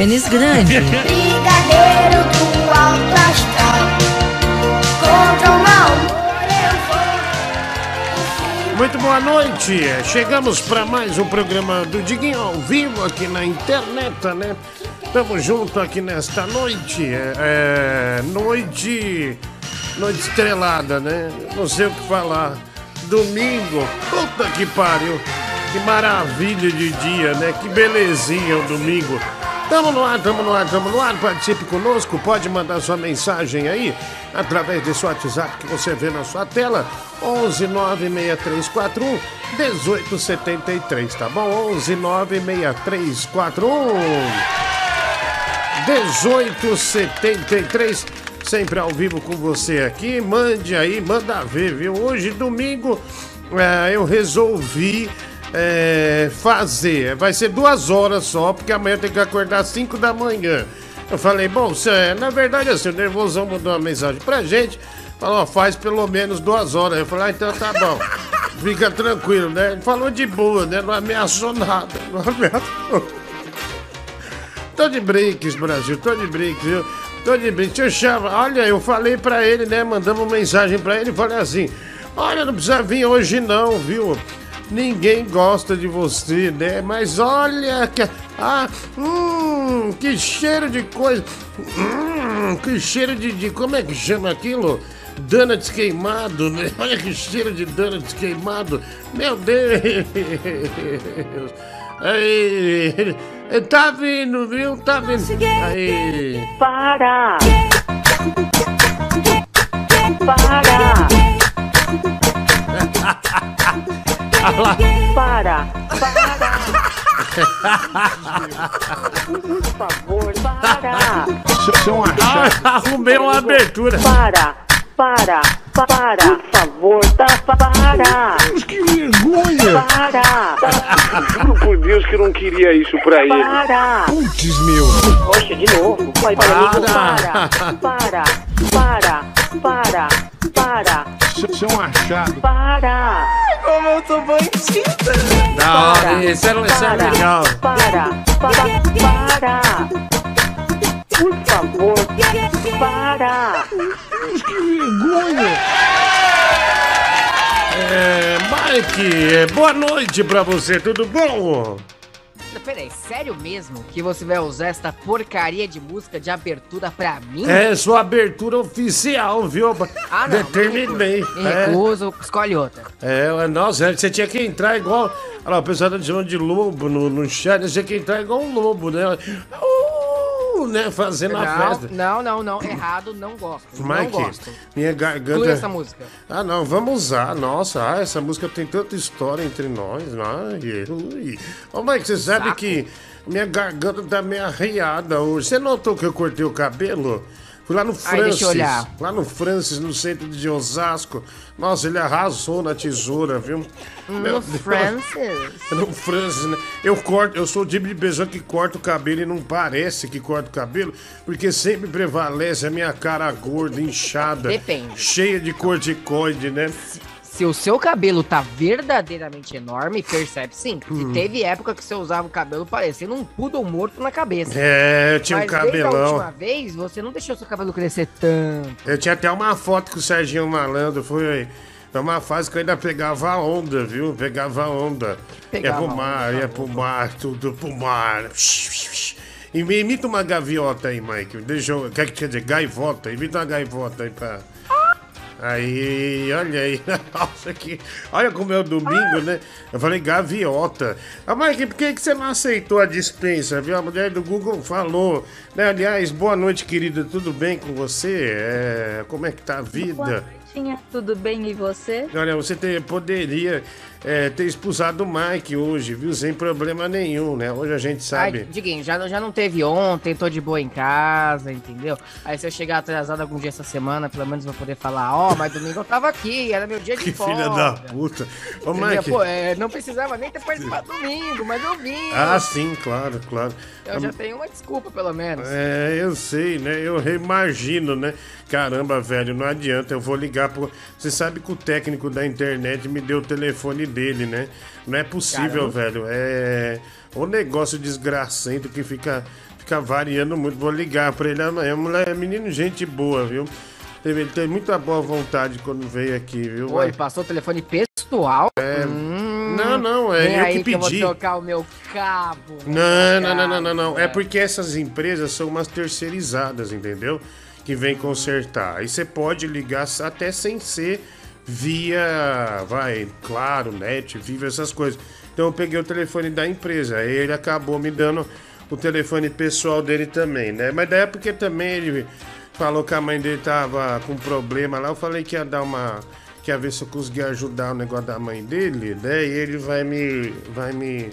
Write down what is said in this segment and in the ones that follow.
pênis grande. Brigadeiro do alto astral. Contra o mal eu vou. Muito boa noite. Chegamos para mais um programa do Diguinho ao vivo aqui na internet, né? Tamo junto aqui nesta noite. É, é, noite. Noite estrelada, né? Não sei o que falar. Domingo. Puta que pariu. Que maravilha de dia, né? Que belezinha o domingo. Tamo no ar, tamo no ar, tamo no ar. Participe conosco, pode mandar sua mensagem aí através desse WhatsApp que você vê na sua tela. 11 96341 1873, tá bom? 11 96341 1873, sempre ao vivo com você aqui. Mande aí, manda ver, viu? Hoje, domingo, é, eu resolvi é, fazer. Vai ser duas horas só, porque amanhã tenho que acordar às 5 da manhã. Eu falei, bom, cê, na verdade, assim, o Nervosão mandou uma mensagem pra gente. Falou, faz pelo menos duas horas. Eu falei, ah, então tá bom. Fica tranquilo, né? Ele falou de boa, né? Não ameaçou nada. Não ameaçou. Tô de brinques, Brasil, tô de brinques, viu? Tô de brinques. Eu chamo, olha, eu falei pra ele, né? Mandamos uma mensagem pra ele falei assim: Olha, não precisa vir hoje não, viu? Ninguém gosta de você, né? Mas olha que. Ah, hum, que cheiro de coisa. Hum, que cheiro de, de. Como é que chama aquilo? Donuts queimado, né? Olha que cheiro de donuts queimado. Meu Deus! Aí, tá vindo, viu? Tá vindo. Aí. Para! Para! Para! Por favor, para! São ah, arrumei uma abertura. Para! Para! Para! Por favor, tá? Para! Que vergonha! Para! Juro por Deus que eu não queria isso pra ele. Para! Putz, meu! Poxa, de novo! Vai, para! Para! Para! Para! Para! Para! São achados. Para! Como eu tô bandida. Da hora, isso é, isso é legal. Para! Para! Para! Por favor, para! Que vergonha! É, Mike, é, boa noite pra você, tudo bom? Peraí, sério mesmo que você vai usar essa porcaria de música de abertura pra mim? É sua abertura oficial, viu? Ah, não. Determinei. Me É, recuso, escolhe outra. é, nossa, você tinha que entrar igual. Olha lá, o pessoal tá chamando de lobo no, no chat, você tinha que entrar igual um lobo, né? Uh, né? Fazendo a Não, festa. não, não, não, errado, não gosto. não Mike, gosto. minha garganta. essa música. Ah, não, vamos usar. Nossa, ah, essa música tem tanta história entre nós. Ai, ui. Ô, Mike, você sabe Saco. que minha garganta tá meio arreada hoje. Você notou que eu cortei o cabelo? Fui lá no Ai, Francis. deixa eu olhar. Lá no Francis, no centro de Osasco. Nossa, ele arrasou na tesoura, viu? Meu No Deus. Francis. No Francis, né? Eu corto, eu sou o tipo de pessoa que corta o cabelo e não parece que corta o cabelo, porque sempre prevalece a minha cara gorda, inchada. Depende. Cheia de corticoide, né? Se o seu cabelo tá verdadeiramente enorme, percebe sim. Hum. Teve época que você usava o cabelo parecendo um poodle morto na cabeça. É, eu tinha um Mas desde a cabelão. última vez, você não deixou seu cabelo crescer tanto. Eu tinha até uma foto com o Serginho Malandro, foi foi uma fase que eu ainda pegava onda, viu? Pegava onda. Pegava ia pro mar, ia pro mar, tudo pro mar. E me imita uma gaviota aí, Mike. Deixa eu. Quer que quer dizer? Gaivota. Imita uma gaivota aí pra. Aí, olha aí. Nossa, que. Olha como é o domingo, né? Eu falei gaviota. Ah, Mike, por que, que você não aceitou a dispensa, viu? A mulher do Google falou. Né? Aliás, boa noite, querida. Tudo bem com você? É, Como é que tá a vida? Tinha tudo bem e você? Olha, você te- poderia é, ter expulsado o Mike hoje, viu? Sem problema nenhum, né? Hoje a gente Ai, sabe. Diguinho, já, não- já não teve ontem, tô de boa em casa, entendeu? Aí se eu chegar atrasado algum dia essa semana, pelo menos vou poder falar, ó, mas domingo eu tava aqui, era meu dia de Que folga. filha da puta. Ô, Entendeu? Mike. Pô, é, não precisava nem ter participado domingo, mas eu vim. Ah, sim, claro, claro. eu já tenho uma desculpa, pelo menos. É, eu sei, né? Eu reimagino, né? Caramba, velho, não adianta. Eu vou ligar pro. Você sabe que o técnico da internet me deu o telefone dele, né? Não é possível, velho. É. O negócio desgracento que fica, fica variando muito. Vou ligar pra ele amanhã. Mulher, é menino, gente boa, viu? Ele tem muita boa vontade quando veio aqui, viu? Ele passou o telefone pessoal. É, Hum, Não, não, é eu que que eu vou pedi. trocar o meu cabo. Não, não, não, não, não, não. É É. porque essas empresas são umas terceirizadas, entendeu? Que vem consertar. Aí você pode ligar até sem ser via, vai, claro, net, viva essas coisas. Então eu peguei o telefone da empresa. Aí ele acabou me dando o telefone pessoal dele também, né? Mas daí é porque também ele falou que a mãe dele tava com problema lá. Eu falei que ia dar uma. Que ia ver se eu conseguia ajudar o negócio da mãe dele, né? E ele vai me. Vai me.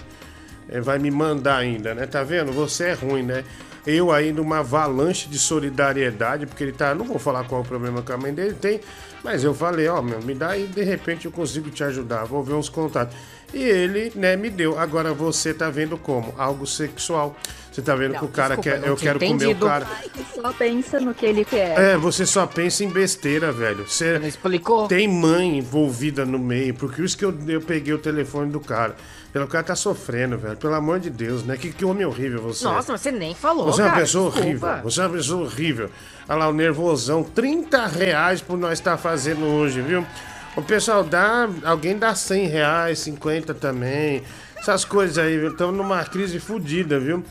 É, vai me mandar ainda, né? Tá vendo? Você é ruim, né? Eu aí numa avalanche de solidariedade, porque ele tá. Não vou falar qual é o problema que a mãe dele tem, mas eu falei, ó, meu, me dá aí, de repente eu consigo te ajudar, vou ver uns contatos. E ele, né, me deu. Agora você tá vendo como? Algo sexual. Você tá vendo Não, que o cara desculpa, quer. Eu quero comer o entendido. cara. Só pensa no que ele quer. É, você só pensa em besteira, velho. Você Não explicou? tem mãe envolvida no meio, porque isso que eu, eu peguei o telefone do cara. Pelo cara tá sofrendo, velho. Pelo amor de Deus, né? Que, que homem horrível você. é. Nossa, mas você nem falou, Você é uma cara, pessoa desculpa. horrível. Você é uma pessoa horrível. Olha lá, o nervosão. 30 reais por nós estar fazendo hoje, viu? O pessoal dá. Alguém dá 100 reais, 50 também. Essas coisas aí, viu? Estamos numa crise fodida, viu?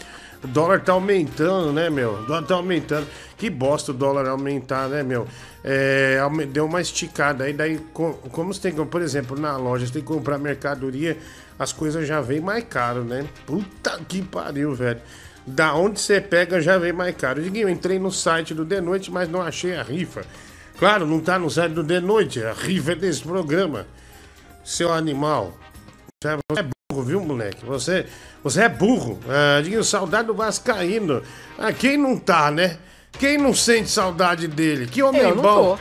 O dólar tá aumentando, né, meu? O dólar tá aumentando. Que bosta o dólar aumentar, né, meu? É, deu uma esticada aí, daí, co- como você tem que, por exemplo, na loja, você tem que comprar mercadoria, as coisas já vêm mais caro, né? Puta que pariu, velho. Da onde você pega já vem mais caro. Diguinho, eu entrei no site do The Noite, mas não achei a rifa. Claro, não tá no site do The Noite, a rifa é desse programa. Seu animal. Você é burro, viu, moleque? Você, você é burro. Ah, Diguinho, saudade do Vascaíno. Ah, quem não tá, né? Quem não sente saudade dele? Que homem Eu bom.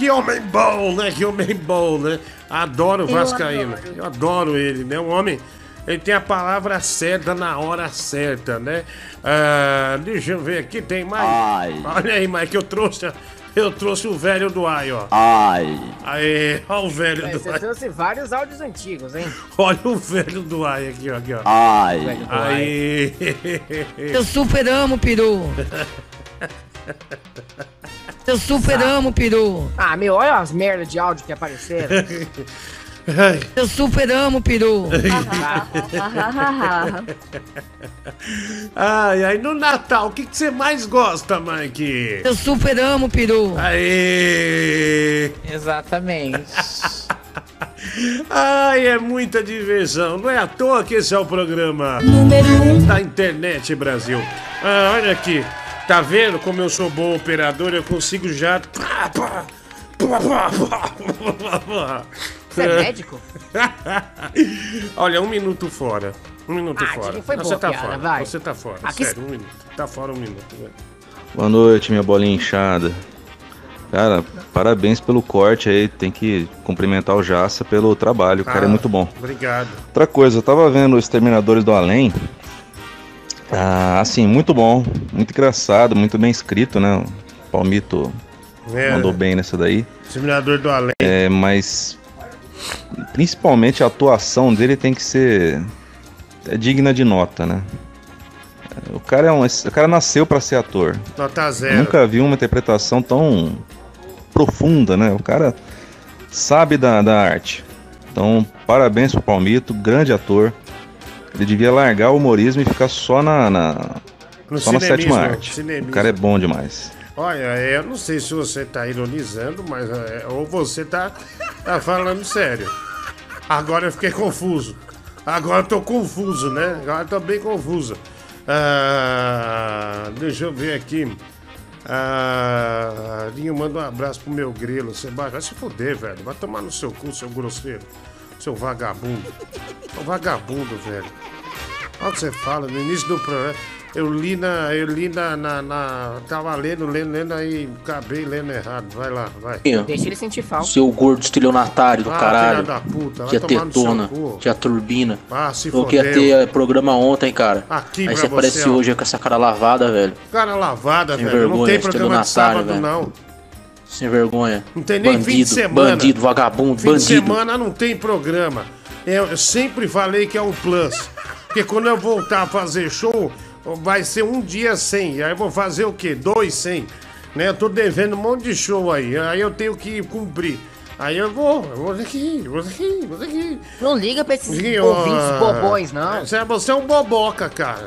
Que homem bom, né? Que homem bom, né? Adoro o Vascaíno. Eu adoro ele, né? Um homem. Ele tem a palavra certa na hora certa, né? Ah, deixa eu ver aqui, tem mais. Ai. Olha aí, Mike, eu trouxe, eu trouxe o velho do ai, ó. Ai. Aê, olha o velho É, do Você ai. trouxe vários áudios antigos, hein? Olha o velho do ai aqui, ó. Aqui, ó. Ai. Aí. Eu super amo, peru. Eu super amo, peru. Ah, meu, olha as merdas de áudio que apareceram. Eu super amo, peru. Ai, ai, no Natal, o que, que você mais gosta, Mike? Eu super amo, peru. Aê! Exatamente. Ai, é muita diversão. Não é à toa que esse é o programa Número 1. Um. da Internet Brasil. Ah, olha aqui. Tá vendo como eu sou bom operador? Eu consigo já. Você é médico? Olha, um minuto fora. Um minuto Ah, fora. Foi Você tá piada, fora. vai. Você tá fora. Aqui- Sério, um minuto. Tá fora um minuto. velho. Boa noite, minha bolinha inchada. Cara, parabéns pelo corte aí. Tem que cumprimentar o Jaça pelo trabalho. O cara é Ah, muito bom. Obrigado. Outra coisa, eu tava vendo os Exterminadores do Além. Ah, assim, muito bom. Muito engraçado, muito bem escrito, né? O Palmito É, mandou bem nessa daí. Simulador do Além. É, mas principalmente a atuação dele tem que ser é digna de nota, né? O cara é um, o cara nasceu pra ser ator. Nota Eu zero. nunca vi uma interpretação tão profunda, né? O cara sabe da, da arte. Então, parabéns pro Palmito, grande ator. Ele devia largar o humorismo e ficar só na, na- só na sétima arte. cinemismo. O cara é bom demais. Olha, é, eu não sei se você tá ironizando, mas é, ou você tá, tá falando sério. Agora eu fiquei confuso. Agora eu tô confuso, né? Agora eu tô bem confuso. Ah, deixa eu ver aqui. Ah, Linho, manda um abraço pro meu grilo. Sebastião, vai se foder, velho. Vai tomar no seu cu, seu grosseiro. Seu vagabundo. Um vagabundo, velho. Olha o que você fala no início do programa. Eu li na. Eu li na. na, na tava lendo, lendo, lendo, aí acabei lendo errado. Vai lá, vai. Deixa ele sentir falta. Seu gordo estelionatário do Ah, caralho. da puta, vai seu Tetona, cu. tia Turbina. Ah, se Falou que ia ter eh, programa ontem, cara. Aqui Aí você aparece hoje com essa cara lavada, velho. Cara lavada, Sem velho. Não vergonha, tem programa de sábado, velho. não. Sem vergonha. Não tem nem bandido, fim de semana. Bandido, vagabundo, Fim de bandido. semana não tem programa. Eu, eu sempre falei que é um plus. Porque quando eu voltar a fazer show, vai ser um dia sem. Aí eu vou fazer o quê? Dois sem. Né? Eu tô devendo um monte de show aí. Aí eu tenho que cumprir. Aí eu vou, eu vou aqui, eu vou aqui, eu vou aqui. Não liga pra esses Sim, ouvintes bobões, não. Você, você é um boboca, cara.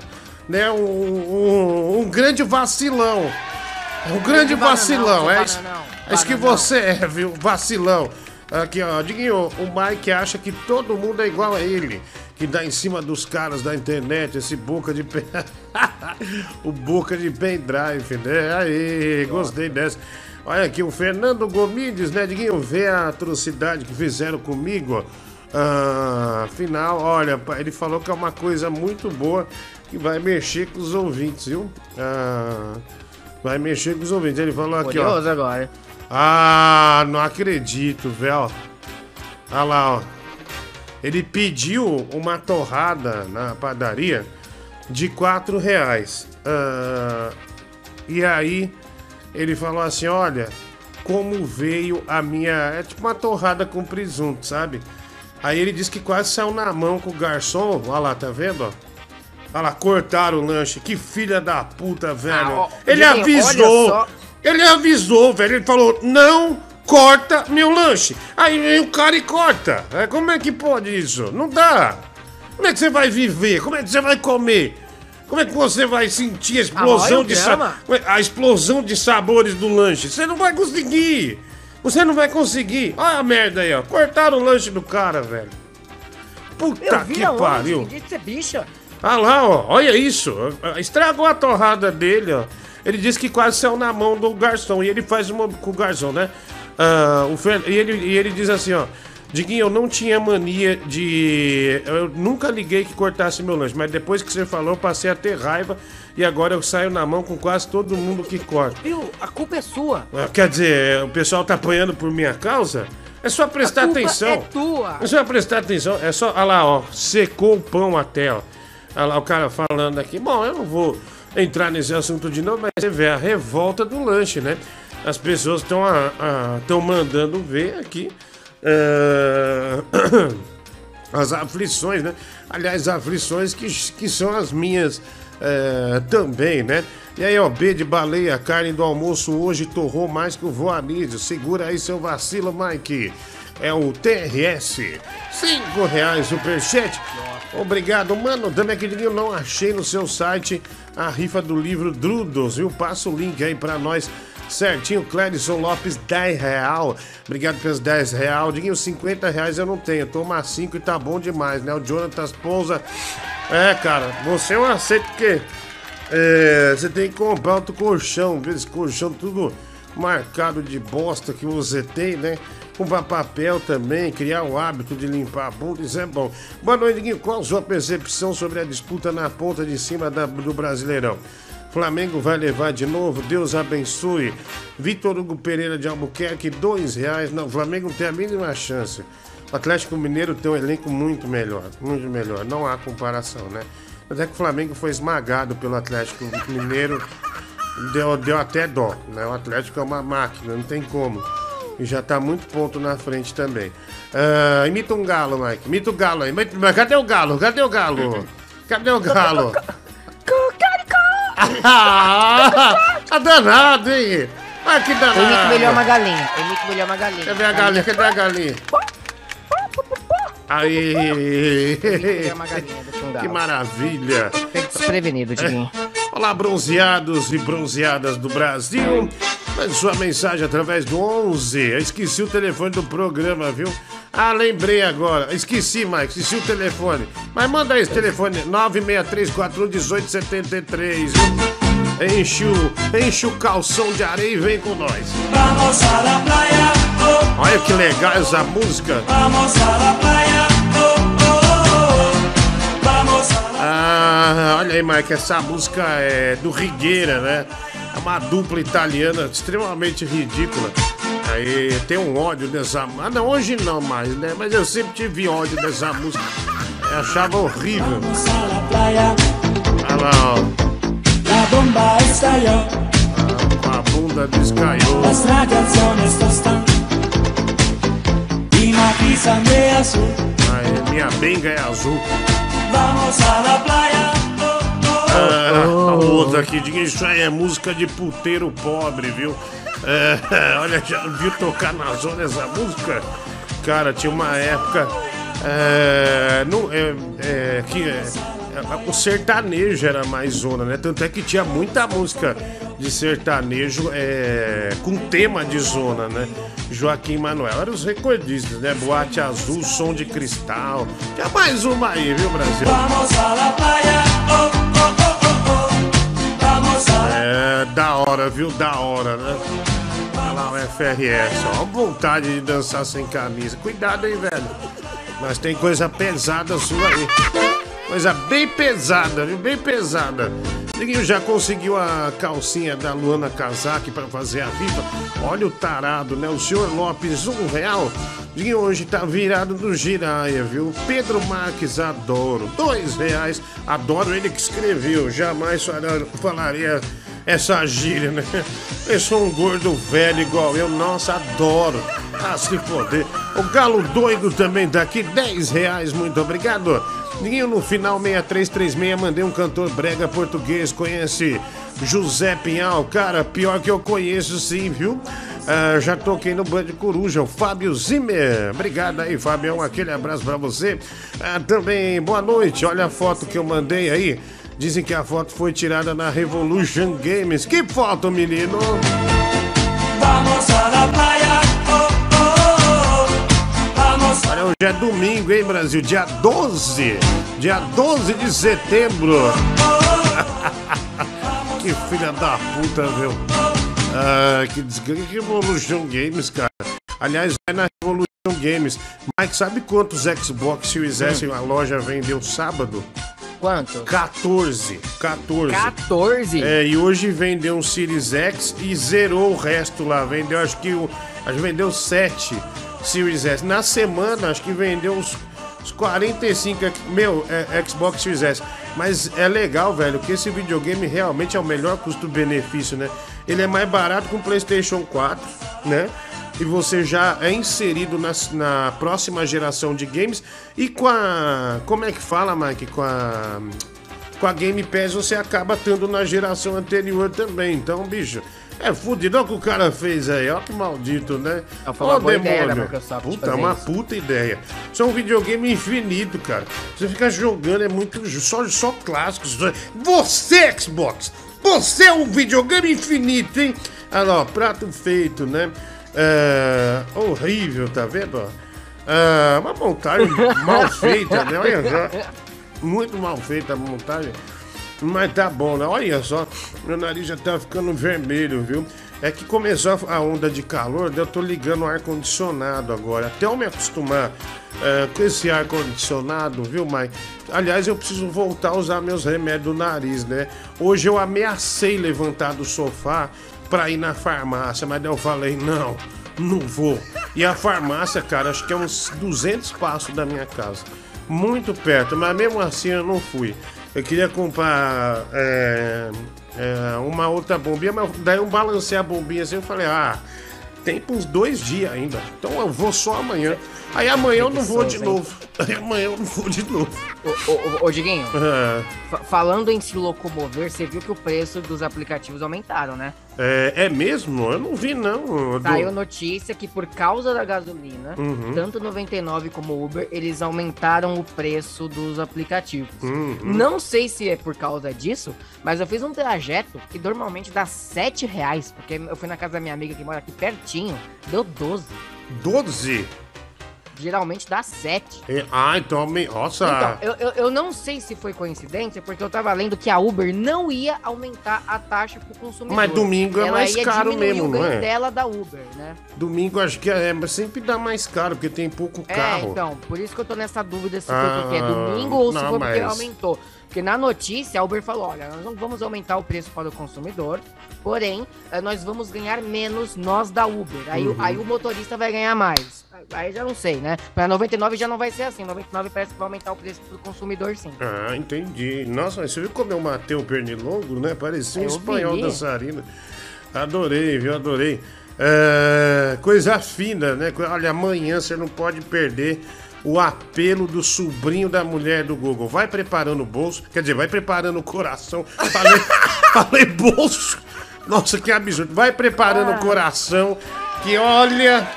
Né? Um, um, um grande vacilão. Um grande vacilão. seu É isso, isso que você é, viu? Vacilão. Aqui, ó. Diguinho, o Mike acha que todo mundo é igual a ele. Que dá em cima dos caras da internet, esse boca de pen... o boca de pendrive, né? Aí, gostei dessa. Olha aqui, o Fernando Gomides, né, Diguinho? Vê a atrocidade que fizeram comigo, ó. Ah, afinal, olha, ele falou que é uma coisa muito boa que vai mexer com os ouvintes, viu? Ah, vai mexer com os ouvintes. Ele falou aqui, ó. Curioso agora. Ah, não acredito, velho. Olha lá, ó. Ele pediu uma torrada na padaria de quatro reais. Ah, e aí ele falou assim, olha, como veio a minha... É tipo uma torrada com presunto, sabe? Aí ele disse que quase saiu na mão com o garçom. Olha lá, tá vendo, ó? Olha lá, cortaram o lanche. Que filha da puta, velho. Ah, ó, ele Diguinho, avisou. Ele avisou, velho. Ele falou: não corta meu lanche. Aí vem o cara e corta. É, como é que pode isso? Não dá. Como é que você vai viver? Como é que você vai comer? Como é que você vai sentir a explosão olha o de sa- drama. a explosão de sabores do lanche? Você não vai conseguir. Você não vai conseguir. Olha a merda aí, ó. Cortaram o lanche do cara, velho. Puta que pariu. Bicha. Ah lá, ó, olha isso. Estragou a torrada dele, ó. Ele disse que quase saiu na mão do garçom. E ele faz uma com o garçom, né? Ah, o Fer... e, ele, e ele diz assim, ó. Diguinho, eu não tinha mania de. Eu nunca liguei que cortasse meu lanche, mas depois que você falou, eu passei a ter raiva e agora eu saio na mão com quase todo mundo que corta. Viu? A culpa é sua. Ah, Quer dizer, o pessoal tá apanhando por minha causa? É só prestar a culpa atenção. é tua. É só prestar atenção. É só. Olha lá, ó. Secou o pão até, ó. Olha lá o cara falando aqui. Bom, eu não vou entrar nesse assunto de novo, mas você vê a revolta do lanche, né? As pessoas estão estão mandando ver aqui. ah, as aflições, né? Aliás, aflições que, que são as minhas eh, também, né? E aí, ó, B de baleia, carne do almoço hoje torrou mais que o voanísio. Segura aí seu vacilo, Mike. É o TRS. Cinco reais superchat. Obrigado, mano. Também eu não achei no seu site a rifa do livro Drudos, viu? Passa o link aí pra nós. Certinho, Clérison Lopes, 10 real. Obrigado pelos 10 real. Diguinho, 50 reais eu não tenho. Toma 5 e tá bom demais, né? O Jonathan Pousa. É, cara, você é um aceito porque é, você tem que comprar outro colchão. Esse colchão tudo marcado de bosta que você tem, né? Comprar papel também, criar o hábito de limpar a bunda, isso é bom. Boa noite, Diguinho. Qual a sua percepção sobre a disputa na ponta de cima da- do Brasileirão? Flamengo vai levar de novo, Deus abençoe. Vitor Hugo Pereira de Albuquerque, dois reais. Não, Flamengo não tem a mínima chance. O Atlético Mineiro tem um elenco muito melhor, muito melhor. Não há comparação, né? Até que o Flamengo foi esmagado pelo Atlético Mineiro, deu, deu até dó, né? O Atlético é uma máquina, não tem como. E já tá muito ponto na frente também. Ah, imita um galo, Mike. Imita o galo aí. Mas cadê o galo? Cadê o galo? Cadê o galo? Ah, tá danado, hein? Ah, que danado. Eu imito melhor uma galinha. Eu imito melhor uma galinha. Cadê a galinha? Cadê a galinha? Aí. Que maravilha. Pego desprevenido, Diguinho. Olá, bronzeados e bronzeadas do Brasil. Mande sua mensagem através do 11. Eu esqueci o telefone do programa, viu? Ah, lembrei agora. Esqueci, Mike. Esqueci o telefone. Mas manda aí esse telefone: 963411873. Enche o, enche o calção de areia e vem com nós. Olha que legal essa música. Ah, olha aí, Mike, essa música é do Rigueira, né? É uma dupla italiana extremamente ridícula. Aí tem um ódio dessa. Ah, não, hoje não mais, né? Mas eu sempre tive ódio dessa música. Eu achava horrível. Olha lá, ó. Ah, com a bunda descaiou. Aí, minha benga é azul. Ah, a outra aqui, isso aí é música de puteiro pobre, viu? É, olha, já viu tocar na zona essa música? Cara, tinha uma época é, não, é, é, que é, o sertanejo era mais zona, né? Tanto é que tinha muita música de sertanejo é, com tema de zona, né? Joaquim Manuel era os recordistas, né? Boate Azul, Som de Cristal. Tinha mais uma aí, viu, Brasil? É, da hora, viu? Da hora, né? Olha lá o FRS, ó. Vontade de dançar sem camisa. Cuidado aí, velho. Mas tem coisa pesada sua aí. Coisa bem pesada, viu? Bem pesada. Diguinho já conseguiu a calcinha da Luana Kazak para fazer a viva. Olha o tarado, né? O senhor Lopes, um real. Diguinho hoje tá virado no giraia, viu? Pedro Marques, adoro. Dois reais. Adoro ele que escreveu. Jamais falaria essa gíria, né? Eu sou um gordo velho igual eu, nossa, adoro. Ah, se foder. O Galo Doido também daqui, 10 reais, muito obrigado. Ninguém no final 6336 mandei um cantor brega português, conhece José Pinhal, cara, pior que eu conheço sim, viu? Ah, já toquei no Band Coruja, o Fábio Zimmer. Obrigado aí, Fabião, aquele abraço pra você. Ah, também, boa noite, olha a foto que eu mandei aí. Dizem que a foto foi tirada na Revolution Games. Que foto, menino? É domingo, hein, Brasil? Dia 12. Dia 12 de setembro. que filha da puta, viu? Ah, que desgraça. Revolution Games, cara. Aliás, é na Revolution Games. Mike, sabe quantos Xbox Series S a loja vendeu sábado? Quanto? 14. 14. 14? É, e hoje vendeu um Series X e zerou o resto lá. Vendeu, acho que. Acho que vendeu 7 Series S. Na semana, acho que vendeu uns, uns 45. Meu, é, Xbox Series S. Mas é legal, velho, que esse videogame realmente é o melhor custo-benefício, né? Ele é mais barato que um PlayStation 4, né? e você já é inserido na, na próxima geração de games e com a. Como é que fala, Mike? Com a. Com a Game Pass você acaba estando na geração anterior também. Então, bicho, é fudido. Olha o que o cara fez aí. Olha que maldito, né? Ó, ideia da Microsoft Puta, uma isso. puta ideia. Isso é um videogame infinito, cara. Você fica jogando, é muito. Só, só clássicos. Você, Xbox! Você é um videogame infinito, hein? Olha lá, ó, prato feito, né? É, horrível, tá vendo? ó? É, uma montagem mal feita, né? Olha só. Muito mal feita a montagem. Mas tá bom, né? Olha só, meu nariz já tá ficando vermelho, viu? É que começou a onda de calor, eu tô ligando o ar-condicionado agora. Até eu me acostumar é, com esse ar-condicionado, viu, Mike? Aliás, eu preciso voltar a usar meus remédios do nariz, né? Hoje eu ameacei levantar do sofá pra ir na farmácia, mas eu falei, não, não vou. E a farmácia, cara, acho que é uns 200 passos da minha casa. Muito perto, mas mesmo assim eu não fui. Eu queria comprar é, é, uma outra bombinha, mas daí eu balancei a bombinha assim eu falei, ah, tem uns dois dias ainda. Então eu vou só amanhã. Aí amanhã eu não vou de novo. Aí amanhã eu não vou de novo. Ô, ô, ô, ô, Diguinho, É, fa- falando em se locomover, você viu que o preço dos aplicativos aumentaram, né? é, é mesmo? Eu não vi, não. Do- Saiu notícia que por causa da gasolina, Uhum. tanto 99 como Uber, eles aumentaram o preço dos aplicativos. Uhum. Não sei se é por causa disso, mas eu fiz um trajeto que normalmente dá 7 reais, porque eu fui na casa da minha amiga que mora aqui pertinho, deu 12. 12? Geralmente dá 7. E- Ah, então, aume- nossa. Então, eu, eu, eu não sei se foi coincidência, porque eu tava lendo que a Uber não ia aumentar a taxa pro consumidor. Mas domingo é Ela mais caro mesmo, o ganho não é? dela da Uber, né? Domingo acho que é, mas sempre dá mais caro, porque tem pouco É, carro. então, por isso que eu tô nessa dúvida se Ah, foi porque é domingo ou se não, foi porque mas- aumentou. Porque na notícia a Uber falou: olha, nós não vamos aumentar o preço para o consumidor, porém, eh, nós vamos ganhar menos nós da Uber. Aí, o- Uhum. aí o motorista vai ganhar mais. Aí já não sei, né? Pra 99 já não vai ser assim. 99 parece que vai aumentar o preço pro consumidor, sim. Ah, entendi. Nossa, mas você viu como eu matei o pernilongo, né? Parecia um espanhol vi. dançarino. Adorei, viu? Adorei. É, coisa fina, né? Olha, amanhã você não pode perder o apelo do sobrinho da mulher do Google. Vai preparando o bolso, quer dizer, vai preparando o coração. Falei, falei bolso. Nossa, que absurdo. Vai preparando o coração, que olha,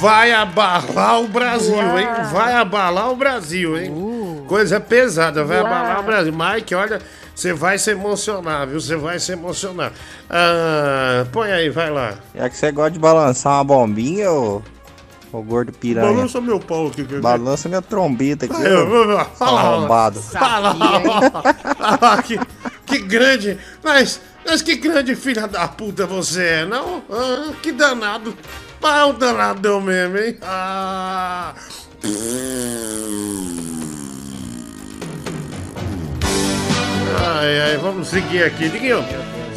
vai abalar o Brasil, hein? Vai abalar o Brasil, hein? Coisa pesada, vai abalar o Brasil. Mike, olha, você vai se emocionar, viu? Você vai se emocionar. Ah, põe aí, vai lá. Já que você gosta de balançar uma bombinha, ô, ô gordo piranha. Balança meu pau aqui. que- Balança minha trombeta aqui, lá, fala, arrombado. Fala, fala, que, que grande, mas, mas que grande filha da puta você é, não? Ah, que danado. Ah, é um danadão mesmo, hein? Ah. Ai, ai, vamos seguir aqui. Diguinho,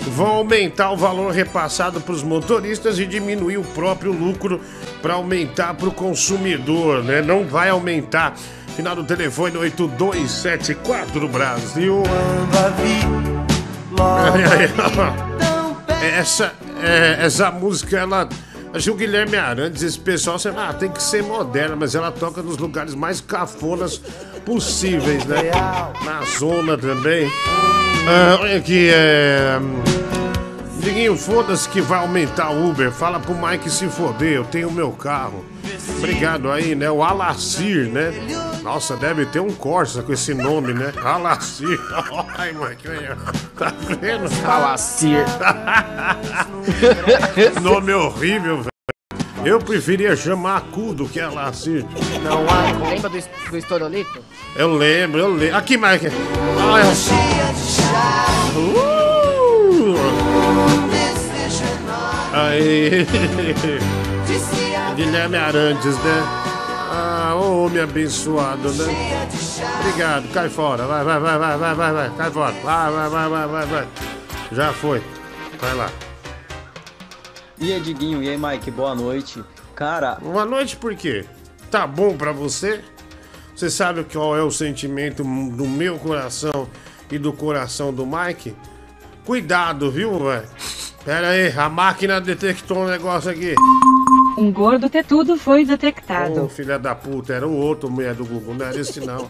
vão aumentar o valor repassado para os motoristas e diminuir o próprio lucro para aumentar para o consumidor, né? Não vai aumentar. Final do telefone 8274 Brasil. Essa, é, essa música, ela. Acho que o Guilherme Arantes, esse pessoal, você, ah, tem que ser moderna, mas ela toca nos lugares mais cafonas possíveis, né? Na zona também. Ah, olha aqui, é. Diguinho, foda-se que vai aumentar o Uber. Fala pro Mike se foder, eu tenho meu carro. Obrigado aí, né? O Alacir, né? Nossa, deve ter um Corsa com esse nome, né? Alacir. Ai, Mike, olha. tá vendo? Alacir. nome horrível, velho. Eu preferia chamar Cu do que Alacir. Não há. Lembra do, do Estorolito? Eu lembro, eu lembro. Aqui, Mike. Olha. Uh! Aí. Guilherme Arantes, né? Ah, ô homem abençoado, né? Obrigado, cai fora. Vai, vai, vai, vai, vai, vai, vai. Cai fora. Vai, vai, vai, vai, vai, vai. Já foi. Vai lá. E aí, Diguinho, e aí, Mike, boa noite. Cara, Boa noite, por quê? Tá bom pra você? Você sabe qual é o sentimento do meu coração e do coração do Mike? Cuidado, viu, velho? Pera aí, a máquina detectou um negócio aqui. Um gordo tetudo foi Ô, detectado. filha da puta, era o outro mulher do Google, não era esse não.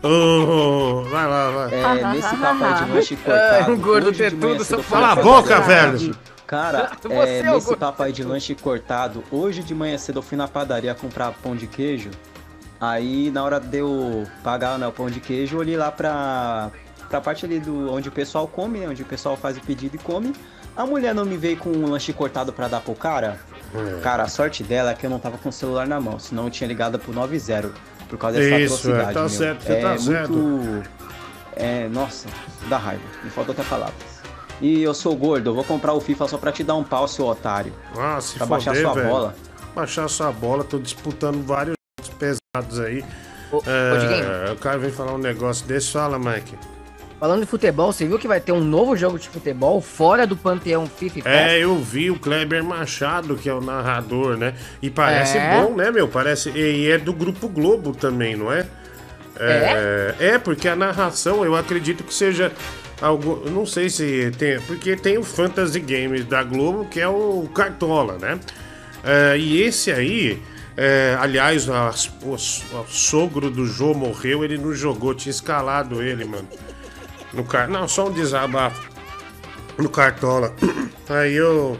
Ô, vai lá, vai. é, nesse papo aí de lanche cortado. um gordo hoje de ter manhã tudo, cedo só eu Cala a boca, velho. Cara, é, é nesse aí de lanche cortado, hoje de manhã cedo eu fui na padaria comprar pão de queijo. Aí na hora de eu pagar né, o pão de queijo, eu olhei lá pra, pra parte ali do onde o pessoal come, né? Onde o pessoal faz o pedido e come. A mulher não me veio com um lanche cortado pra dar pro cara. É. Cara, a sorte dela é que eu não tava com o celular na mão, senão eu tinha ligado pro 90 por causa dessa Isso, é, atrocidade. tá meu. certo, você é tá muito... certo. É, nossa, dá raiva, me falta até palavras. E eu sou gordo, eu vou comprar o FIFA só pra te dar um pau, seu otário. Ah, se Pra baixar foder, sua velho. bola. Baixar sua bola, tô disputando vários jogos pesados aí. Diguinho. É, o cara vem falar um negócio desse, fala, Mike. Falando de futebol, você viu que vai ter um novo jogo de futebol fora do panteão FIFA? É, eu vi o Kleber Machado, que é o narrador, né? E parece É? bom, né, meu? Parece. E é do Grupo Globo também, não é? É, é porque a narração, eu acredito que seja algo. Não sei se tem. Porque tem o Fantasy Games da Globo, que é o Cartola, né? É, e esse aí. é, aliás, as- o, o sogro do Jô morreu, ele não jogou, tinha escalado ele, mano. No car... Não, só um desabafo no Cartola. Aí eu.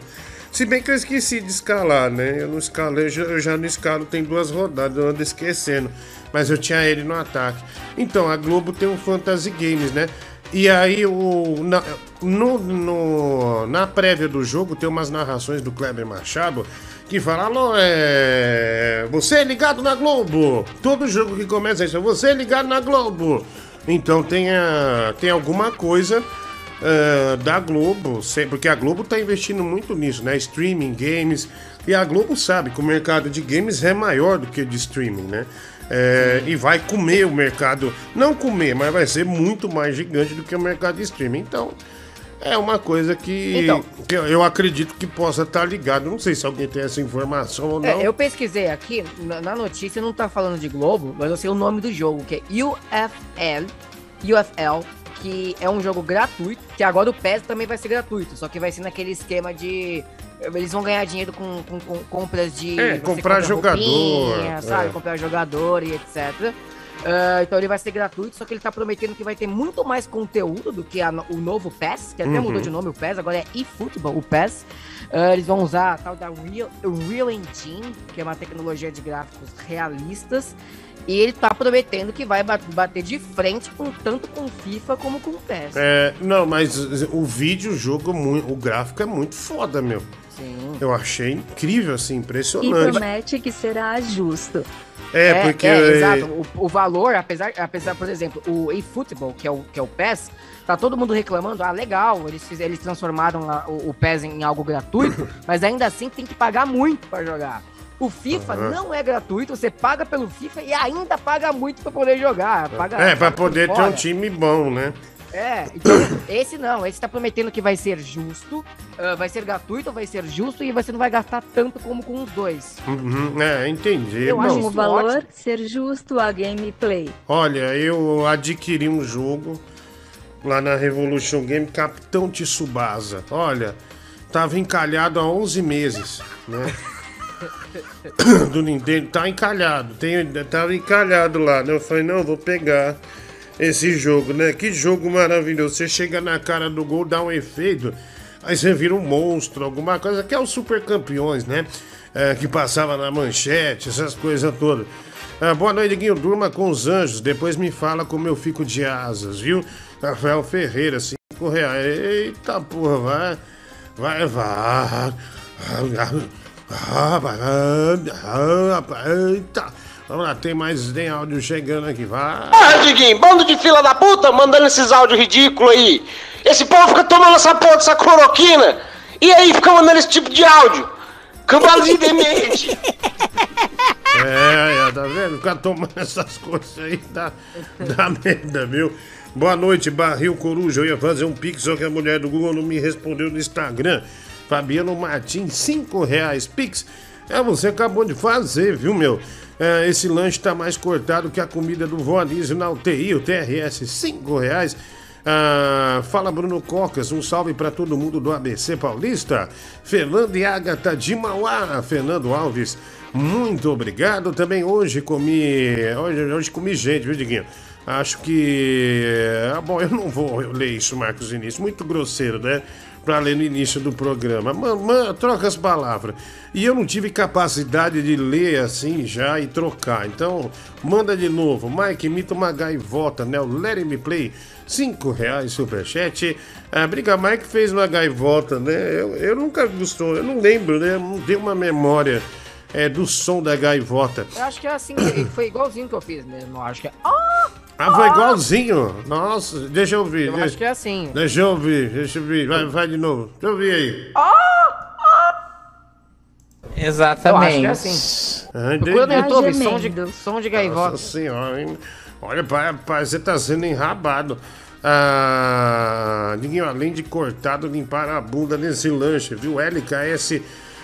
Se bem que eu esqueci de escalar, né? Eu não escalei, eu já, não escalo, tem duas rodadas, eu ando esquecendo. Mas eu tinha ele no ataque. Então, a Globo tem um Fantasy Games, né? E aí, o, na, no, no- na prévia do jogo, tem umas narrações do Kleber Machado que fala, alô, é... Você é ligado na Globo. Todo jogo que começa isso, você é ligado na Globo. Então tem, a- tem alguma coisa ah, da Globo, porque a Globo tá investindo muito nisso, né? Streaming, games. E a Globo sabe que o mercado de games é maior do que o de streaming, né? É, e vai comer o mercado, não comer, mas vai ser muito mais gigante do que o mercado de streaming. Então, é uma coisa que, Então. que eu acredito que possa estar ligado. Não sei se alguém tem essa informação ou não. É, eu pesquisei aqui, na, na notícia não tá falando de Globo, mas eu sei o nome do jogo, que é UFL, UFL, que é um jogo gratuito, que agora o PES também vai ser gratuito, só que vai ser naquele esquema de... Eles vão ganhar dinheiro com, com- com compras de... É, comprar compra jogador, roupinha, sabe? é. Comprar jogador e etc. Ah, então ele vai ser gratuito, só que ele tá prometendo que vai ter muito mais conteúdo do que a o novo PES, que até Uhum. mudou de nome o PES, agora é eFootball, o PES. Ah, eles vão usar a tal da Real, Real Engine, que é uma tecnologia de gráficos realistas. E ele tá prometendo que vai ba- bater de frente com tanto com FIFA como com o PES. É, não, mas o vídeo, o jogo, o gráfico é muito foda, meu. Sim. Eu achei incrível, assim, E impressionante. promete que será justo. É, porque. é, exato. O, o valor, apesar, apesar, por exemplo, o eFootball, que é o, que é o PES, tá todo mundo reclamando, ah, legal, eles, fizeram, eles transformaram a- o, o PES em algo gratuito, mas ainda assim tem que pagar muito pra jogar. O FIFA Aham. não é gratuito, você paga pelo FIFA e ainda paga muito pra poder jogar. Paga, É, pra paga por poder ter fora. um time bom, né? É, então, esse não, esse tá prometendo que vai ser justo, ah, vai ser gratuito, vai ser justo e você não vai gastar tanto como com os dois. Uhum, é, entendi. Eu Bom, acho O valor ótimo. ser justo a gameplay. Olha, eu adquiri um jogo lá na Revolution Game, Capitão Tsubasa. Olha, tava encalhado há 11 meses, né? Do Nintendo, tá encalhado, tem, tava encalhado lá, né? Eu falei, não, vou pegar esse jogo, né? Que jogo maravilhoso. Você chega na cara do gol, dá um efeito, aí você vira um monstro, alguma coisa, que é os Super Campeões, né? É, que passava na manchete, essas coisas todas. Ah, boa noite, Guinho. Durma com os anjos. Depois me fala como eu fico de asas, viu? Rafael Ferreira, 5 reais. Eita porra, vai. Vai, vai. Ah. Ah, Eita. Vamos lá, tem mais tem áudio chegando aqui. Vai. Ah, Diguinho, bando de fila da puta mandando esses áudios ridículos aí. Esse povo fica tomando essa porra dessa cloroquina. E aí fica mandando esse tipo de áudio. Cambalo de demente. É, é, tá vendo? Ficar tomando essas coisas aí dá, dá merda, viu? Boa noite, Barril Coruja. Eu ia fazer um pix, só que a mulher do Google não me respondeu no Instagram. Fabiano Martins, 5 reais. Pix. É, você acabou de fazer, viu, meu? É, esse lanche tá mais cortado que a comida do Vó Anísio na UTI, o TRS, 5 reais. Ah, fala Bruno Cocas, um salve para todo mundo do ABC Paulista. Fernando e Agatha de Mauá, Fernando Alves, muito obrigado. Também hoje comi. Hoje, hoje comi gente, viu, Diguinho? Acho que. Ah, bom, eu não vou ler isso, Marcos Início. Muito grosseiro, né? Pra ler no início do programa. Mamãe, troca as palavras. E eu não tive capacidade de ler assim já e trocar. Então, manda de novo. Mike, imita uma gaivota, né? O Let Me Play. 5 reais superchat. A Briga Mike fez uma gaivota, né? Eu, eu nunca gostou, eu não lembro, né? Não tenho uma memória é, do som da gaivota. Eu acho que é assim, foi igualzinho que eu fiz mesmo. Eu acho que é. Ah! Ah, foi igualzinho. Nossa, deixa eu ouvir. Eu deixa, acho que é assim. Deixa eu ouvir, deixa eu ouvir. Vai, vai de novo. Deixa eu ouvir aí. Eu acho que é assim. Ah, Procura no. YouTube, som de, som de gaivota. Nossa senhora, hein? Olha, pai, pai, você tá sendo enrabado. Ah, Diguinho, além de cortado, limpar a bunda nesse lanche, viu? LKS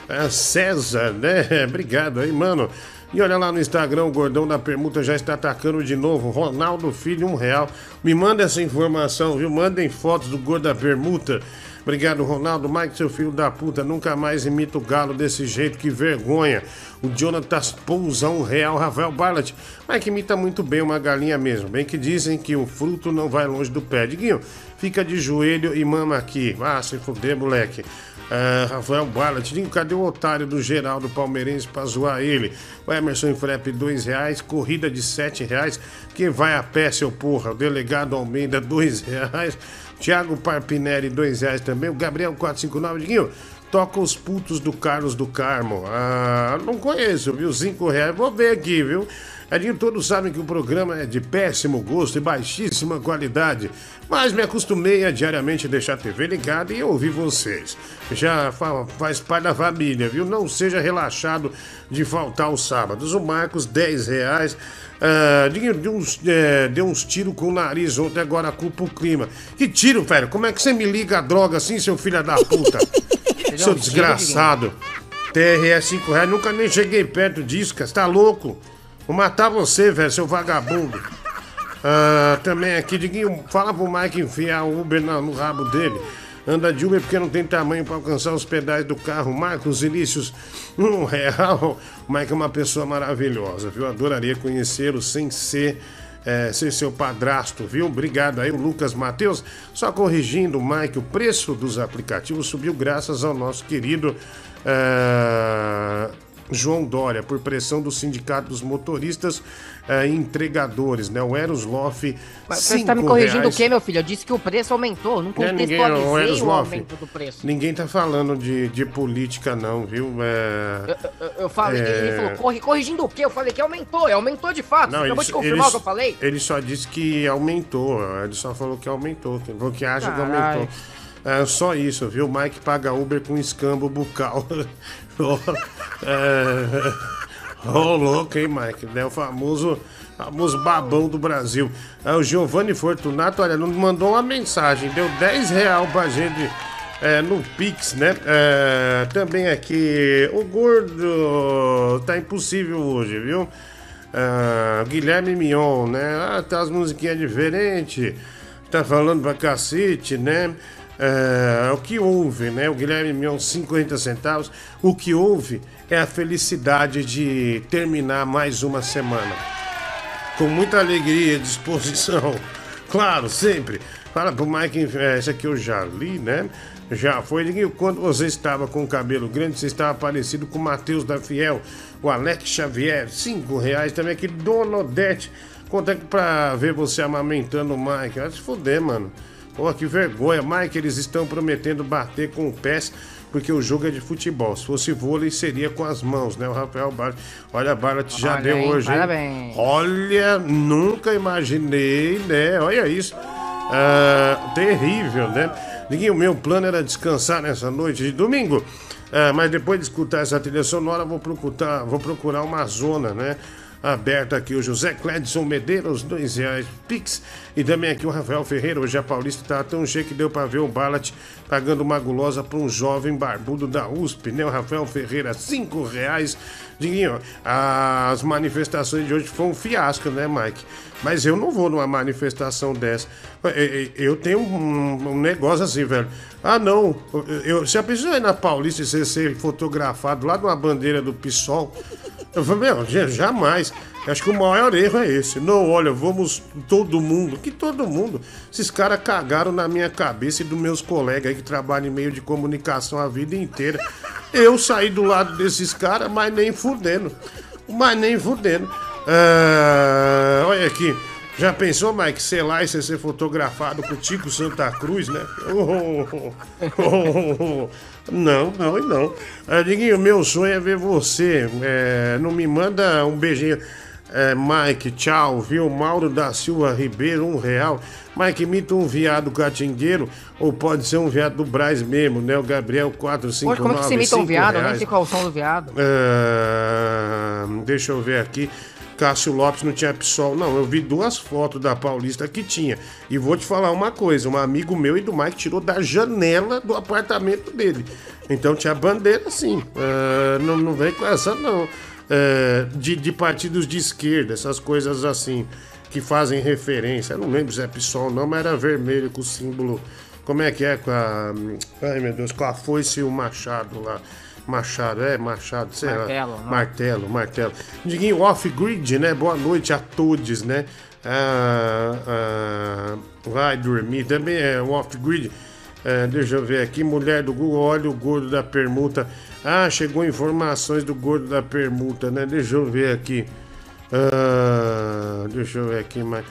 ah, César, né? Obrigado aí, mano. E olha lá no Instagram, o gordão da permuta já está atacando de novo. Ronaldo Filho, um real. Me manda essa informação, viu? Mandem fotos do gordo da permuta. Obrigado, Ronaldo. Mike, seu filho da puta, nunca mais imita o galo desse jeito, que vergonha. O Jonatas Pousa, um real. Rafael Barlat. Mike imita muito bem uma galinha mesmo. Bem que dizem que o fruto não vai longe do pé. Diguinho, fica de joelho e mama aqui. Ah, se fuder, moleque. Ah, Rafael Diguinho, cadê o otário do Geraldo Palmeirense pra zoar ele? O Emerson Frep, dois reais. Corrida de sete reais. Quem vai a pé, seu porra? O delegado Almeida, dois reais. Thiago Parpinelli, dois reais também. O Gabriel 459, Diguinho. toca os putos do Carlos do Carmo. Ah, não conheço, viu? Cinco reais. Vou ver aqui, viu? Edinho, todos sabem que o programa é de péssimo gosto e baixíssima qualidade, mas me acostumei a diariamente deixar a TV ligada e ouvir vocês. Já fa- faz parte da família, viu? Não seja relaxado de faltar os sábados. O Marcos, 10 reais. Ah, Diguinho, deu uns, é, deu uns tiros com o nariz ontem, agora culpa o clima. Que tiro, velho? Como é que você me liga a droga assim, seu filho da puta? seu desgraçado. TRS 5 reais, nunca nem cheguei perto disso, cara. Você tá louco? Vou matar você, velho, seu vagabundo. Ah, também aqui, Diguinho, fala pro Mike enfiar o Uber na- no rabo dele. Anda de Uber porque não tem tamanho pra alcançar os pedais do carro. Marcos Inícios, um real. O Mike é uma pessoa maravilhosa, viu? Adoraria conhecê-lo sem ser, eh, ser seu padrasto, viu? Obrigado aí, Lucas Matheus. Só corrigindo, Mike, o preço dos aplicativos subiu graças ao nosso querido. eh, João Dória, por pressão do Sindicato dos Motoristas eh, Entregadores, né? O Eros Loff, Mas você tá me corrigindo reais. o quê, meu filho? Eu disse que o preço aumentou. Não Não é ninguém, o contextualizei o aumento do preço. Ninguém tá falando de, de política, não, viu? É... Eu, eu falei, É. ele falou, corri- corrigindo o quê? Eu falei que aumentou, aumentou de fato. Não, Você ele, acabou de confirmar o que eu falei? ele só disse que aumentou. Ele só falou que aumentou. Que, falou que acha que Caralho. aumentou. É só isso, viu? Mike paga Uber com escambo bucal. Ô, é... Ô, louco, hein, Mike? É o famoso, famoso babão do Brasil. É, o Giovanni Fortunato, olha, nos mandou uma mensagem. Deu 10 real pra gente é, no Pix, né? É, também aqui, o gordo tá impossível hoje, viu? Ah, Guilherme Mion, né? Ah, tá as musiquinhas diferentes. Tá falando pra cacete, né? É, o que houve, né? O Guilherme Mion, 50 centavos. O que houve é a felicidade de terminar mais uma semana. Com muita alegria e disposição. Claro, sempre. Fala pro Mike, é, esse aqui eu já li, né? Já foi. Quando você estava com o cabelo grande, você estava parecido com o Matheus da Fiel, o Alex Xavier, cinco reais. Também aqui, Dona Odete. Quanto é que pra ver você amamentando o Mike? Vai se fuder, mano. Pô, que vergonha. Mike, eles estão prometendo bater com o pés porque o jogo é de futebol. Se fosse vôlei, seria com as mãos, né? O Rafael Barlet. Olha, Barlet já Olha, deu hoje, hein? Parabéns. Olha, nunca imaginei, né? Olha isso. Ah, terrível, né? O meu plano era descansar nessa noite de domingo. Ah, mas depois de escutar essa trilha sonora, vou procurar, vou procurar uma zona, né? Aberta aqui o José Cledson Medeiros, dois reais Pix. E também aqui o Rafael Ferreira, hoje a Paulista tá tão cheio que deu pra ver o Balat pagando uma gulosa pra um jovem barbudo da USP, né? O Rafael Ferreira, cinco reais. Diguinho, as manifestações de hoje foi um fiasco, né, Mike? Mas eu não vou numa manifestação dessa. Eu- tenho um, negócio assim, velho. Ah, não. Eu, se a pessoa ir na Paulista e você ser fotografado lá de uma bandeira do PSOL, eu falei, meu, ja- jamais. Eu Acho que o maior erro é esse. Não, olha, vamos todo mundo. Que todo mundo? Esses caras cagaram na minha cabeça e dos meus colegas aí que trabalham em meio de comunicação a vida inteira. Eu saí do lado desses caras, mas nem fudendo. Mas nem fudendo. Ah, olha aqui. Já pensou, Mike, sei lá, e você ser fotografado com o Tico Santa Cruz, né? Oh, oh, oh, oh, oh. Não, não e não. Ah, Diguinho, meu sonho é ver você. É, não me manda um beijinho. É, Mike, tchau, viu? Mauro da Silva Ribeiro, um real. Mike, imita um viado catingueiro ou pode ser um viado do Braz mesmo, né? O Gabriel 459 Poxa, como é que você imita um viado? Eu nem reais. sei qual é o som do viado. Ah, deixa eu ver aqui. Cássio Lopes não tinha PSOL. Não, eu vi duas fotos da Paulista que tinha. E vou te falar uma coisa: um amigo meu e do Mike tirou da janela do apartamento dele. Então tinha bandeira sim. Ah, não, não vem com essa, não. Ah, de, de partidos de esquerda, essas coisas assim, que fazem referência. Eu não lembro se é PSOL, não, mas era vermelho com o símbolo. Como é que é com a. Ai meu Deus, com a foice e o machado lá. Machado, é, Machado, sei Martelo, lá. não. Martelo, martelo. Diguinho, off-grid, né? Boa noite a todos, né? Ah, ah, vai dormir. Também é off-grid. Ah, deixa eu ver aqui. Mulher do Google, olha o gordo da permuta. Ah, chegou informações do gordo da permuta, né? Deixa eu ver aqui. Ah, deixa eu ver aqui mais.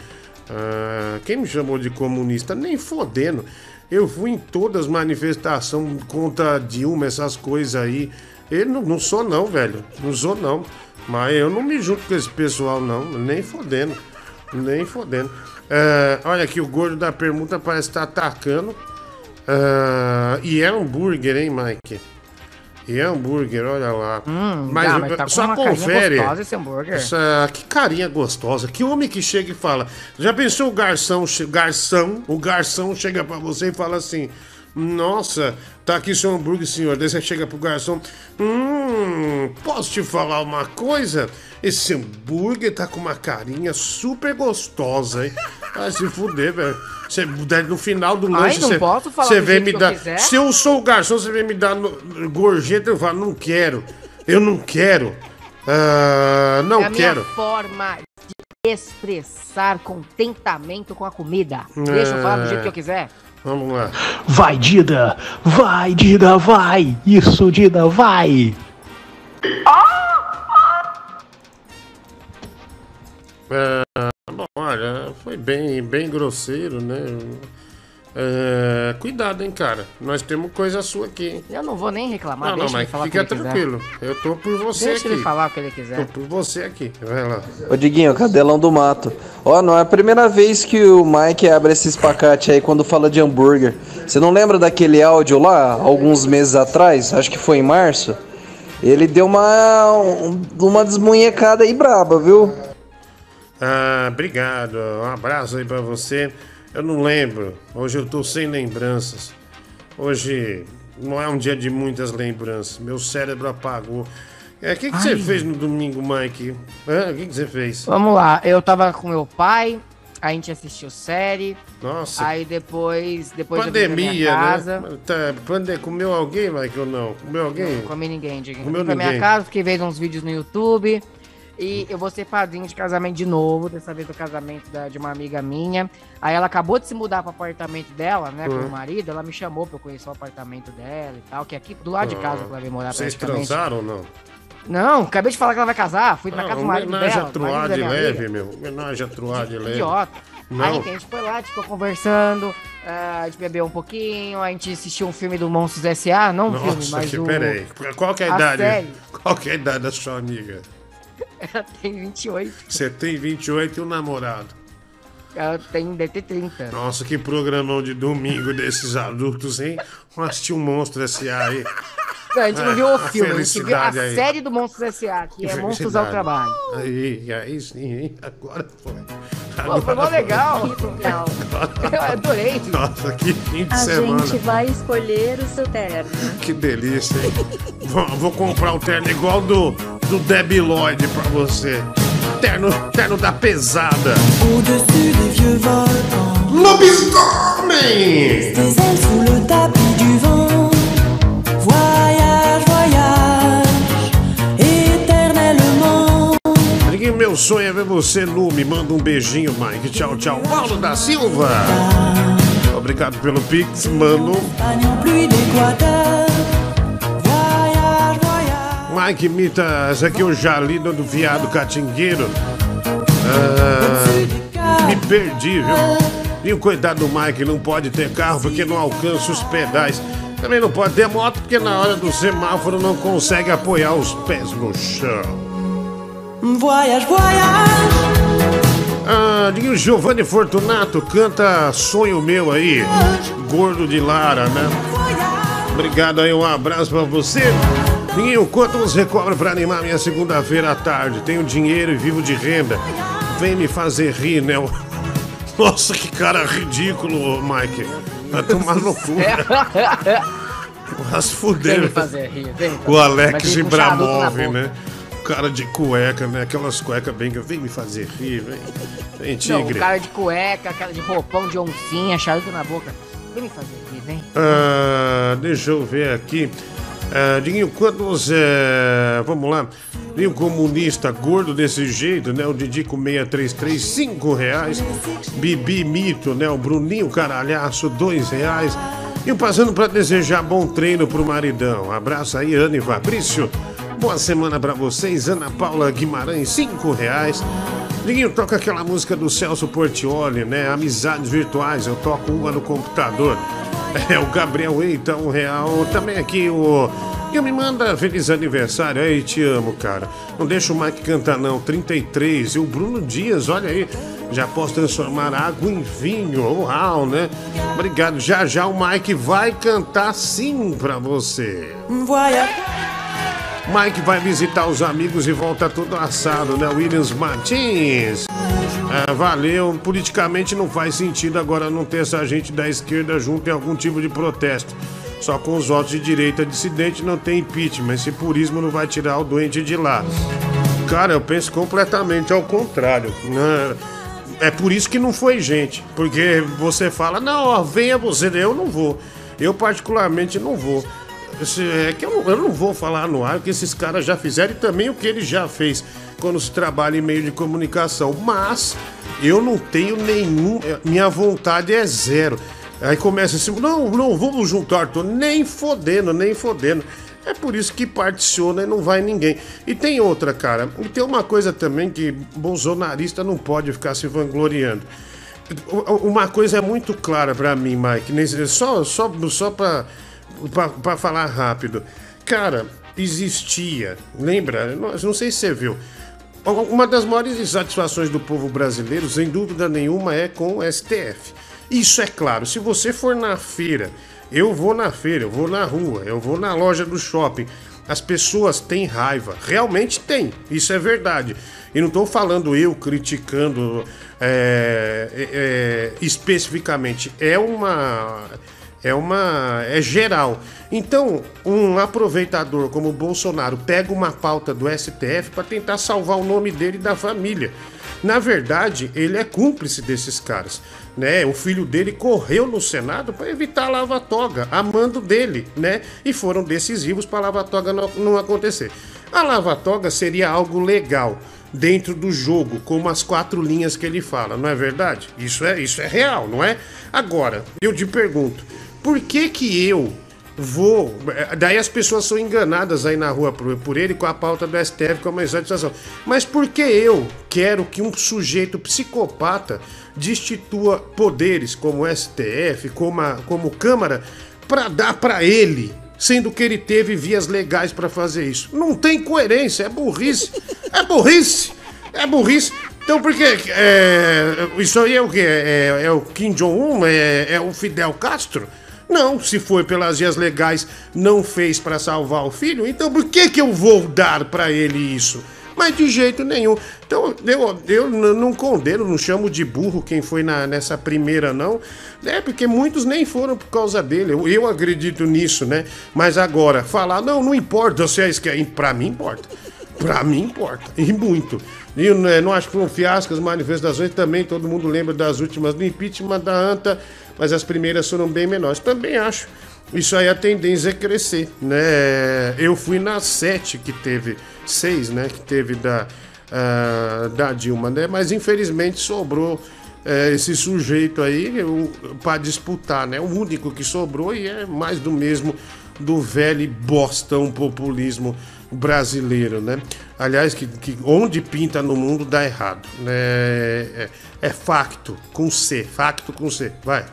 Ah, quem me chamou de comunista? Nem fodendo. Eu fui em todas as manifestações contra Dilma, essas coisas aí. Eu não, não sou não, velho. Não sou não. Mas eu não me junto com esse pessoal, não. Nem fodendo. Nem fodendo. Ah, olha aqui, o gordo da permuta parece estar atacando. Ah, e é hambúrguer, hein, Mike? E é hambúrguer, olha lá. mas, mas tá só confere. gostosa esse hambúrguer. Essa, que carinha gostosa. Que homem que chega e fala. Já pensou o garçom, garçom, o garçom chega pra você e fala assim: Nossa, tá aqui seu hambúrguer, senhor. Daí você chega pro garçom: Hum, posso te falar uma coisa? Esse hambúrguer tá com uma carinha super gostosa, hein? Vai se fuder, velho. Você, no final do Ai, lanche, não você, posso falar você vem me dar. Se eu sou o garçom, você vem me dar no- gorjeta, eu falo, não quero. Eu não quero. Ah, não é a quero. minha forma de expressar contentamento com a comida. Deixa eu falar do jeito que eu quiser. Vamos lá. Vai, Dida! Vai, Dida, vai! Isso, Dida, vai! Ah, bom, olha, foi bem, bem grosseiro, né? É, cuidado, hein, cara. Nós temos coisa sua aqui, hein? Eu não vou nem reclamar, Não, não, deixa ele mas falar o que fica ele quiser. tranquilo. Eu tô por você Deixa aqui. ele falar o que ele Tô quiser. por você aqui. Vai lá. Ô Diguinho, cadelão do mato. Ó, não é a primeira vez que o Mike abre esse espacate aí quando fala de hambúrguer. Você não lembra daquele áudio lá, alguns meses atrás? Acho que foi em março. Ele deu uma, um- uma desmunhecada aí braba, viu? Ah, obrigado. Um abraço aí pra você. Eu não lembro. Hoje eu tô sem lembranças. Hoje não é um dia de muitas lembranças. Meu cérebro apagou. É, o que, que você fez no domingo, Mike? O que, que você fez? Vamos lá, eu tava com meu pai, a gente assistiu série. Nossa. Aí depois, depois Pandemia, casa. né? Tá, pande... Comeu alguém, Mike, ou não? Comeu alguém? Não comi ninguém, Diguinho. Comeu Fui pra minha ninguém. casa, fiquei vendo uns vídeos no YouTube. E eu vou ser padrinho de casamento de novo, dessa vez do casamento da- de uma amiga minha. Aí ela acabou de se mudar pro apartamento dela, né, com Uhum. o marido. Ela me chamou pra eu conhecer o apartamento dela e tal, que é aqui do lado de casa que ela veio morar Vocês transaram ou não? Não, acabei de falar que ela vai casar. Fui na Ah, casa do marido homenagem dela. a marido truá de leve, amiga. meu. Homenagem a truá de leve. Idiota. Não. Aí a gente foi lá, a gente ficou conversando, ah, a gente bebeu um pouquinho, a gente assistiu um filme do Monstros S.A., não um filme, Nossa, mas que, o... peraí. Qual que é a, a idade? série. Qual que é a idade da sua amiga? Ela tem 28, Você tem 28 e um namorado. ela tem, ter 30. Nossa, que programão de domingo desses adultos, hein? Vamos assistir um monstro S.A. aí. Não, a gente não viu o a filme, a gente viu a aí. série do Monstros S.A., que, é Monstros ao. Trabalho. Aí, aí sim, hein? Agora foi. Pô, foi mó legal. Eu adorei. Nossa, que fim de A semana. gente vai escolher o seu terno. Que delícia, hein? vou, vou comprar o terno igual do, do Debbie Lloyd pra você. Terno, terno da pesada. Lobisomem! Meu sonho é ver você nu. Me manda um beijinho, Mike. Tchau, tchau. Paulo da Silva. Obrigado pelo Pix, mano. Mike imita esse aqui, o Jalino do Viado Catingueiro. Ah, me perdi, viu? E o coitado do Mike não pode ter carro porque não alcança os pedais. Também não pode ter moto porque na hora do semáforo não consegue apoiar os pés no chão. Voyage, voyage. Ah, e o Giovanni Fortunato canta Sonho Meu aí, Gordo de Lara, né? Obrigado aí, um abraço pra você. Ninguém, quanto você cobra pra animar minha segunda-feira à tarde? Tenho dinheiro e vivo de renda. Vem me fazer rir, né? Nossa, que cara ridículo, Mike. Vai tomar no cu. Mas Vem fuder. me fazer rir, vem me fazer O Alex Ibramov, né? Cara de cueca, né? Aquelas cuecas bem que vem me fazer rir, vem. Vem, Não, tigre. o cara de cueca, cara de roupão de oncinha, charuto na boca. Vem me fazer rir, vem. Ah, deixa eu ver aqui. Ah, Dinho, quando você. Vamos lá. Dinho comunista gordo desse jeito, né? O Didico 633, 5 reais. Bibi Mito, né? O Bruninho Caralhaço, 2 reais. E passando para desejar bom treino pro maridão. Abraço aí, Ana e Fabrício. Boa semana para vocês. Ana Paula Guimarães, 5 reais. Diguinho, toca aquela música do Celso Portioli, né? Amizades virtuais, eu toco uma no computador. É o Gabriel Eita, um real. Também aqui o. E me manda feliz aniversário. Aí, te amo, cara. Não deixa o Mike cantar, não. 33. E o Bruno Dias, olha aí. Já posso transformar água em vinho. Uau, né? Obrigado. Já já o Mike vai cantar sim pra você. Mike vai visitar os amigos e volta tudo assado, né? Williams Martins. É, valeu. Politicamente não faz sentido agora não ter essa gente da esquerda junto em algum tipo de protesto. Só com os votos de direita dissidente não tem impeachment. Esse purismo não vai tirar o doente de lá. Cara, eu penso completamente ao contrário. né? É por isso que não foi gente. Porque você fala, não, ó, venha você. Eu não vou. Eu, particularmente, não vou. Esse- É que eu, não- eu não vou falar no ar o que esses caras já fizeram e também o que ele já fez quando se trabalha em meio de comunicação. Mas eu não tenho nenhum. eh, Minha vontade é zero. Aí começa assim, não, não, vamos juntar, tô nem fodendo, nem fodendo. É por isso que particiona e não vai ninguém. E tem outra, cara. E tem uma coisa também que bolsonarista não pode ficar se vangloriando. Uma coisa é muito clara pra mim, Mike. Só, só, só pra, pra falar rápido. Cara, existia. Lembra? Não, não sei se você viu. Uma das maiores insatisfações do povo brasileiro, sem dúvida nenhuma, é com o STF. Isso é claro. Se você for na feira, eu vou na feira, eu vou na rua, eu vou na loja do shopping. As pessoas têm raiva. Realmente tem. Isso é verdade. E não estou falando eu criticando é, é, é, especificamente. É uma. É uma. É geral. Então, um aproveitador como o Bolsonaro pega uma pauta do STF para tentar salvar o nome dele e da família. Na verdade, ele é cúmplice desses caras. Né? O filho dele correu no Senado para evitar a lava-toga, amando dele, né? E foram decisivos para a lava-toga não, não acontecer. A lava-toga seria algo legal dentro do jogo, como as quatro linhas que ele fala, não é verdade? Isso é, isso é real, não é? Agora, eu te pergunto, por que que eu vou... eh, Daí as pessoas são enganadas aí na rua por, por ele com a pauta do STF como exaltação. Mas por que eu quero que um sujeito psicopata destitua poderes como STF, como, a, como Câmara, para dar para ele sendo que ele teve vias legais para fazer isso. Não tem coerência, é burrice. É burrice. É burrice. Então, por que? É, isso aí é o quê? É, é o Kim Jong-un? É, é o Fidel Castro? Não, se foi pelas vias legais, não fez para salvar o filho, então por que, que eu vou dar para ele isso? Mas de jeito nenhum. Então, eu, eu não condeno, não chamo de burro quem foi na, nessa primeira, não. É porque muitos nem foram por causa dele. Eu, eu acredito nisso, né? Mas agora, falar, não, não importa se é esquerda. Pra mim importa. Pra mim importa. E muito. E eu né, não acho que foi um fiasco as manifestações também. Todo mundo lembra das últimas do impeachment da ANTA, mas as primeiras foram bem menores. Também acho. Isso aí a tendência é crescer, né? Eu fui na sete que teve, seis, né? Que teve da, ah, da Dilma, né? Mas infelizmente sobrou eh, esse sujeito aí para disputar, né? O único que sobrou e é mais do mesmo do velho bostão populismo brasileiro, né? Aliás, que, que onde pinta no mundo dá errado, né? É, é facto, com C, facto com C, vai.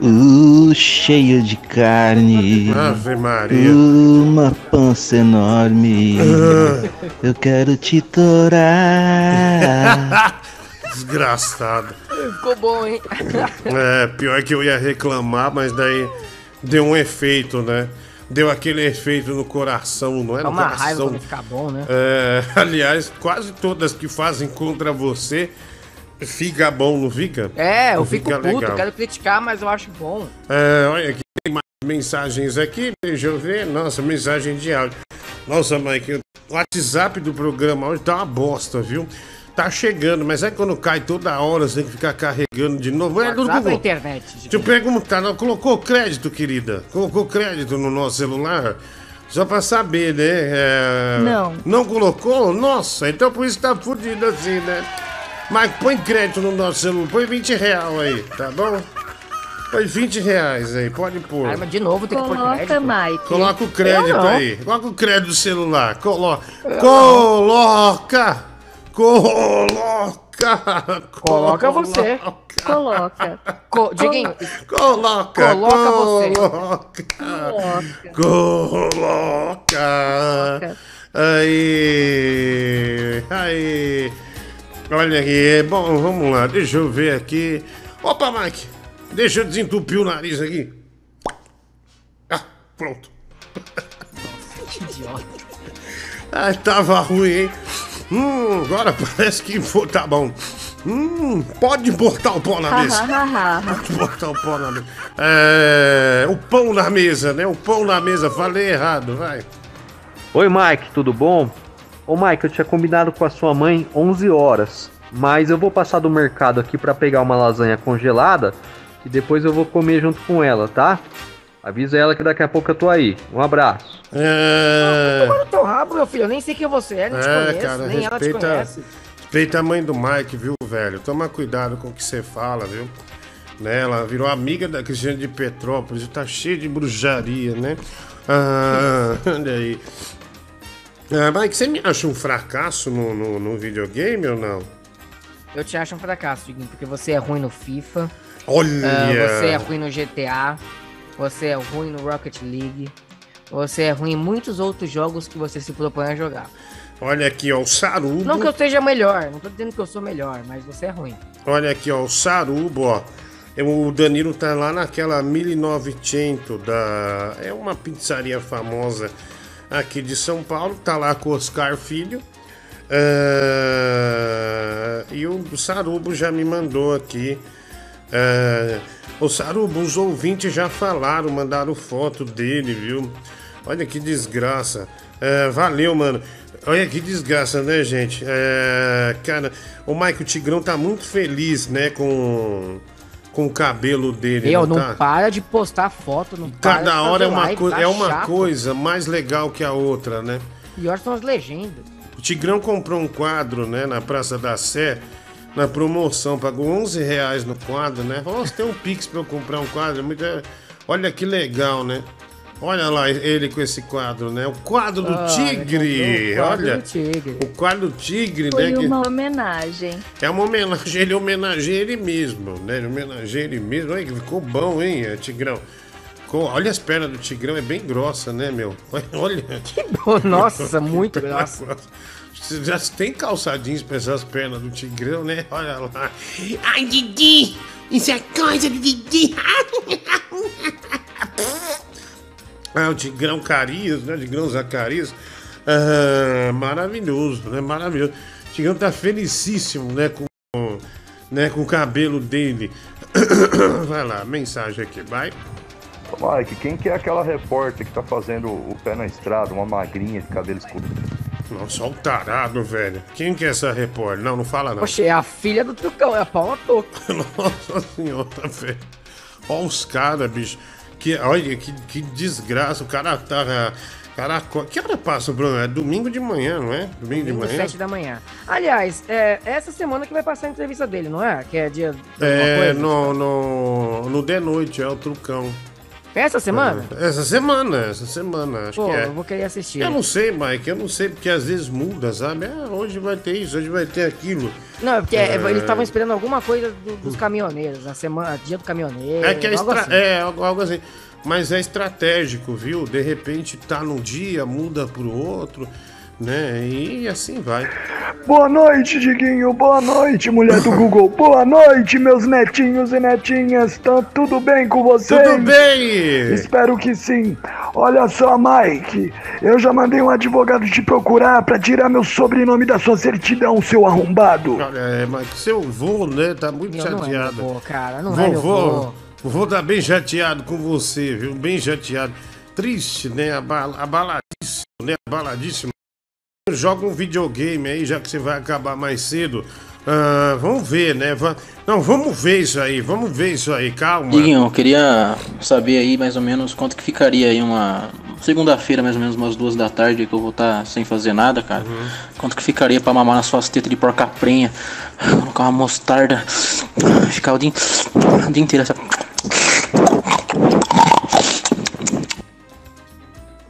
Uh, cheio de carne. Ave Maria. Uh, uma pança enorme. Ah. Eu quero te torar. Desgraçado. Ficou bom, hein? É, pior que eu ia reclamar, mas daí deu um efeito, né? Deu aquele efeito no coração, não é? Dá uma coração. raiva quando fica bom, né? É, aliás, quase todas que fazem contra você fica bom, não fica? É, eu Não fico puto, legal. quero criticar, mas eu acho bom. É, olha aqui, tem mais mensagens aqui, deixa eu ver. Nossa, mensagem de áudio. Nossa, Mike, o WhatsApp do programa hoje tá uma bosta, viu? Tá chegando, mas é quando cai toda hora, você tem que ficar carregando de novo. É do Google. internet. Deixa eu perguntar, não, colocou crédito, querida? Colocou crédito no nosso celular? Só pra saber, né? É, Não. Não colocou? Nossa, então por isso tá fudido assim, né? Mas põe crédito no nosso celular, põe 20 real aí, tá bom? Põe 20 reais aí, pode pôr. Ah, mas de novo tem que pôr Coloca, crédito. Mike. Coloca o crédito aí. Coloca o crédito do celular. Colo... Coloca! Coloca! Coloca. Você. Coloca. Co Diguinho, Coloca. Coloca você. Coloca. Coloca. Coloca. Aí. Aí. Olha aqui. Bom, vamos lá. Deixa eu ver aqui. Opa, Mike. Deixa eu desentupir o nariz aqui. Ah, pronto. que idiota. Ai, tava ruim, hein? Hum, agora parece que foi- tá bom. Hum, pode botar o pó na mesa. Pode botar o pó na mesa. É, o pão na mesa, né? O pão na mesa. Falei errado, vai. Oi, Mike, tudo bom? Ô, Mike, eu tinha combinado com a sua mãe 11 horas, mas eu vou passar do mercado aqui pra pegar uma lasanha congelada e depois eu vou comer junto com ela, tá? Avisa ela que daqui a pouco eu tô aí. Um abraço. É, Toma no teu rabo, meu filho. Eu nem sei quem você é, nem te é conheço, cara, nem ela te respeita, conhece. respeita a mãe do Mike, viu, velho? Toma cuidado com o que você fala, viu? Né? Ela virou amiga da Cristiane de Petrópolis, tá cheia de bruxaria, né? Ah, olha aí. Ah, Mike, você me acha um fracasso no, no, no videogame ou não? Eu te acho um fracasso, Diguinho, porque você é ruim no FIFA. Olha! ah, você é ruim no GTA. Você é ruim no Rocket League. Você é ruim em muitos outros jogos que você se propõe a jogar. Olha aqui, ó, o Sarubo. Não que eu seja melhor, não tô dizendo que eu sou melhor, mas você é ruim. Olha aqui, ó, o Sarubo, ó. O Danilo tá lá naquela 1900 da. É uma pizzaria famosa aqui de São Paulo. Tá lá com o Oscar Filho. É, E o Sarubo já me mandou aqui. É, O Sarubo, os ouvintes já falaram, mandaram foto dele, viu? Olha que desgraça. É, valeu, mano. Olha que desgraça, né, gente? É, cara, o Michael Tigrão tá muito feliz, né, com, com o cabelo dele. Eu não tá? para de postar foto, não para Cada hora é uma, live, tá é uma chato. coisa mais legal que a outra, né? Pior são as legendas. O Tigrão comprou um quadro, né, na Praça da Sé, na promoção, pagou 11 reais no quadro, né? Falou, você tem um Pix pra eu comprar um quadro? Muito- Olha que legal, né? Olha lá ele com esse quadro, né? O quadro do Olha, tigre! o quadro Olha! do tigre. O quadro do tigre, Foi né? que- uma homenagem. É uma homenagem, ele homenageia ele mesmo, né? Ele homenageia ele mesmo. Olha que ficou bom, hein, eh, Tigrão? Ficou- olha as pernas do Tigrão, é bem grossa, né, meu? Olha. Que bom, nossa, muito grossa. Você já tem calçadinhos pra essas pernas do Tigrão, né? Olha lá. Ai, Didi! Isso é coisa do Didi! Ah, o Tigrão Carias, né? Tigrão Zacarias. Ah, maravilhoso, né? Maravilhoso. O Tigrão tá felicíssimo, né? Com, né? com o cabelo dele. Vai lá, mensagem aqui, vai. Mike, quem que é aquela repórter que tá fazendo o pé na estrada, uma magrinha de cabelo escuro? Nossa, o tarado, velho. Quem que é essa repórter? Não, não fala não. Poxa, é a filha do Trucão, é a Paula Toco. Nossa senhora, velho. Olha os caras, bicho. Que, olha, que, que desgraça. O cara tá. Cara, que hora passa o programa? É domingo de manhã, não é? Domingo de Domingo, manhã? sete da manhã. Aliás, é, essa semana que vai passar a entrevista dele, não é? Que é dia. de É, coisa? no, no, no de noite, é o trucão. Essa semana? É, essa semana, essa semana, acho Pô, que é. eu vou querer assistir. Eu não sei, Mike, eu não sei, porque às vezes muda, sabe? Ah, hoje vai ter isso, hoje vai ter aquilo. Não, é porque é, É. eles estavam esperando alguma coisa do- dos caminhoneiros, na semana, dia do caminhoneiro. É que é, algo assim. é algo assim. Mas é estratégico, viu? De repente tá num dia, muda pro outro, né? E assim vai. Boa noite, Diguinho. Boa noite, mulher do Google. Boa noite, meus netinhos e netinhas. Tá tudo bem com vocês? Tudo bem! Espero que sim. Olha só, Mike. Eu já mandei um advogado te procurar pra tirar meu sobrenome da sua certidão, seu arrombado. Olha, é, mas seu vô, né? Tá muito Meu, não é chateado. meu vô, cara, não é meu Vovô, vô. vovô tá bem chateado com você, viu? Bem chateado. Triste, né? Abala- Abaladíssimo, né? Abaladíssimo. Joga um videogame aí, já que você vai acabar mais cedo. Ah, vamos ver, né? Não, vamos ver isso aí, vamos ver isso aí, calma. Diguinho, eu queria saber aí mais ou menos quanto que ficaria aí uma segunda-feira, mais ou menos umas duas da tarde, que eu vou estar sem fazer nada, cara. Quanto que ficaria pra mamar nas suas tetas de porca prenha, colocar uma mostarda, ficar o dia, o dia inteiro essa.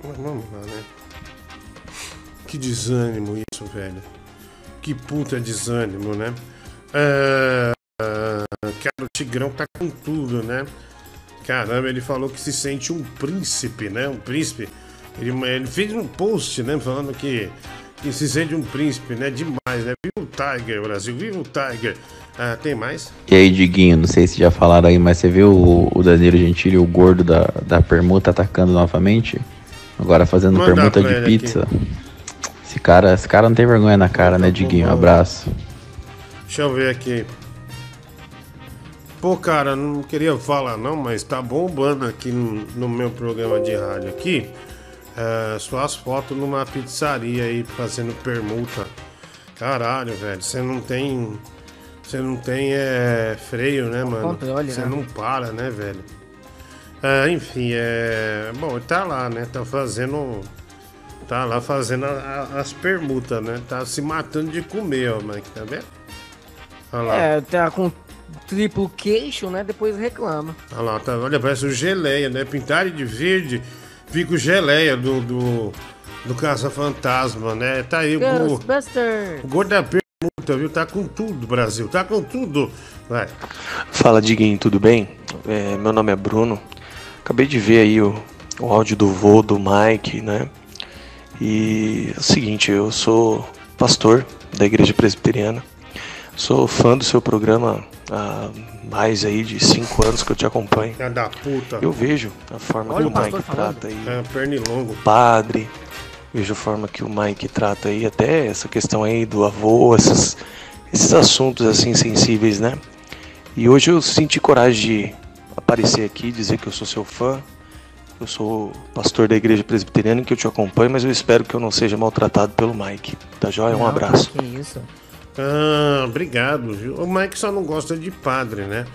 Mas Vamos lá, né? Que desânimo isso, velho. Que puta desânimo, né? É, cara, o Tigrão tá com tudo, né? Caramba, ele falou que se sente um príncipe, né? Um príncipe. Ele, ele fez um post, né? Falando que, que se sente um príncipe, né? Demais, né? Viva o Tiger, Brasil, viva o Tiger. Ah, tem mais? E aí, Diguinho, não sei se já falaram aí, mas você viu o, o Danilo Gentili, o gordo da, da permuta, atacando novamente? Agora fazendo permuta de pizza. Esse cara, esse cara não tem vergonha na cara, né, Diguinho? Abraço. Deixa eu ver aqui. Pô, cara, não queria falar não, mas tá bombando aqui no, no meu programa de rádio aqui. É, suas fotos numa pizzaria aí fazendo permuta. Caralho, velho, você não tem. Você não tem é, freio, né, mano? controle, Você né? não para, né, velho? É, enfim, é. Bom, tá lá, né? Tá fazendo. Tá lá fazendo a- a- as permutas, né? Tá se matando de comer, ó, Mike, tá vendo? Olha lá. É, tá com triplo queixo, né? Depois reclama. Olha lá, tá, olha, parece o geleia, né? Pintar de verde, fica o geleia do, do, do Caça-Fantasma, né? Tá aí o, o gordo da permuta, viu? Tá com tudo, Brasil, tá com tudo. Vai. Fala Diguinho, tudo bem? É, meu nome é Bruno. Acabei de ver aí o, o áudio do vô do Mike, né? E é o seguinte, eu sou pastor da igreja presbiteriana. Sou fã do seu programa há mais aí de cinco anos que eu te acompanho. Filha da puta. Eu vejo a forma Olha que o Mike falando. trata aí É, pernilongo. o padre, vejo a forma que o Mike trata aí, até essa questão aí do avô, esses, esses assuntos assim sensíveis, né? E hoje eu senti coragem de aparecer aqui, dizer que eu sou seu fã, eu sou pastor da igreja presbiteriana que eu te acompanho, mas eu espero que eu não seja maltratado pelo Mike. Tá joia? Um Não, abraço. Que isso? Ah, obrigado, viu? O Mike só não gosta de padre, né?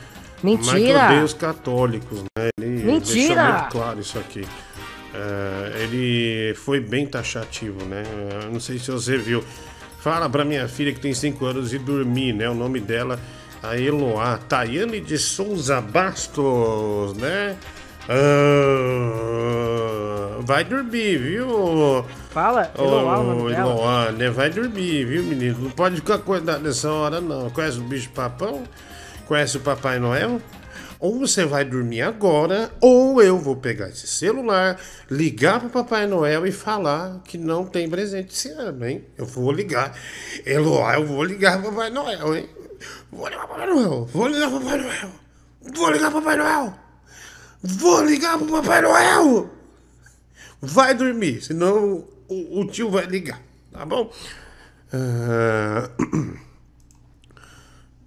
Mentira! O Mike odeia os católicos, né? Ele Mentira! deixou muito claro isso aqui. É, ele foi bem taxativo, né? Eu não sei se você viu. Fala pra minha filha que tem 5 anos e dormir, né? O nome dela, a Eloá, Tayane de Souza Bastos, né? Ah, vai dormir, viu? Fala, Eloá. Eloá, né? Vai dormir, viu, menino? Não pode ficar acordado nessa hora, não. Conhece o bicho papão? Conhece o Papai Noel? Ou você vai dormir agora, ou eu vou pegar esse celular, ligar pro Papai Noel e falar que não tem presente esse ano, hein? Eu vou ligar. Eloá, eu vou ligar pro Papai Noel, hein? Vou ligar pro Papai Noel. Vou ligar pro Papai Noel. Vou ligar pro Papai Noel. Vou ligar pro Papai Noel. Vai dormir, senão o, o tio vai ligar, tá bom?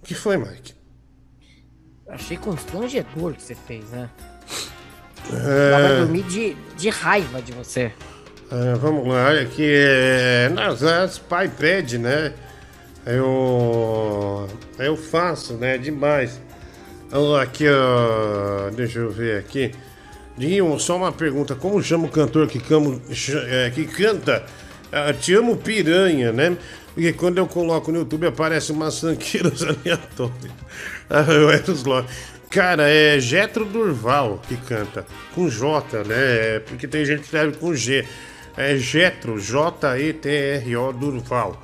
O que foi, Mike? Achei constrangedor o que você fez, né? É. Ela vai dormir de, de raiva de você. Ah, vamos lá, olha aqui. É, nas, nas pai pede, né? Eu, eu faço, né? Demais. Olha aqui, ó. Deixa eu ver aqui. Dinho, só uma pergunta. Como chama o cantor que, camo, é, que canta ah, Te Amo Piranha, né? Porque quando eu coloco no YouTube aparece umas sanqueiras aleatórias. Ah, eu era Cara, é Getro Durval que canta. Com J, né? Porque tem gente que escreve com G. É Getro, J-E-T-R-O Durval.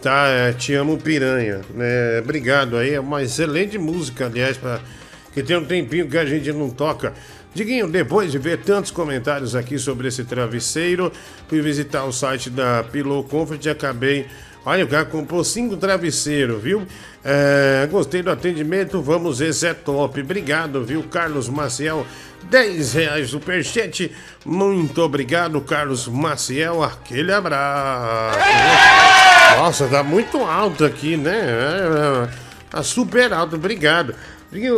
Tá, é, te amo piranha, né? Obrigado aí, é uma excelente música, aliás, pra, que tem um tempinho que a gente não toca. Diguinho, depois de ver tantos comentários aqui sobre esse travesseiro, fui visitar o site da Pillow Comfort e acabei. Olha, o cara comprou cinco travesseiros, viu? É, gostei do atendimento, vamos, esse é top. Obrigado, viu, Carlos Maciel? 10 reais superchat. Muito obrigado, Carlos Maciel. Aquele abraço. Nossa, tá muito alto aqui, né? Tá super alto, obrigado.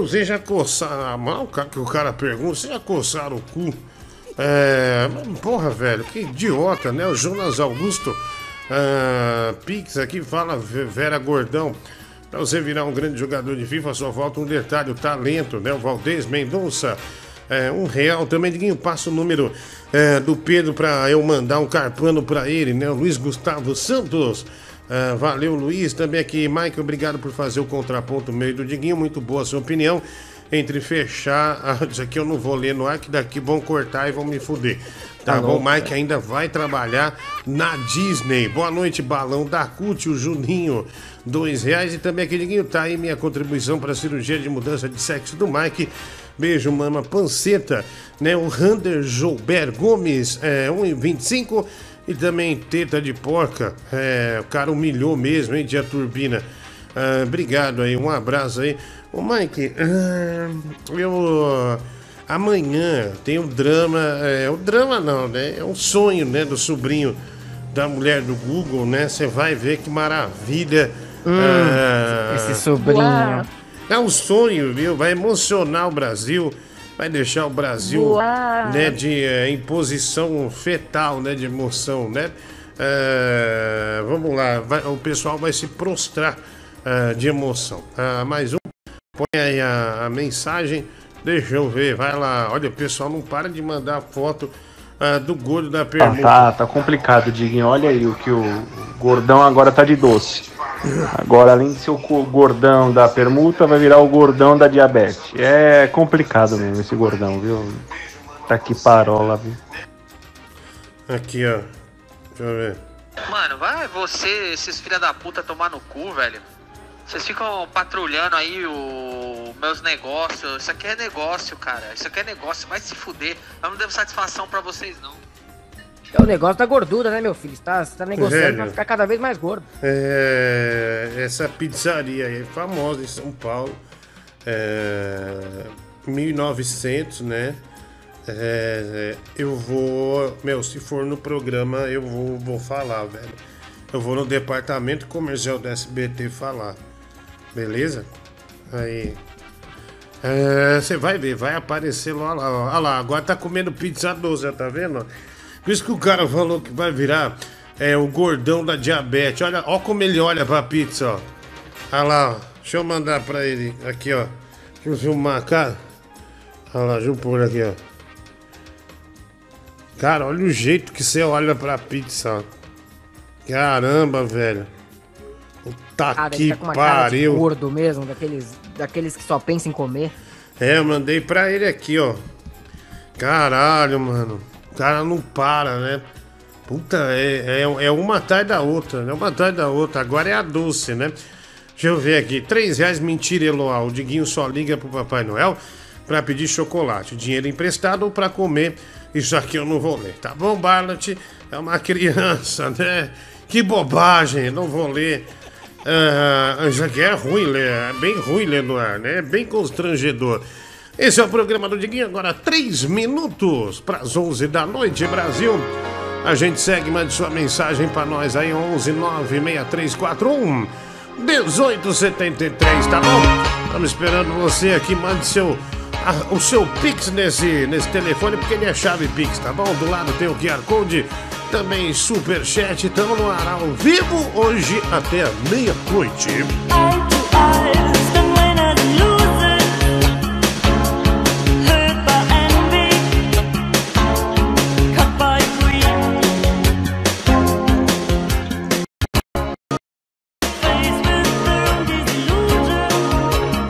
Você já coçaram a mão? Que o cara pergunta, você já coçaram o cu? É, porra, velho, que idiota, né? O Jonas Augusto ah, Pix aqui fala Ve- Vera Gordão. Pra você virar um grande jogador de FIFA, só falta um detalhe, o talento, né? O Valdez Mendonça. É, um real também, Diguinho, passa o número é, do Pedro pra eu mandar um carpano pra ele, né? O Luiz Gustavo Santos. Ah, valeu, Luiz. Também aqui, Mike, obrigado por fazer o contraponto meio do Diguinho. Muito boa a sua opinião. entre fechar. Ah, isso aqui eu não vou ler no ar, que daqui vão cortar e vão me fuder. Tá, Tá bom? louco, Mike ainda vai trabalhar na Disney. Boa noite, Balão da CUT, o Juninho. Dois reais. E também aquele Guinho, tá aí minha contribuição para a cirurgia de mudança de sexo do Mike. Beijo, mama panceta. Né? O Rander Joubert Gomes, é, 1,25. E também teta de porca. É, o cara humilhou mesmo, hein, de a turbina. Ah, obrigado aí, um abraço aí. Ô Mike, ah, eu. Amanhã tem o drama. É, o drama não, né? É um sonho, né? Do sobrinho da mulher do Google, né? Você vai ver que maravilha. Hum, ah, esse sobrinho. É um sonho, viu? Vai emocionar o Brasil. Vai deixar o Brasil né, de eh, imposição fetal, né? De emoção, né? Ah, vamos lá, vai- o pessoal vai se prostrar ah, de emoção. Ah, mais um. Põe aí a, a mensagem. Deixa eu ver, vai lá. Olha, o pessoal não para de mandar foto ah, do gordo da Tá, permuta. tá, tá complicado, Diguinho. Olha aí o que o gordão agora tá de doce. Agora, além de ser o gordão da permuta, vai virar o gordão da diabetes. É complicado mesmo esse gordão, viu? Tá que parola, viu? Aqui, ó. Deixa eu ver. Mano, vai você, esses filha da puta, tomar no cu, velho. Vocês ficam patrulhando aí o meus negócios. Isso aqui é negócio, cara. Isso aqui é negócio. Vai se fuder. Eu não devo satisfação pra vocês, não. É o negócio da gordura, né, meu filho? Você tá, você tá negociando Velho. pra ficar cada vez mais gordo. É, essa pizzaria aí é famosa em São Paulo. É, 1900, né? É, eu vou. Meu, se for no programa, eu vou, vou falar, velho. Eu vou no departamento comercial da SBT falar. Beleza? Aí. É, Você vai ver, vai aparecer lá. Olha lá, agora tá comendo pizza doce, ó, tá vendo? Por isso que o cara falou que vai virar é, o gordão da diabetes. Olha, ó como ele olha pra pizza, ó. Olha lá, ó. Deixa eu mandar pra ele aqui, ó. Deixa eu filmar, cara. Olha lá, deixa eu pôr aqui, ó. Cara, olha o jeito que você olha pra pizza, ó. Caramba, velho. Puta Cara, que ele tá com uma cara pariu. gordo mesmo, daqueles, daqueles que só pensam em comer. É, eu mandei pra ele aqui, ó. Caralho, mano. O cara não para, né? Puta, é, é, é uma atrás da outra, né? Uma atrás da outra. Agora é a doce, né? Deixa eu ver aqui. Três reais, mentira, Eloá. O Diguinho só liga pro Papai Noel pra pedir chocolate. Dinheiro emprestado ou pra comer. Isso aqui eu não vou ler. Tá bom, Barlet? É uma criança, né? Que bobagem, não vou ler. Ah, isso aqui é ruim é bem ruim ler no ar, né? É bem constrangedor. Esse é o programa do Diguinho, agora três minutos para as 11 da noite, Brasil. A gente segue, mande sua mensagem para nós aí, 11 96341 1873, tá bom? Estamos esperando você aqui, mande seu, a- o seu Pix nesse, nesse telefone, porque ele é chave Pix, tá bom? Do lado tem o QR Code, também Superchat, estamos no ar ao vivo hoje até meia-noite.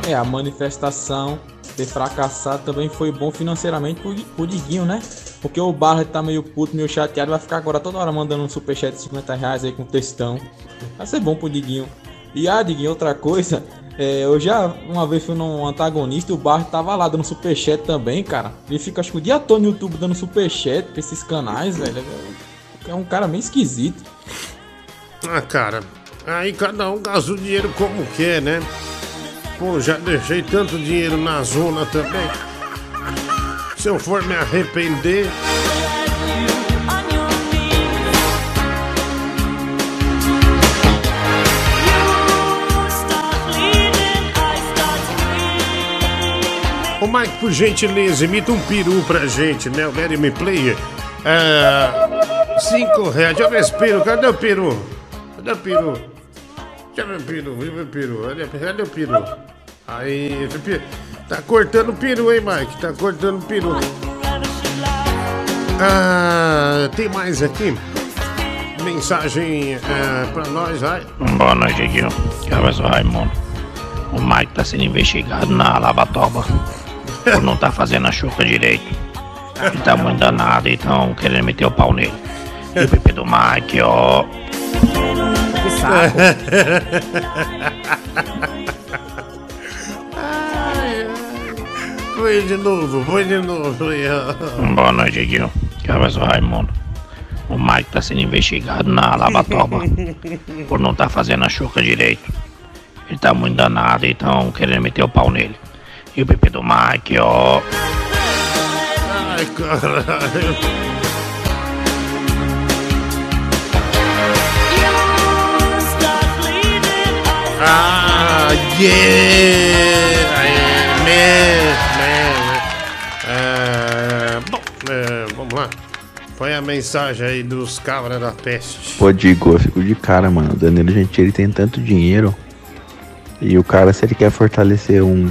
É, a manifestação ter fracassado também foi bom financeiramente pro, pro Diguinho, né? Porque o Barret tá meio puto, meio chateado, vai ficar agora toda hora mandando um superchat de 50 reais aí com textão. Vai ser bom pro Diguinho. E ah, Diguinho, outra coisa, é, eu já uma vez fui num antagonista e o Barret tava lá dando superchat também, cara. Ele fica acho que o dia todo no YouTube dando superchat pra esses canais, velho. É um cara meio esquisito. Ah, cara, aí cada um gasta o dinheiro como quer, né? Pô, já deixei tanto dinheiro na zona também. Se eu for me arrepender. Ô Mike, por gentileza, imita um peru pra gente, né? O Let Me Play. É, cinco reais. Deixa eu ver esse peru. Cadê o peru? Cadê o peru? Ver o peru. Ver o peru. Cadê, cadê o peru? Aí, tá cortando o peru, hein, Mike? Tá cortando o peru. Ah, tem mais aqui? Mensagem é, pra nós, vai. Boa noite, Diguinho. Que é o Raimundo. O Mike tá sendo investigado na Lavatoba por não tá fazendo a chuca direito. Ele tá muito danado, então querendo meter o pau nele. E o Pepe do Mike, ó. Que Foi de novo, foi de novo. Boa noite, Guilherme. Que é o Raimundo. O Mike tá sendo investigado na Lavatoba por não tá fazendo a chuca direito. Ele tá muito danado, então querendo meter o pau nele. E o Pepe do Mike, ó. Ai, caralho. Ah, yeah! Aê, Põe a mensagem aí dos cabras da peste. Pô, digo, eu fico de cara, mano. O Danilo Gentili tem tanto dinheiro. E o cara, se ele quer fortalecer um,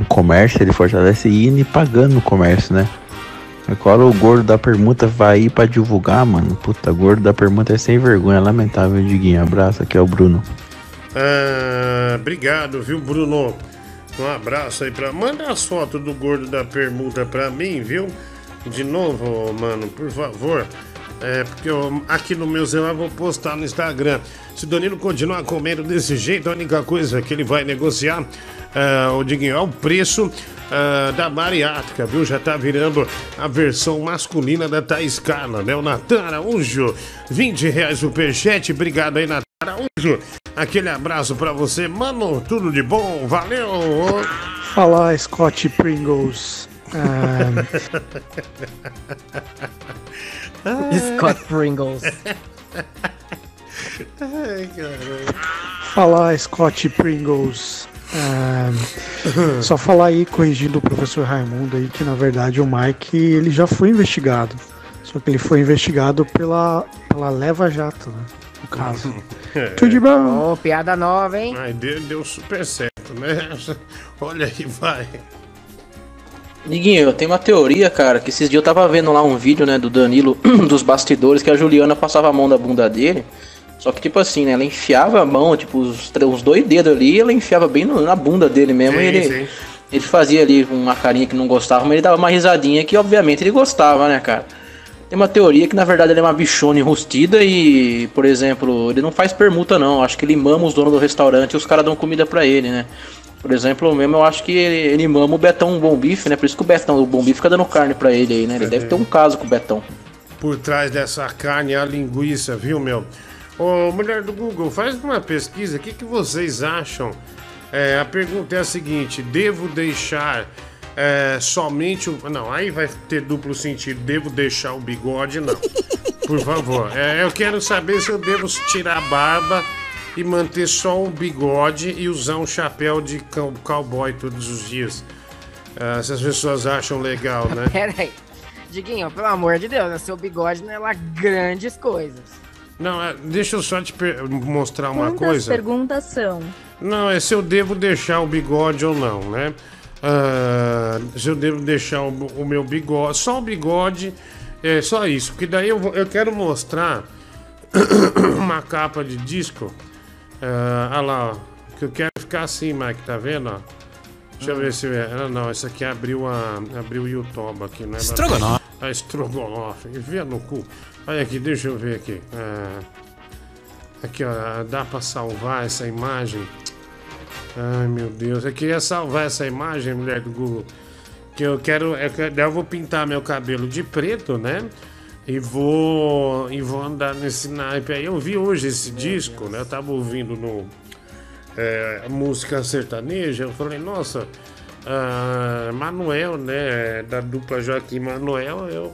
um comércio, ele fortalece indo e pagando no comércio, né? Agora o gordo da permuta vai ir pra divulgar, mano. Puta, gordo da permuta é sem vergonha, lamentável, Diguinho. Abraço, aqui é o Bruno. Ah, obrigado, viu, Bruno? Um abraço aí pra. Manda as fotos do gordo da permuta pra mim, viu? De novo, mano, por favor. É, porque eu, aqui no meu celular vou postar no Instagram. Se o Danilo continuar comendo desse jeito, a única coisa que ele vai negociar, é, o Diguinho, é o preço é, da bariátrica, viu? Já tá virando a versão masculina da Thaís Carla, né? O Natan Araújo, 20 reais o superchat. Obrigado aí, Natan Araújo. Aquele abraço pra você, mano. Tudo de bom, valeu! Fala, Scott Pringles. Ah, Scott Pringles. Ai, caramba. Fala, Scott Pringles. Ah, só falar aí, corrigindo o professor Raimundo aí, que na verdade o Mike ele já foi investigado. Só que ele foi investigado pela, pela Leva Jato, né? No caso. Tudo de bom. Ô, piada nova, hein? Ai, deu, deu super certo, né? Olha aí, vai. Diguinho, eu tenho uma teoria, cara, que esses dias eu tava vendo lá um vídeo, né, do Danilo, dos bastidores, que a Juliana passava a mão na bunda dele. Só que, tipo assim, né, ela enfiava a mão, tipo, os, os dois dedos ali, ela enfiava bem no- na bunda dele mesmo. Sim, e ele, sim. ele fazia ali uma carinha que não gostava, mas ele dava uma risadinha que, obviamente, ele gostava, né, cara? Tem uma teoria que, na verdade, ele é uma bichona enrustida e, por exemplo, ele não faz permuta, não. Acho que ele mama os donos do restaurante e os caras dão comida pra ele, né? Por exemplo, mesmo eu acho que ele, ele mama o Betão Bom Bife, né? Por isso que o Betão, o Bom Bife fica dando carne pra ele aí, né? Ele deve ter um caso com o Betão. Por trás dessa carne é a linguiça, viu, meu? Ô, mulher do Google, faz uma pesquisa. O que, que vocês acham? É, a pergunta é a seguinte: devo deixar é, somente o. Não, aí vai ter duplo sentido. Devo deixar o bigode? Não. Por favor. É, eu quero saber se eu devo tirar a barba e manter só o bigode e usar um chapéu de cow- cowboy todos os dias. Ah, se as pessoas acham legal, né? Pera aí. Diguinho, pelo amor de Deus, né? seu bigode não é lá grandes coisas. Não, é, deixa eu só te mostrar uma Quantas coisa. perguntas são? Não, é se eu devo deixar o bigode ou não, né? Ah, se eu devo deixar o, o meu bigode, só o bigode, é só isso, porque daí eu, vou- eu quero mostrar uma capa de disco. Ah, olha lá, ó, que eu quero ficar assim, Mike, tá vendo? Ó? Deixa eu ver se. Não, não, esse aqui abriu a. abriu o YouTube aqui, né? Estrogonofe. Ah, estrogonofe. Enfia no cu. Olha aqui, deixa eu ver aqui. Ah, aqui, ó, dá pra salvar essa imagem? Ai, meu Deus. Eu queria salvar essa imagem, mulher do Google. Que eu quero. Eu, quero, daí eu vou pintar meu cabelo de preto, né? E vou. E vou andar nesse naipe aí. Eu vi hoje esse disco, né? Eu tava ouvindo no. é, música sertaneja. Eu falei, nossa. ah, Manuel, né? Da dupla Joaquim Manuel, eu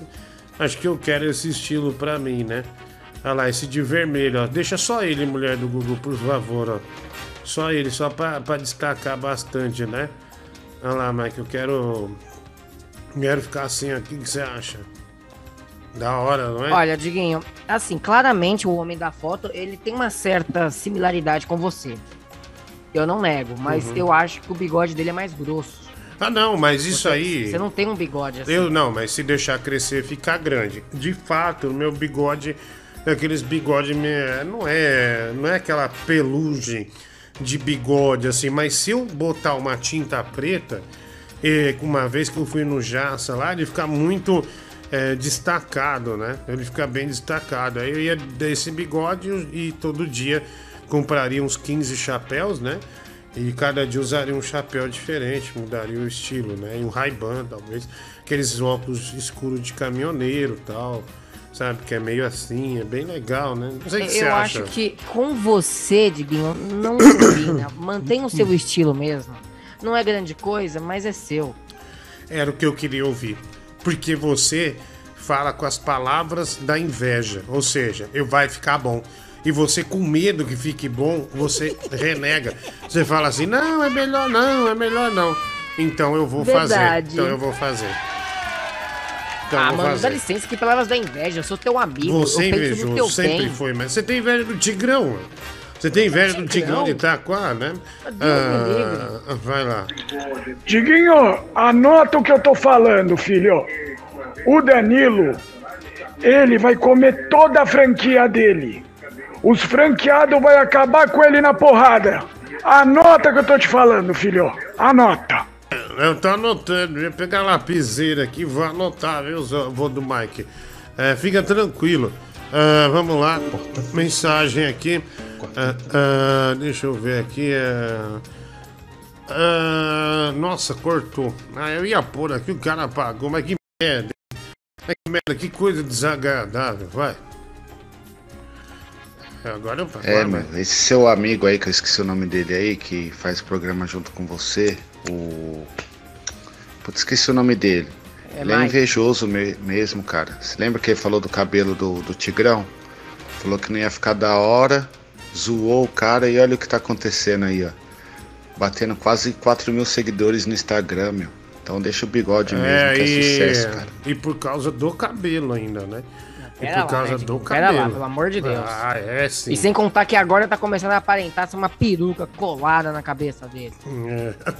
acho que eu quero esse estilo pra mim, né? Olha lá, esse de vermelho, ó. Deixa só ele, mulher do Google, por favor, ó. Só ele, só pra, pra destacar bastante, né? Olha lá, Mike, eu quero. Quero ficar assim aqui, o que você acha? Da hora, não é? Olha, Diguinho, assim, claramente o homem da foto, ele tem uma certa similaridade com você. Eu não nego, mas Uhum. eu acho que o bigode dele é mais grosso. Ah, não, mas isso Você- aí. Você não tem um bigode assim. Eu não, mas se deixar crescer, ficar grande. De fato, o meu bigode, aqueles bigode não é, não é aquela pelugem de bigode, assim, mas se eu botar uma tinta preta, uma vez que eu fui no Jaça lá, ele fica muito eh, destacado, né? Ele fica bem destacado. Aí eu ia desse bigode e todo dia compraria uns 15 chapéus, né? E cada dia usaria um chapéu diferente, mudaria o estilo, né? E um Ray-Ban, talvez. Aqueles óculos escuros de caminhoneiro tal. Sabe? Que é meio assim, é bem legal, né? Não sei o que você Eu acha. acho que com você, Diguinho, não combina. Mantenha o seu estilo mesmo. Não é grande coisa, mas é seu. Era o que eu queria ouvir. Porque você fala com as palavras da inveja. Ou seja, eu vai ficar bom. E você, com medo que fique bom, você renega. Você fala assim: não, é melhor não, é melhor não. Então eu vou fazer. Verdade. Então eu vou fazer. Então ah, vou mano, fazer. dá licença, que palavras da inveja. Eu sou teu amigo. Você é invejoso, sempre bem. foi, mas você tem inveja do Tigrão. mano. Você tem inveja do Tigrão de Itaquá, né? Deus Ah, vai lá. Diguinho, anota o que eu tô falando, filho. O Danilo, ele vai comer toda a franquia dele. Os franqueados vai acabar com ele na porrada. Anota o que eu tô te falando, filho. Anota. Eu tô anotando, eu ia pegar a lapiseira aqui, vou anotar, viu, vô do Mike. É, fica tranquilo. Ah, vamos lá, mensagem aqui. Ah, ah, deixa eu ver aqui. ah, ah, nossa, cortou. Ah, eu ia pôr aqui, o cara apagou, mas que merda. Mas que merda, que coisa desagradável, vai. É, Agora eu É, agora- mano, esse seu amigo aí, que eu esqueci o nome dele aí, que faz programa junto com você, o. Putz, esqueci o nome dele. É ele é invejoso me- mesmo, cara. Você lembra que ele falou do cabelo do, do Tigrão? Falou que não ia ficar da hora, zoou o cara e olha o que tá acontecendo aí, ó. Batendo quase 4 mil seguidores no Instagram, meu. Então deixa o bigode mesmo, É, que é e, sucesso, cara. e por causa do cabelo ainda, né? E Pera por lá, causa né, do cabelo. Pera lá, pelo amor de Deus. Ah, é sim. E sem contar que agora tá começando a aparentar ser uma peruca colada na cabeça dele. É.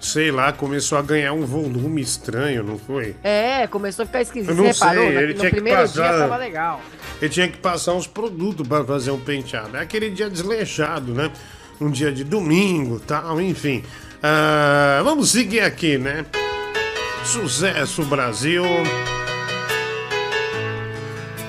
Sei lá, começou a ganhar um volume estranho, não foi? É, começou a ficar esquisito. Eu não reparou? sei, ele no tinha que primeiro dia passar- tava legal. Ele tinha que passar uns produtos para fazer um penteado. É aquele dia desleixado, né? Um dia de domingo tal, enfim. Ah, vamos seguir aqui, né? Sucesso Brasil.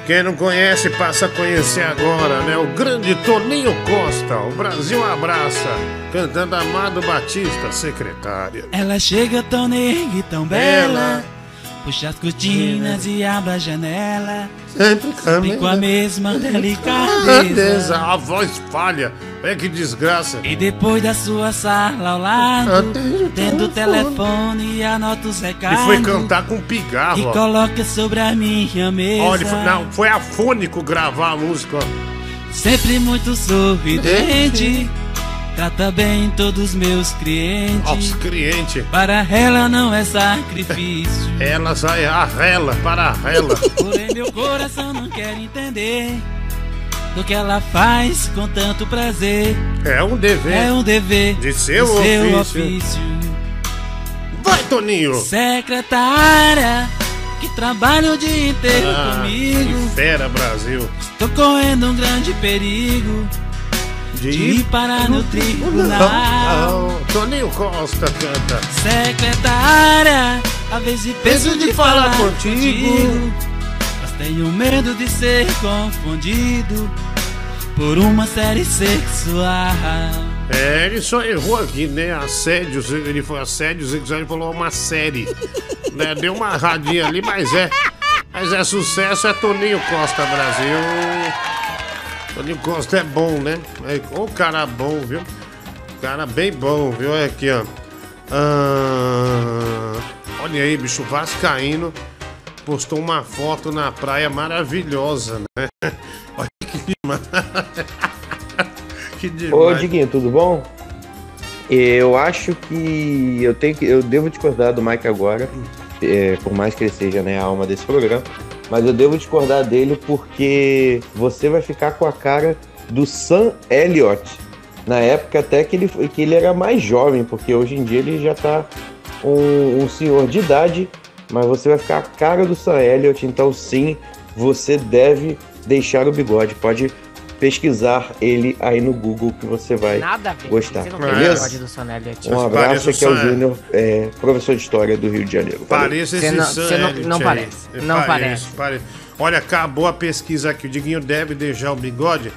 Quem não conhece, passa a conhecer agora, né? O grande Toninho Costa, o Brasil abraça, cantando Amado Batista, secretária. Ela chega tão negra e tão bela. Puxa as cortinas e abre a janela. Sempre Sempre com a mesma Delicadeza. A voz falha. É que desgraça. E depois da sua sala ao lado, tendo o telefone e anota os E recados. foi cantar com pigarro. E ó. coloca sobre a minha mesa. Olha, não, foi afônico gravar a música. ó. Sempre muito sorridente. Trata bem todos os meus clientes. Os clientes. Para ela não é sacrifício. Ela sai a rela para a rela. Porém, meu coração não quer entender do que ela faz com tanto prazer. É um dever. É um dever De seu do seu ofício. ofício. Vai, Toninho. Secretária, que trabalha o dia inteiro Ah, comigo. que fera, Brasil. Tô correndo um grande perigo De, de parar no tribunal. Toninho Costa canta. Secretária, a vez e peso de falar contigo. contigo. Mas tenho medo de ser confundido por uma série sexual. É, ele só errou aqui, né? Assédio, ele foi assédio sexual, ele falou uma série. né? Deu uma radinha ali, mas é. Mas é sucesso, é Toninho Costa Brasil. Toninho Costa é bom, né? É, ô cara bom, viu? Cara bem bom, viu? Olha aqui, ó. Ah, olha aí, bicho, Vascaíno postou uma foto na praia maravilhosa, né? Olha que demais. que Ô demais. Diguinho, tudo bom? Eu acho que eu tenho que. Eu devo discordar do Mike agora, é, por mais que ele seja né, a alma desse programa, mas eu devo discordar dele porque você vai ficar com a cara do Sam Elliott. Na época até que ele, que ele era mais jovem, porque hoje em dia ele já tá um, um senhor de idade, mas você vai ficar a cara do Sam Elliott, então sim, você deve deixar o bigode. Pode pesquisar ele aí no Google que você vai Nada a ver. gostar. Você Beleza? bigode do Sonelli aqui. Um abraço aqui ao Júnior, é, professor de História do Rio de Janeiro. Pareça Você esse não- não- Sanelli não parece. É, Não parece. pare- Olha, acabou a pesquisa aqui. O Diguinho deve deixar o bigode.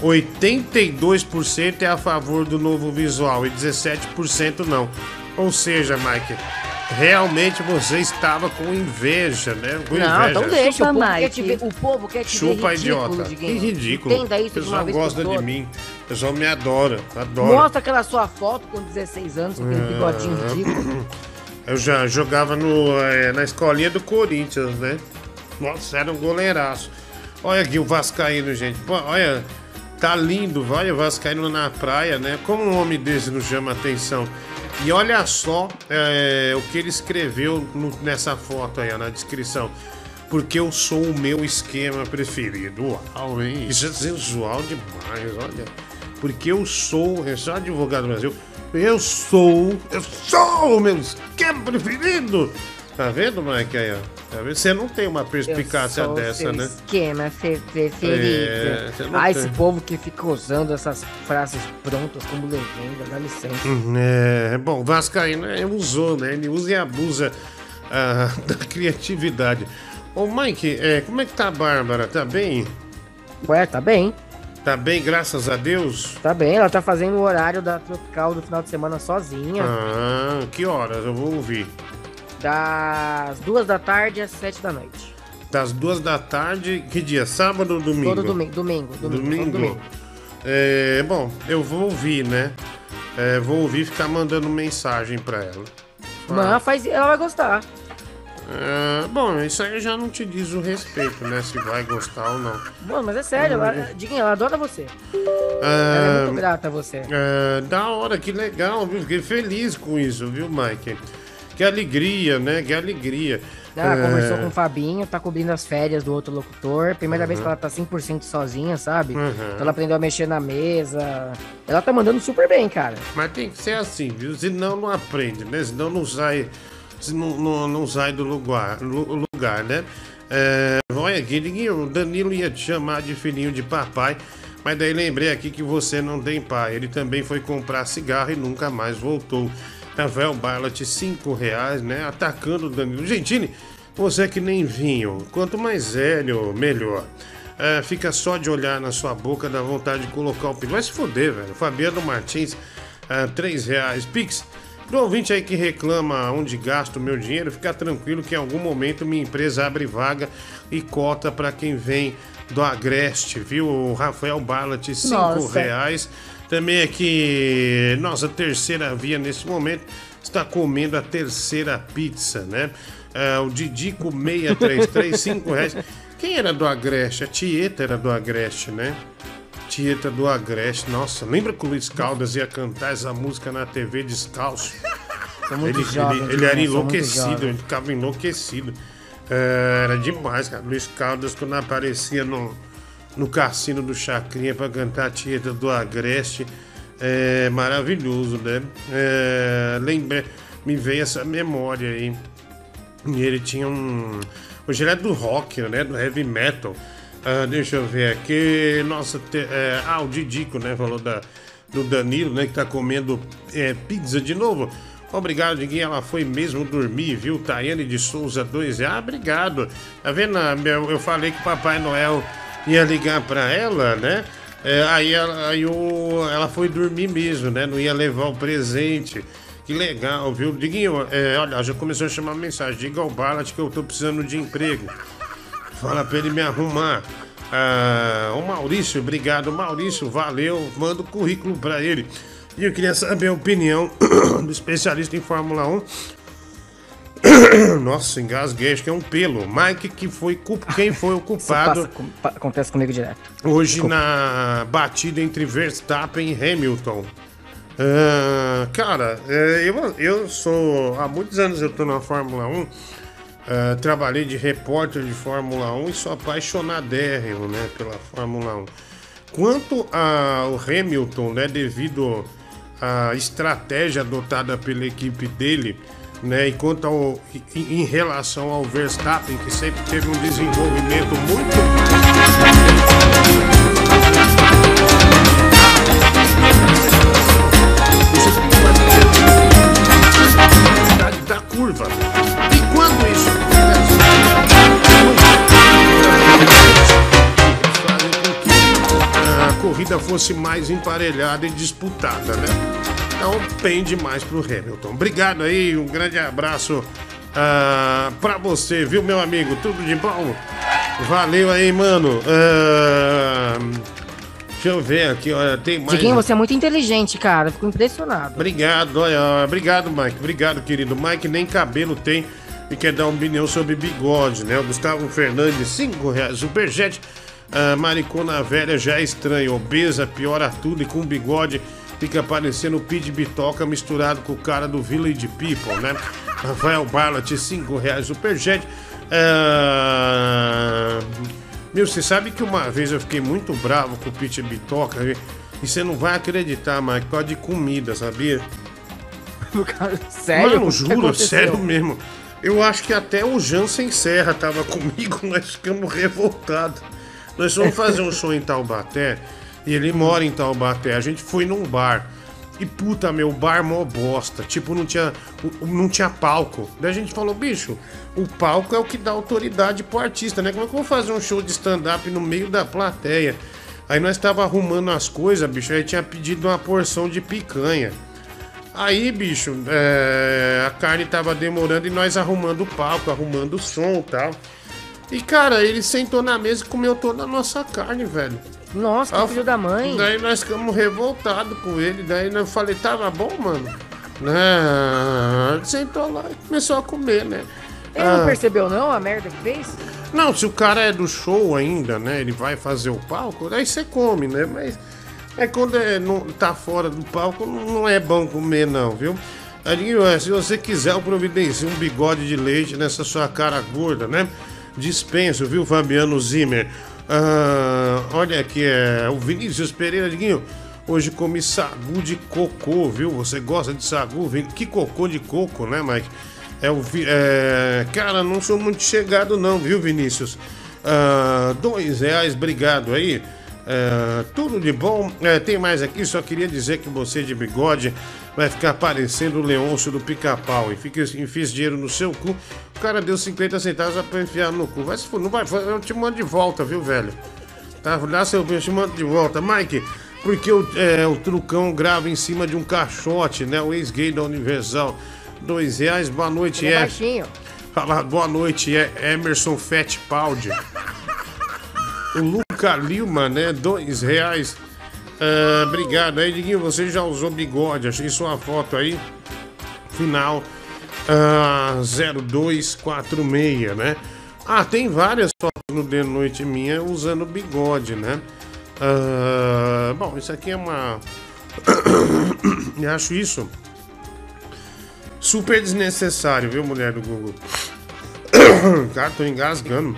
82% é a favor do novo visual e 17% não. Ou seja, Mike, realmente você estava com inveja, né? Com Não, inveja. então deixa. O Chupa, povo, quer te ver, o povo quer te Chupa, ver ridículo, idiota. Que ridículo. Entenda isso o de uma pessoal vez por gosta de mim. O pessoal me adora. Adora. Mostra aquela sua foto com 16 anos, com aquele bigodinho Ah. ridículo. Eu já jogava no, eh, na escolinha do Corinthians, né? Nossa, era um goleiraço. Olha aqui o Vascaíno, gente. Pô, olha, tá lindo, olha o Vascaíno na praia, né? Como um homem desse não chama atenção. E olha só eh, o que ele escreveu no- nessa foto aí, ó, na descrição. Porque eu sou o meu esquema preferido. Uau, hein? Isso é sensual demais, olha. Porque eu sou, é só advogado do Brasil, eu sou, eu sou o meu esquema preferido. Tá vendo, Mike? Aí, ó. Tá? Você não tem uma perspicácia dessa, né? esquema fe- preferido. É, ah, esse povo que fica usando essas frases prontas como legenda, dá licença. Hum, É, bom, Vascaíno é, usou, né? Ele usa e abusa ah, da criatividade. Ô, Mike, é, como é que tá a Bárbara? Tá bem? Ué, tá bem. Tá bem, graças a Deus? Tá bem, ela tá fazendo o horário da Tropical do final de semana sozinha. Ah, que horas? Eu vou ouvir. Das duas da tarde às sete da noite. Das duas da tarde, que dia? Sábado ou domingo? Todo domingo, domingo, domingo. Domingo? É, bom, eu vou ouvir, né? É, vou ouvir e ficar mandando mensagem pra ela. Mas faz, ela vai gostar. É, bom, isso aí já não te diz o respeito, né? Se vai gostar ou não. Mano, mas é sério, ela, Diguinho, ela adora você. Ela é É, muito grata a você. é, da hora, que legal, viu? Fiquei feliz com isso, viu, Mike? Que alegria, né? Que alegria. Ela É, conversou com o Fabinho, tá cobrindo as férias do outro locutor. Primeira vez Uhum. que ela tá 100% sozinha, sabe? Uhum. Então ela aprendeu a mexer na mesa. Ela tá mandando super bem, cara. Mas tem que ser assim, viu? Senão não aprende, né? Senão não sai, senão não, não sai do lugar, lu- lugar né? É, olha aqui, o Danilo ia te chamar de filhinho de papai, mas daí lembrei aqui que você não tem pai. Ele também foi comprar cigarro e nunca mais voltou. Rafael Barlat, 5 reais, né? Atacando o Danilo. Gentili, você é que nem vinho. Quanto mais velho, melhor. É, fica só de olhar na sua boca, dá vontade de colocar o pino. Vai se foder, velho. Fabiano Martins, é, 3 reais. Pix, pro ouvinte aí que reclama onde gasto o meu dinheiro, fica tranquilo que em algum momento minha empresa abre vaga e cota para quem vem do Agreste, viu? O Rafael Ballat, 5 Nossa. reais. Também aqui, nossa terceira via nesse momento está comendo a terceira pizza, né? É, o Didico 633, 5 reais. Quem era do Agreste? A Tieta era do Agreste, né? Tieta do Agreste. Nossa, lembra que o Luiz Caldas ia cantar essa música na TV descalço? Ele, jovem, ele, ele era enlouquecido, ele ficava enlouquecido. É, era demais, cara. Luiz Caldas, quando aparecia no, no cassino do Chacrinha pra cantar a Tieta do Agreste, é maravilhoso, né? É, lembrei, me veio essa memória aí. E ele tinha um. Hoje ele é do rock, né? Do heavy metal. Ah, deixa eu ver aqui. Nossa, te- é, ah, o Didico, né? Falou da, do Danilo, né? Que tá comendo é, pizza de novo. Obrigado, Diguinho. Ela foi mesmo dormir, viu? Tayane de Souza 2. Ah, obrigado. Tá vendo? Eu falei que Papai Noel ia ligar pra ela, né? É, aí ela, aí o, ela foi dormir mesmo, né? Não ia levar o presente. Que legal, viu? Diguinho, é, olha, já começou a chamar mensagem. Diga ao Ballat que eu tô precisando de emprego. Fala pra ele me arrumar. Ah, o Maurício, obrigado, Maurício, valeu. Manda o currículo pra ele. E eu queria saber a opinião do especialista em Fórmula 1. Nossa, engasguei, acho que é um pelo. Mike, que foi culp... quem foi o culpado passa acontece comigo direto. hoje Desculpa. na batida entre Verstappen e Hamilton. Ah, cara, é, eu, eu sou. Há muitos anos eu tô na Fórmula 1. ah, trabalhei de repórter de Fórmula 1 e sou apaixonadérrimo né, pela Fórmula 1. Quanto ao Hamilton, né, devido à estratégia adotada pela equipe dele, né? E quanto ao, em relação ao Verstappen, que sempre teve um desenvolvimento muito. da curva. E quando isso acontece, com que a corrida fosse mais emparelhada e disputada, né? Então pende mais pro Hamilton. Obrigado aí, um grande abraço ah, pra você, viu, meu amigo? Tudo de bom? Valeu aí, mano. Ah, deixa eu ver aqui, olha, tem mais. Diguinho, você é muito inteligente, cara. Fico impressionado. Obrigado, olha, obrigado, Mike. Obrigado, querido. Mike nem cabelo tem e quer dar uma opinião sobre bigode, né? O Gustavo Fernandes, 5 reais. Superjet, ah, maricona velha já é estranho. Obesa, piora tudo e com bigode fica parecendo o Pete Bitoca misturado com o cara do Village People, né? Rafael Barlat, 5 reais. Superjet. Ah, Meu, você sabe que uma vez eu fiquei muito bravo com o Pete Bitoca e você não vai acreditar, Mike, por causa de comida, sabia? Sério? Mano, juro, sério mesmo. Eu acho que até o Jansen Serra tava comigo, nós ficamos revoltados. Nós fomos fazer um show em Taubaté e ele mora em Taubaté. A gente foi num bar. E puta, meu, bar mó bosta. Tipo, não tinha, não tinha palco. Daí a gente falou, bicho, o palco é o que dá autoridade pro artista, né? Como é que eu vou fazer um show de stand-up no meio da plateia? Aí nós tava arrumando as coisas, bicho. Aí tinha pedido uma porção de picanha. Aí, bicho, é, a carne tava demorando e nós arrumando o palco, arrumando o som e tal. E, cara, ele sentou na mesa e comeu toda a nossa carne, velho. Nossa, que filho da mãe. Daí nós ficamos revoltados com ele. Daí eu falei, tava bom, mano? Não, ele sentou lá e começou a comer, né? Ele não Ah, percebeu, não, a merda que fez? não, se o cara é do show ainda, né? Ele vai fazer o palco, aí você come, né? Mas é quando é, não, tá fora do palco, não não é bom comer, não, viu? Adinho, é, se você quiser, eu providencio um bigode de leite nessa sua cara gorda, né? Dispenso, viu, Fabiano Zimmer? Ah, olha aqui, é o Vinícius Pereira, Diguinho. Hoje comi sagu de cocô, viu? Você gosta de sagu? Vin- Que cocô de coco, né, Mike? É o. É... Cara, não sou muito chegado, não, viu, Vinícius? Ah, dois reais, obrigado aí. É, tudo de bom. É, tem mais aqui, só queria dizer que você de bigode vai ficar parecendo o Leôncio do pica-pau. E fica, fiz dinheiro no seu cu. O cara deu 50 centavos pra enfiar no cu. Vai se for, não vai, eu te mando de volta, viu, velho? Tá, dá seu eu te mando de volta. Mike, porque o, é, o trucão grava em cima de um caixote, né? O ex-gay da Universal. Dois reais, boa noite, Ele é é. baixinho. Fala, boa noite, é Emerson Fittipaldi. o Luca Lima, né? Dois reais. Ah, obrigado aí, Diguinho. Você já usou bigode. Achei sua foto aí. Final ah, 0246, né? Ah, tem várias fotos no De Noite Minha usando bigode, né? Ah, bom, isso aqui é uma. Eu acho isso super desnecessário, viu, mulher do Google? Cara, tô engasgando.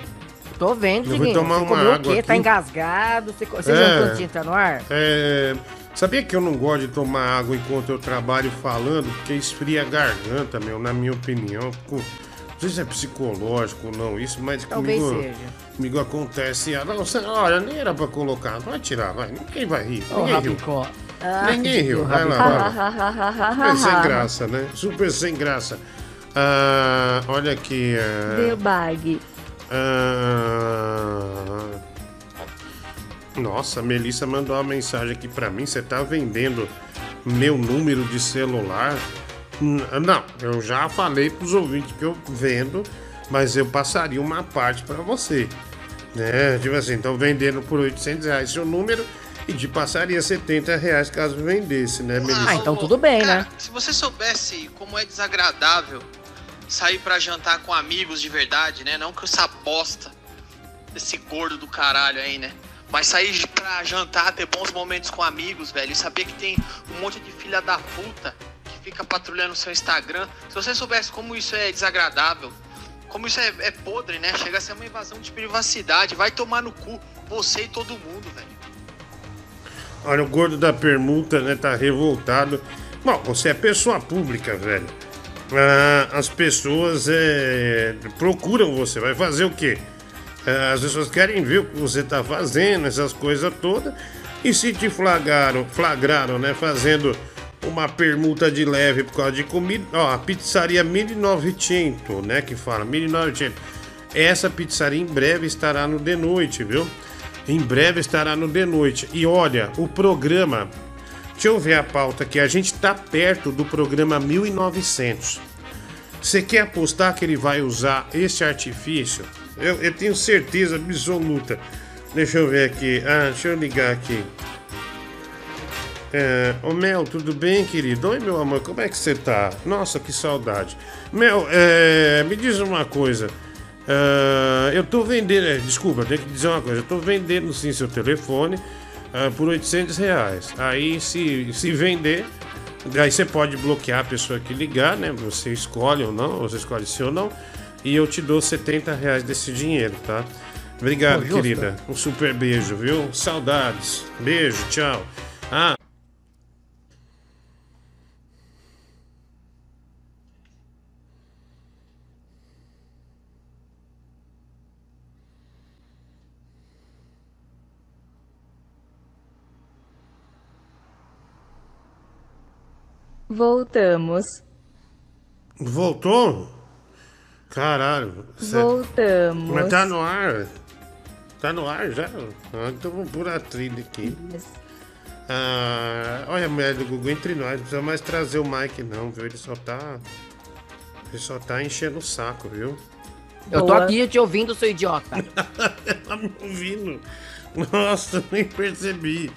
Tô vendo, Eu vou Diguinho. tomar Você uma comeu o água? Tá aqui. engasgado? Você, você É. cantinho tá no ar? É, sabia que eu não gosto de tomar água enquanto eu trabalho falando, porque esfria a garganta, meu, na minha opinião. Fico- Não sei se é psicológico ou não isso, mas Talvez comigo, seja. comigo acontece. Ah, Não, olha, nem era pra colocar. Vai tirar, vai. Ninguém vai rir. Ô, Ninguém riu. Rabicó. Ah, Ninguém riu. Vai lá, vai lá. Super sem graça, né? Super sem graça. Ah, olha aqui. ah, Deu bag. Ah, Nossa, a Melissa mandou uma mensagem aqui pra mim. Você tá vendendo meu número de celular? Não, eu já falei pros ouvintes que eu vendo, mas eu passaria uma parte pra você. Né? Tipo assim, estão vendendo por 800 reais seu número e te passaria 70 reais caso vendesse, né, Melissa? Ah, então tudo bem, né? Se você soubesse como é desagradável sair pra jantar com amigos de verdade, né? Não com essa bosta desse gordo do caralho aí, né? Mas sair pra jantar, ter bons momentos com amigos, velho, e saber que tem um monte de filha da puta que fica patrulhando o seu Instagram. Se você soubesse como isso é desagradável, como isso é, é podre, né? Chega a ser uma invasão de privacidade. Vai tomar no cu você e todo mundo, velho. Olha, o gordo da permuta, né, tá revoltado. Bom, você é pessoa pública, velho. Ah, as pessoas é, procuram você, vai fazer o quê? Ah, as pessoas querem ver o que você tá fazendo, essas coisas todas. E se te flagraram, flagraram, né, fazendo uma permuta de leve por causa de comida. Ó, a pizzaria 1900, né? Que fala 1900. Essa pizzaria em breve estará no de noite, viu? Em breve estará no de noite. E olha, o programa. Deixa eu ver a pauta aqui. A gente tá perto do programa 1900. Você quer apostar que ele vai usar esse artifício? Eu, eu tenho certeza absoluta. Deixa eu ver aqui. Ah, deixa eu ligar aqui. É, ô Mel, tudo bem, querido? Oi, meu amor, como é que você tá? Nossa, que saudade. Mel, é, me diz uma coisa. É, eu tô vendendo. é, desculpa, tenho que dizer uma coisa. Eu tô vendendo sim seu telefone é, por 800 reais. Aí, se, se vender, aí você pode bloquear a pessoa que ligar, né? Você escolhe ou não, você escolhe sim ou não. E eu te dou 70 reais desse dinheiro, tá? Obrigado, Pô, querida. Um super beijo, viu? Saudades. Beijo, tchau. Ah, Voltamos. voltou? Caralho. cê- Voltamos. Mas tá no ar. Tá no ar já? Ah, então vamos pôr a trilha aqui. Ah, olha, médio Google, entre nós, não precisa mais trazer o Mike, não, viu? Ele só tá. Ele só tá enchendo o saco, viu? Eu tô aqui te ouvindo, seu idiota. tá me ouvindo. Nossa, nem percebi.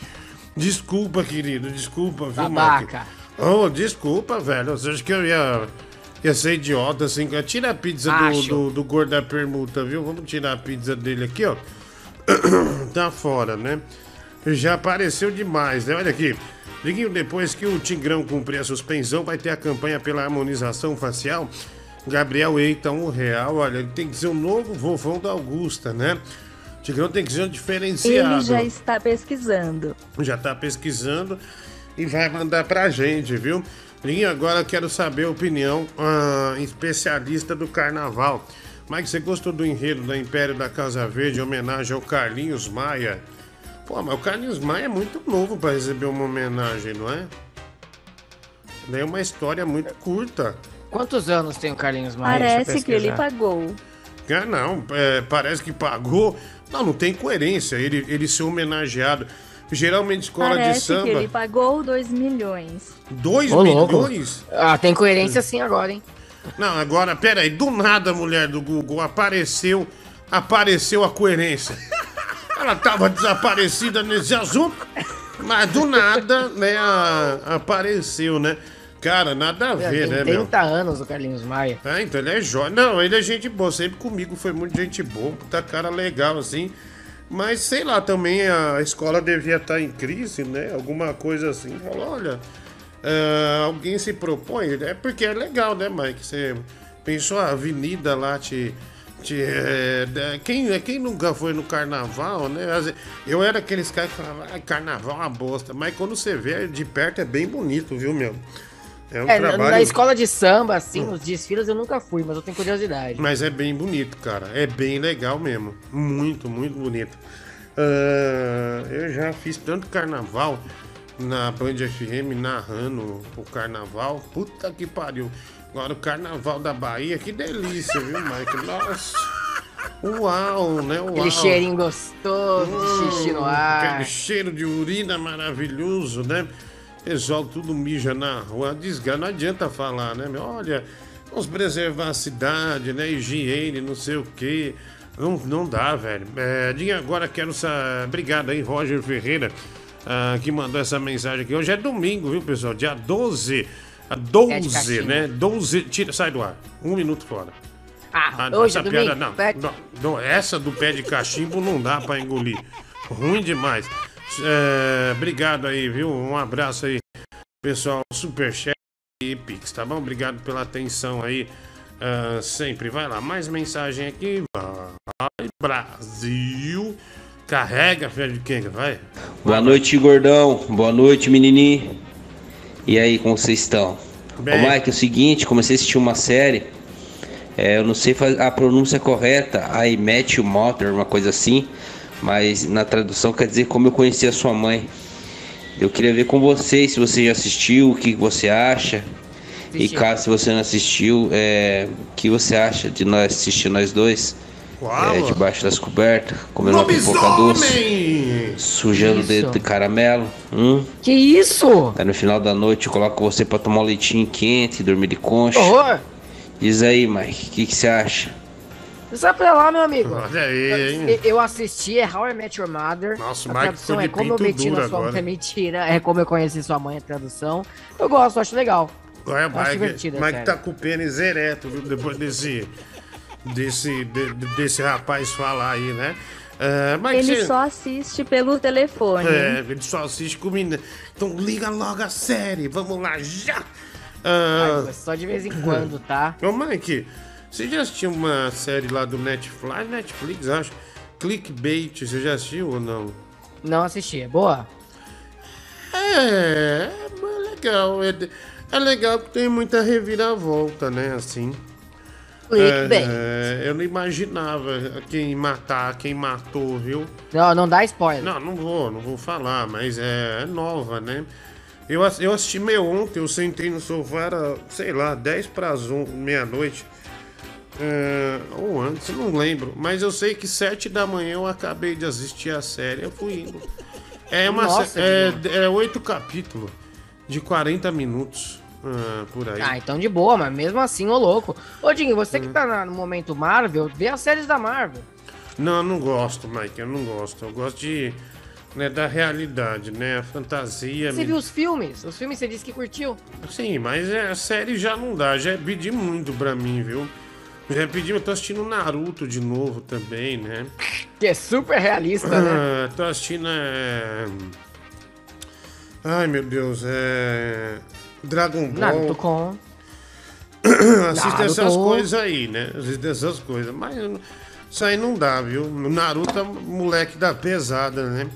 Desculpa, querido, desculpa, viu, Babaca. Mike? Oh, desculpa, velho. Você acha que eu ia, ia ser idiota assim? Tira a pizza do, Acho. do, do gordo da permuta, viu? Vamos tirar a pizza dele aqui, ó. tá fora, né? Já apareceu demais, né? Olha aqui. Liguinho, depois que o Tigrão cumprir a suspensão, vai ter a campanha pela harmonização facial. Gabriel Eita, um real. Olha, ele tem que ser o novo vovão da Augusta, né? O Tigrão tem que ser um diferenciado. Ele já está pesquisando. Já tá pesquisando e vai mandar pra gente, viu? Liguinho, agora eu quero saber a opinião ah, especialista do carnaval. Mike, você gostou do enredo da Império da Casa Verde em homenagem ao Carlinhos Maia? Pô, mas o Carlinhos Maia é muito novo pra receber uma homenagem, não é? Ele é uma história muito curta. Quantos anos tem o Carlinhos Maia? Parece que ele pagou. Ah, não, é, parece que pagou. Não, não tem coerência ele, ele ser homenageado. Geralmente escola de Parece samba. que ele pagou 2 milhões. 2 Ô, louco. milhões? Ah, tem coerência sim agora, hein? Não, agora, pera aí, do nada a mulher do Google apareceu, apareceu a coerência. Ela tava desaparecida nesse assunto, mas do nada, né, a- apareceu, né? Cara, nada a ver, tem né, meu? 30 anos o Carlinhos Maia. Ah, então ele é jovem. Não, ele é gente boa, sempre comigo foi muito gente boa, puta cara legal, assim. Mas sei lá, também a escola devia estar em crise, né? Alguma coisa assim. Falou, olha, ah, alguém se propõe. É porque é legal, né, Mike? Você pensou a avenida lá te. te é, quem, quem nunca foi no carnaval, né? Eu era aqueles caras que falavam, ah, carnaval é uma bosta. Mas quando você vê de perto é bem bonito, viu, meu? É um É, na- trabalho. na escola de samba, assim, nos desfiles eu nunca fui, mas eu tenho curiosidade. Mas é bem bonito, cara. É bem legal mesmo. Muito, muito bonito. Ah, eu já fiz tanto carnaval na Band FM narrando o carnaval. Puta que pariu. Agora o carnaval da Bahia, que delícia, viu, Mike? Nossa. Uau, né? Uau. Aquele cheirinho gostoso de xixi no ar. Aquele cheiro de urina maravilhoso, né? Pessoal tudo mija na rua. Desgra... Não adianta falar, né? Olha, vamos preservar a cidade, né? Higiene, não sei o quê. Não, não dá, velho. É, Dinho, agora quero essa. Obrigado aí, Roger Ferreira, ah, que mandou essa mensagem aqui. Hoje é domingo, viu, pessoal? Dia 12. a 12, cachimbo. né? 12. Tira, sai do ar. Um minuto fora. Ah, Ah, hoje é essa domingo. piada não, não, não, Essa do pé de cachimbo não dá pra engolir. Ruim demais. É, obrigado aí, viu? Um abraço aí, pessoal. Superchat e Pix, tá bom? Obrigado pela atenção aí. ah, sempre. Vai lá, mais mensagem aqui. Vai, Brasil. Carrega, filho de quem? Vai. Boa noite, gordão. Boa noite, menininho. E aí, como vocês estão? Bem. Ô, Mike, é o seguinte, comecei a assistir uma série. é, eu não sei a pronúncia correta, I Met Your Mother, uma coisa assim. Mas na tradução quer dizer como eu conheci a sua mãe. Eu queria ver com você se você já assistiu, o que você acha. E caso você não assistiu, é, o que você acha de nós assistir nós dois? É, debaixo das cobertas, comendo uma pipoca doce, sujando o dedo de caramelo. Hum? Que isso? Aí no final da noite eu coloco você pra tomar um leitinho quente e dormir de concha. Horror! Diz aí, Mike, o que que você acha? Sai pra lá, meu amigo. Olha aí, hein? Eu, eu assisti é How I Met Your Mother. Nossa, o a Mike tradução é Como eu meti duro na sua agora. mãe. É mentira. É como eu conheci sua mãe, a tradução. Eu gosto, acho legal. Olha, Eu acho Mike, divertido, Mike tá com o pênis ereto, viu? Depois desse. Desse, de- de- desse rapaz falar aí, né? Mas Ele você- só assiste pelo telefone. É, ele só assiste com menina. Então liga logo a série, vamos lá já! Ah, Mas só de vez em quando, tá? Ô Mike, você já assistiu uma série lá do Netflix, Netflix, acho? Clickbait, você já assistiu ou não? Não assisti. É boa? É, é legal. É, é legal que tem muita reviravolta, né? Assim. Clickbait. É, eu não imaginava quem matar, quem matou, viu? Não, não dá spoiler. Não, não vou, não vou falar, mas é, é nova, né? Eu, eu assisti meio ontem, eu sentei no sofá, era, sei lá, 10 para meia-noite. É, ou antes, não lembro. Mas eu sei que 7 da manhã eu acabei de assistir a série, eu fui indo. É uma Nossa, é, é 8 capítulos de 40 minutos ah, por aí. Ah, então de boa, mas mesmo assim, ô louco. Ô, Dinho, você que tá na- no momento Marvel, vê as séries da Marvel. Não, eu não gosto, Mike, eu não gosto. Eu gosto de. Né, da realidade, né? A fantasia. Você me- viu os filmes? Os filmes você disse que curtiu. Sim, mas é, a série já não dá, já é pedir muito pra mim, viu? Pedi, eu tô assistindo Naruto de novo também, né? Que é super realista, né? Ah, tô assistindo. É... Ai meu Deus, é. Dragon Ball. Naruto com. Assiste Naruto. essas coisas aí, né? Assiste essas coisas. Mas isso aí não dá, viu? Naruto é moleque da pesada, né?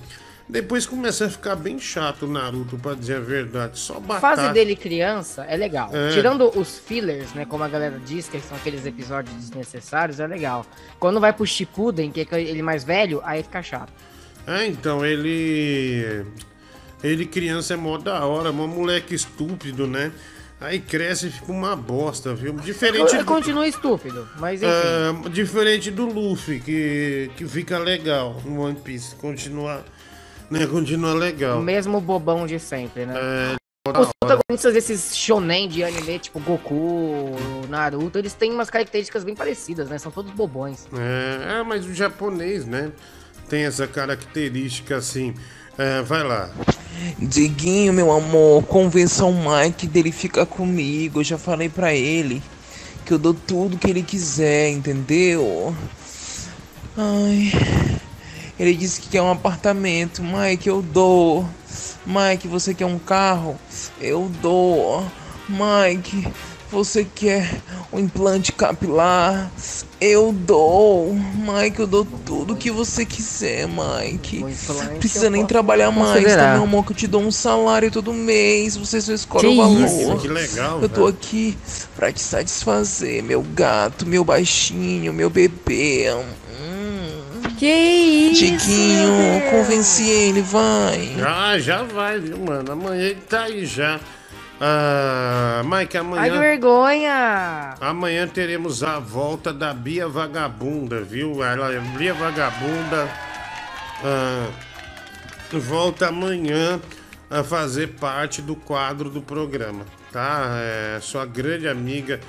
Depois começa a ficar bem chato o Naruto, pra dizer a verdade. Só A batata. fase dele criança é legal. É. Tirando os fillers, né? Como a galera diz, que são aqueles episódios desnecessários, é legal. Quando vai pro Shippuden, que é ele mais velho, aí fica chato. É, então, ele. Ele criança é mó da hora, mó moleque estúpido, né? Aí cresce e fica uma bosta, viu? Diferente Ele do, continua estúpido, mas enfim. ah, diferente do Luffy, que, que fica legal no One Piece. Continua, né? Continua legal. O mesmo bobão de sempre, né? É, Os protagonistas desses shonen de anime, tipo Goku, Naruto, eles têm umas características bem parecidas, né? São todos bobões. É, é, mas o japonês, né? Tem essa característica assim. É, vai lá. Diguinho, meu amor, convença o Mike dele ficar comigo. Eu já falei pra ele que eu dou tudo que ele quiser, entendeu? Ai. Ele disse que quer um apartamento. Mike, eu dou. Mike, você quer um carro? Eu dou. Mike, você quer um implante capilar? Eu dou. Mike, eu dou tudo que você quiser, Mike. Precisa nem trabalhar mais, tá, meu amor? Que eu te dou um salário todo mês. Você só escolhe Que o valor. isso? Que legal, Eu tô velho. aqui pra te satisfazer, meu gato, meu baixinho, meu bebê. Que isso? Chiquinho, convenci ele, vai. Ah, já vai, viu, mano? Amanhã ele tá aí já. Ah, Mike, Ai, que amanhã. vergonha! Amanhã teremos a volta da Bia Vagabunda, viu? Ela é Bia Vagabunda. ah, volta amanhã a fazer parte do quadro do programa, tá? É, sua grande amiga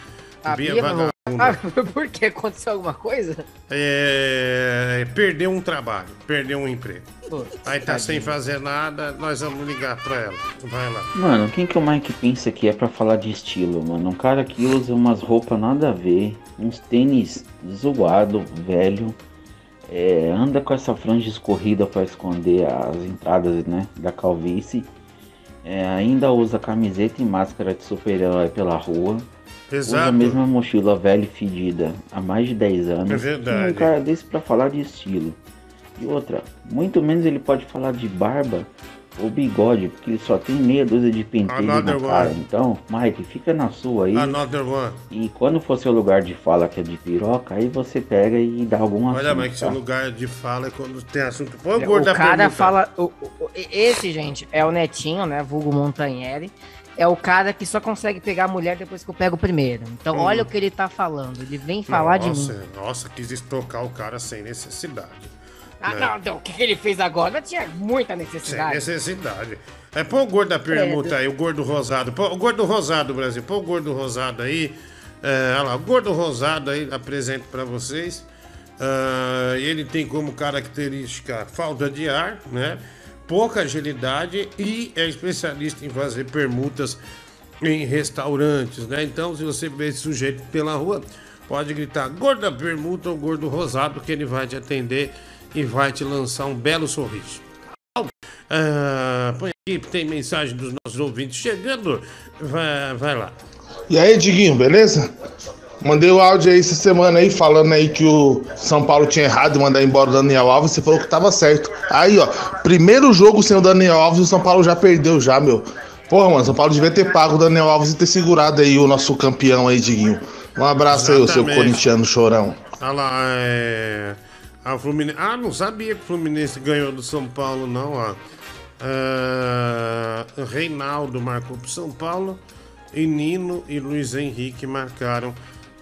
A Bia, Bia Vagabunda. Ah, por que? Aconteceu alguma coisa? É, perdeu um trabalho, perdeu um emprego. Putz, Aí tá sem tadinho. fazer nada, nós vamos ligar pra ela. Vai lá. Mano, quem que o Mike pensa que é pra falar de estilo, mano? Um cara que usa umas roupas nada a ver, uns tênis zoado, velho, é, anda com essa franja escorrida pra esconder as entradas, né, da calvície, é, ainda usa camiseta e máscara de super-herói pela rua, usa a Exato. mesma mochila velha e fedida há mais de 10 anos. É verdade. É um cara desse pra falar de estilo? E outra, muito menos ele pode falar de barba o bigode, porque ele só tem meia dúzia de pentelho na Another cara. one. Então, Mike, fica na sua aí. Another one. E quando for seu lugar de fala que é de piroca, aí você pega e dá algum Olha, assunto, Mike, seu tá? lugar de fala é quando tem assunto. Põe o O gordo da cara pergunta. fala. o- o- o- esse, gente, é o Netinho, né? Vulgo Montanheri. É o cara que só consegue pegar a mulher depois que eu pego primeiro. Então, Hum. olha o que ele tá falando. Ele vem falar nossa, de mim. Nossa, quis estocar o cara sem necessidade. Ah, né? não, não. O que, ele fez agora? Tinha muita Sem necessidade. necessidade. É, põe o gordo da permuta aí, o gordo rosado. Põe, o gordo rosado, Brasil. Põe o gordo rosado aí. É, olha lá, o gordo rosado aí, apresento pra vocês. Ah, ele tem como característica falta de ar, né? Pouca agilidade e é especialista em fazer permutas em restaurantes, né? Então, se você vê esse sujeito pela rua, pode gritar gordo da permuta ou gordo rosado que ele vai te atender e vai te lançar um belo sorriso. Ah, põe aqui, tem mensagem dos nossos ouvintes chegando. Vai, vai lá. E aí, Diguinho, beleza? Mandei o áudio aí essa semana aí falando aí que o São Paulo tinha errado em mandar embora o Daniel Alves. Você falou que tava certo. Aí, ó, primeiro jogo sem o Daniel Alves, o São Paulo já perdeu já, meu. Porra, mano, São Paulo devia ter pago o Daniel Alves e ter segurado aí o nosso campeão aí, Diguinho. Um abraço aí, o seu Exatamente. corintiano chorão. Olha lá, é. A Fluminense. Ah, não sabia que o Fluminense ganhou do São Paulo, não, ó. Ah, Reinaldo marcou pro São Paulo. E Nino e Luiz Henrique marcaram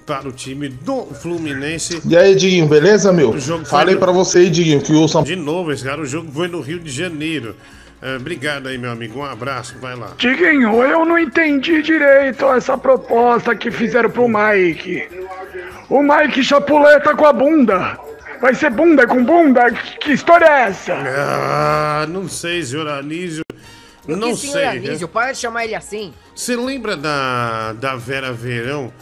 para o time do Fluminense. E aí, Diguinho, beleza, meu? O jogo foi Falei no- pra você aí, Diguinho, que o São De novo, esse cara, o jogo foi no Rio de Janeiro. Ah, obrigado aí, meu amigo. Um abraço, vai lá. Diguinho, eu não entendi direito essa proposta que fizeram pro Mike. O Mike chapuleta com a bunda. Vai ser bunda com bunda? Que, que história é essa? Ah, não sei, senhor Anísio. Não que senhor sei. Anísio, para de chamar ele assim. Você lembra da, da Vera Verão,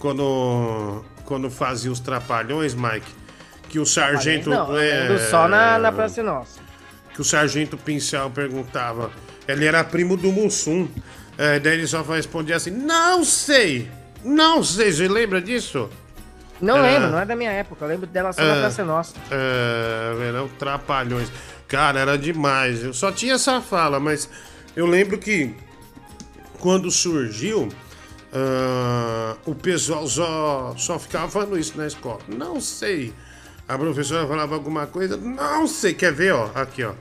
quando, quando fazia os trapalhões, Mike? Que o sargento. Não, é, lembro só na, na Praça Nossa. Que o sargento Pincel perguntava. Ele era primo do Mussum. É, daí ele só respondia assim: Não sei! Não sei, você lembra disso? Não É. lembro, não é da minha época. Eu lembro dela só na É. Praça Nossa. É, Verão Trapalhões. Cara, era demais. Eu só tinha essa fala, mas eu lembro que quando surgiu, ah, o pessoal só, só ficava falando isso na escola. Não sei. A professora falava alguma coisa, não sei. Quer ver, ó? Aqui, ó.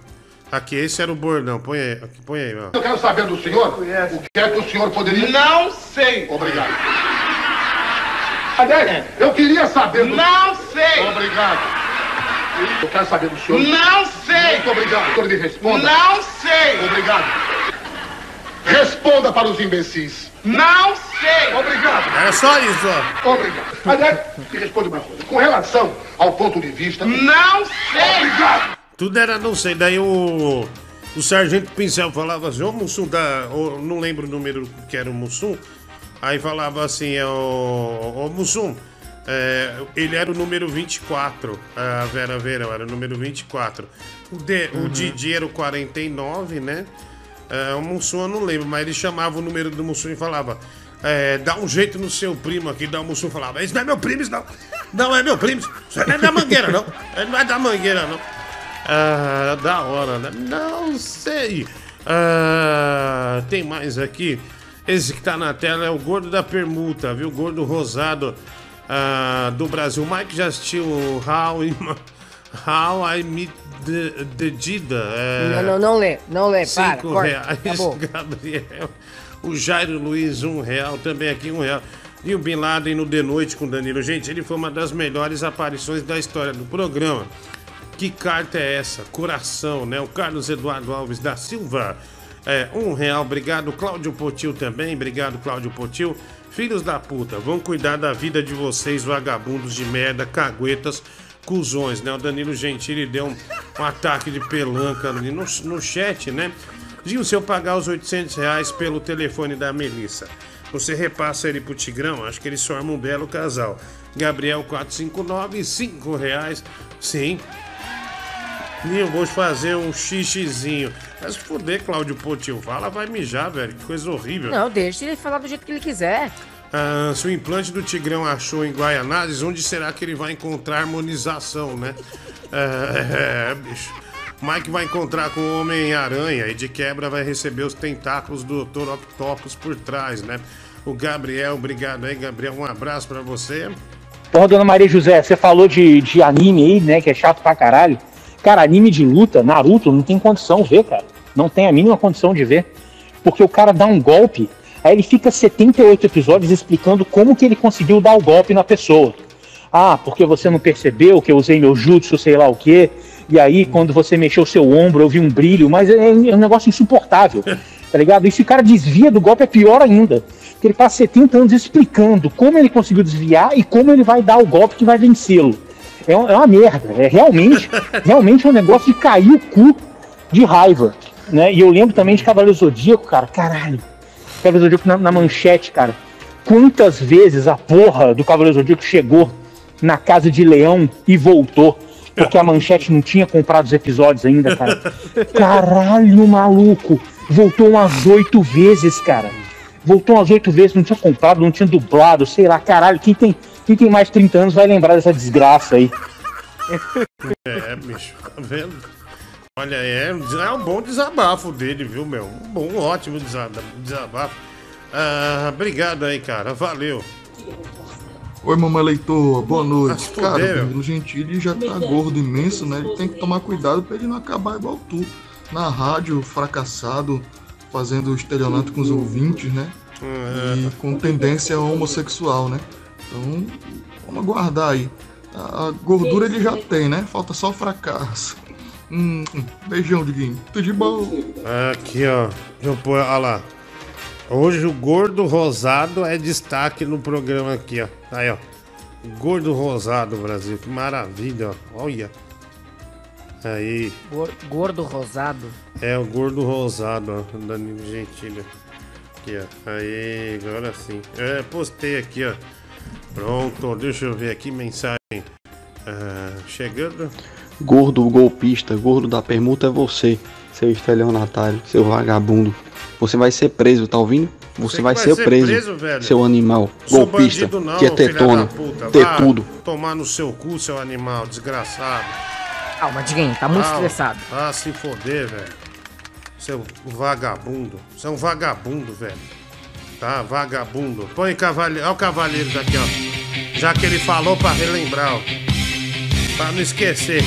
Aqui, esse era o bordão. Põe aí, aqui, põe aí, ó. Eu quero saber do senhor o que é que o senhor poderia. Não sei! Obrigado. Adélio, eu queria saber do. Não sei! Obrigado. Eu quero saber do senhor. Não sei! Muito obrigado. O senhor me responda. Não sei! Obrigado. Responda para os imbecis. Não sei! Obrigado. Era só isso, ó. Obrigado. Adélio, me responde uma coisa. Com relação ao ponto de vista. Não sei! Obrigado. Tudo era não sei. Daí o, o sargento Pincel falava assim, ô Mussum, da, ô, não lembro o número que era o Mussum. Aí falava assim, é, ô, ô Mussum, é, ele era o número 24, a Vera Verão era o número 24. O, D, o Didi era o 49, né? É, o Mussum eu não lembro, mas ele chamava o número do Mussum e falava. É, dá um jeito no seu primo aqui, dá o Mussum falava, isso não é meu primo, isso não. Não é meu primo, isso não é da mangueira, não. Ele não é da mangueira, não. Ah, da hora, né? Não sei. Ah, tem mais aqui. Esse que tá na tela é o gordo da permuta, viu? Gordo rosado ah, do Brasil. O Mike já assistiu How, I- How I Meet the, the Dida. É, Não, não, não lê, não lê, para, Cinco corta, reais, acabou. Gabriel. O Jairo Luiz, um real. Também aqui, um real. E o Bin Laden no The Noite com Danilo. Gente, ele foi uma das melhores aparições da história do programa. Que carta é essa? Coração, né? O Carlos Eduardo Alves da Silva. É, um real. Obrigado, Cláudio Potil também. Obrigado, Cláudio Potil. Filhos da puta, vão cuidar da vida de vocês, vagabundos de merda, caguetas, cuzões, né? O Danilo Gentili deu um, um ataque de pelanca ali no, no chat, né? Dinho, se eu pagar os 800 reais pelo telefone da Melissa, você repassa ele pro Tigrão? Acho que eles formam um belo casal. Gabriel 459, 5 reais. Sim, Dinho, vou fazer um xixizinho. Mas se fuder, Cláudio Potil, fala, vai mijar, velho. Que coisa horrível. Não, deixa ele falar do jeito que ele quiser. Ah, se o implante do Tigrão achou em Guaianazes, onde será que ele vai encontrar harmonização, né? É, é, bicho. Mike vai encontrar com o Homem-Aranha e de quebra vai receber os tentáculos do Dr. Octopus por trás, né? O Gabriel, obrigado aí, Gabriel. Um abraço pra você. Porra, dona Maria José, você falou de, de anime aí, né? Que é chato pra caralho. Cara, anime de luta, Naruto, não tem condição de ver, cara. Não tem a mínima condição de ver. Porque o cara dá um golpe, aí ele fica 78 episódios explicando como que ele conseguiu dar o golpe na pessoa. Ah, porque você não percebeu que eu usei meu jutsu, sei lá o quê. E aí, quando você mexeu seu ombro, eu vi um brilho, mas é, é um negócio insuportável. Tá ligado? E se o cara desvia do golpe, é pior ainda. Porque ele passa 70 anos explicando como ele conseguiu desviar e como ele vai dar o golpe que vai vencê-lo. É, é uma merda. É realmente, realmente é um negócio de cair o cu de raiva. Né? E eu lembro também de Cavaleiro Zodíaco, cara. Caralho. Cavaleiro Zodíaco na, na manchete, cara. Quantas vezes a porra do Cavaleiro Zodíaco chegou na casa de Leão e voltou? Porque a manchete não tinha comprado os episódios ainda, cara. Caralho, maluco. Voltou umas oito vezes, cara. Voltou umas oito vezes, não tinha comprado, não tinha dublado, sei lá, caralho. Quem tem, quem tem mais de 30 anos vai lembrar dessa desgraça aí. É, bicho, tá vendo? Olha, é, é um bom desabafo dele, viu, meu? Um bom, ótimo desa- desabafo. Ah, obrigado aí, cara. Valeu. Oi, mamãe leitor, boa noite. se Cara, o Danilo Gentili já tá gordo imenso, né? Ele tem que tomar cuidado pra ele não acabar igual tu. Na rádio, fracassado, fazendo estelionato com os ouvintes, né? E com tendência homossexual, né? Então, vamos aguardar aí. A a gordura ele já tem, né? Falta só o fracasso. Hum, hum. beijão, Diguinho. Tudo de bom. Aqui, ó. Deixa eu pôr, olha lá. Hoje o gordo rosado é destaque no programa aqui, ó. Aí, ó. Gordo rosado, Brasil. Que maravilha, ó. Olha. Aí. Gor- Gordo rosado. É o gordo rosado, ó. Danilo Gentili. Aqui, ó. Aí, agora sim. É, postei aqui, ó. Pronto, deixa eu ver aqui, mensagem. Ah, chegando. Gordo golpista, gordo da permuta é você, seu estelionatário, seu vagabundo. Você vai ser preso, tá ouvindo? Você, que vai, vai ser, ser preso, preso, velho. seu animal, Sou golpista, bandido não, que é tetona, da puta. ter Vá tudo. Tomar no seu cu, seu animal, desgraçado. Calma, Diguinho, tá muito Ah, estressado. Ah, se foder, velho. Seu vagabundo. Você é um vagabundo, velho. Tá, vagabundo. Põe cavaleiro. Olha o cavaleiro daqui, ó. Já que ele falou pra relembrar, ó. Pra não esquecer.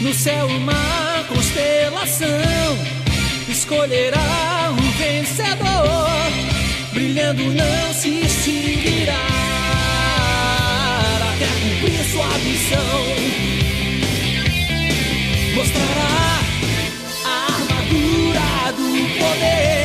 No céu uma constelação escolherá um vencedor, brilhando não se extinguirá até cumprir sua missão. Mostrará a armadura do poder,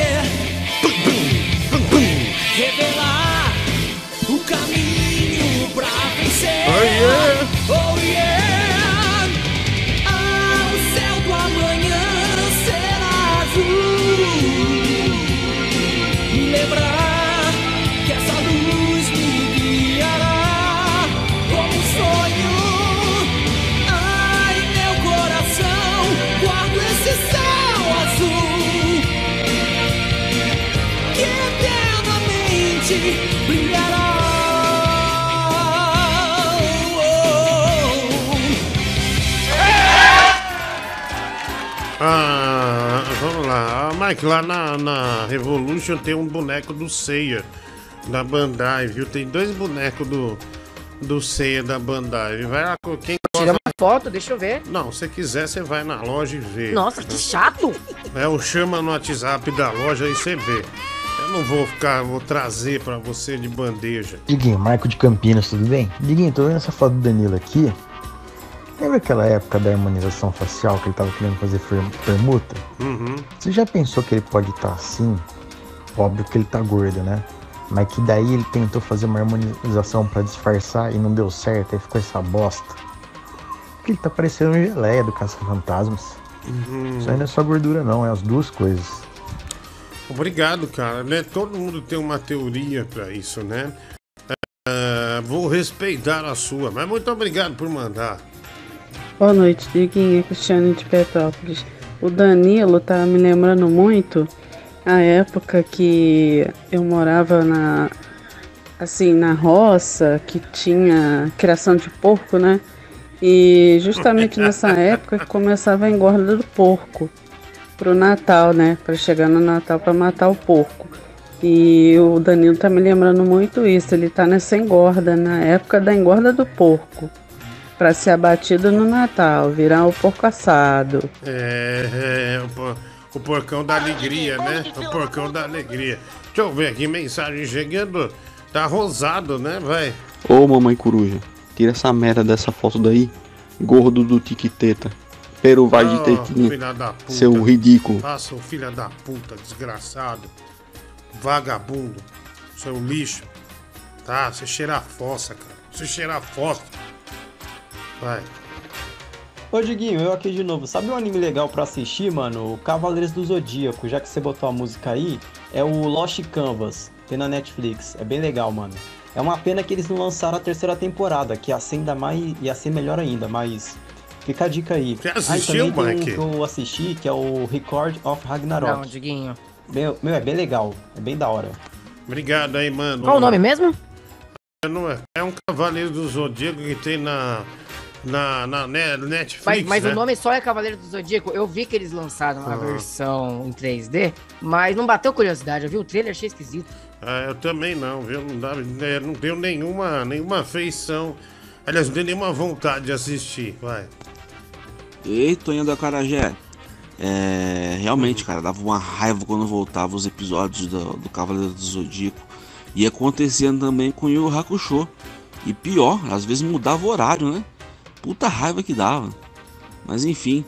Ah, vamos lá. Ah, Mike, lá na, na Revolution tem um boneco do Seiya da Bandai, viu? Tem dois bonecos do, do Seiya da Bandai. Vai lá com quem Tira uma foto, deixa eu ver. Não, se quiser, você vai na loja e vê. Nossa, que chato! É, o chama no WhatsApp da loja e você vê. Eu não vou ficar, vou trazer pra você de bandeja. Diguinho, Marco de Campinas, tudo bem? Diguinho, tô vendo essa foto do Danilo aqui. Lembra aquela época da harmonização facial que ele tava querendo fazer permuta? Uhum. Você já pensou que ele pode estar assim? Óbvio que ele tá gordo, né? Mas que daí ele tentou fazer uma harmonização pra disfarçar e não deu certo, aí ficou essa bosta. Porque ele tá parecendo um geleia do Caça-Fantasmas. Uhum. Isso aí não é só gordura não, é as duas coisas. Obrigado, cara. Né? Todo mundo tem uma teoria pra isso, né? Ah, vou respeitar a sua, mas muito obrigado por mandar. Boa noite, Diguinho, é Cristiane de Petrópolis. O Danilo tá me lembrando muito a época que eu morava na assim na roça, que tinha criação de porco, né? E justamente nessa época que começava a engorda do porco pro Natal, né? Para chegar no Natal para matar o porco. E o Danilo tá me lembrando muito isso. Ele tá nessa engorda, na época da engorda do porco. Para ser abatido no Natal, virar o porco assado. É, é o, por- o porcão da alegria, né? O porcão da alegria. Deixa eu ver aqui, mensagem chegando. Tá rosado, né, vai? Ô mamãe coruja, tira essa merda dessa foto daí. Gordo do tiquiteta. Pero vai de Oh, tequinha. filha da puta. Seu ridículo. Nossa, o filho da puta, desgraçado. Vagabundo. Seu lixo. Tá, você cheira a fossa, cara. Você cheira a fossa. Vai. Ô Diguinho, eu aqui de novo. Sabe um anime legal pra assistir, mano? O Cavaleiros do Zodíaco, já que você botou a música aí, é o Lost Canvas, tem na Netflix. É bem legal, mano. É uma pena que eles não lançaram a terceira temporada, que ia ser ainda mais. ia ser melhor ainda, mas. Fica a dica aí. Você ah, assistiu, também tem um que eu assisti, que é o Record of Ragnarok. Não, Diguinho. Meu, meu, é bem legal. É bem da hora. Obrigado aí, mano. Qual o nome mesmo? Não é, é um Cavaleiro do Zodíaco que tem na, na, na ne- Netflix. Mas, mas né? o nome só é Cavaleiro do Zodíaco. Eu vi que eles lançaram uma Ah. versão em 3D, mas não bateu curiosidade. Eu vi o trailer, achei esquisito. Ah, eu também não, viu? Não, dá, é, não deu nenhuma, nenhuma afeição. Aliás, não deu nenhuma vontade de assistir. Vai. Ei, Toninho da Carajé. É, realmente, cara, dava uma raiva quando voltava os episódios do, do Cavaleiro do Zodíaco. E acontecia também com o Yu Hakusho. E pior, às vezes mudava o horário, né? Puta raiva que dava. Mas enfim.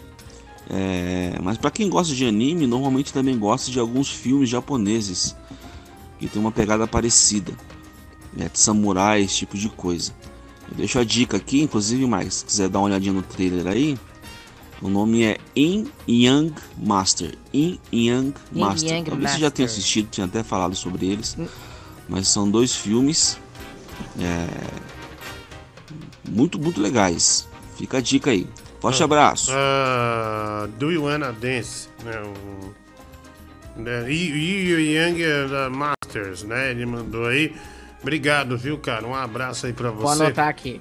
é, mas pra quem gosta de anime, normalmente também gosta de alguns filmes japoneses. Que tem uma pegada parecida. né, de samurai, esse tipo de coisa. Eu deixo a dica aqui, inclusive, mais se quiser dar uma olhadinha no trailer aí. O nome é In Young Master. In Young In Master. Young Talvez você já tenha Master. assistido, tinha até falado sobre eles. Mas são dois filmes é, muito, muito legais. Fica a dica aí. Forte abraço. Ah, do you wanna dance? Né, o, né, Yu Yang uh, Masters, né? Ele mandou aí. Obrigado, viu, cara? Um abraço aí pra você. Vou anotar aqui.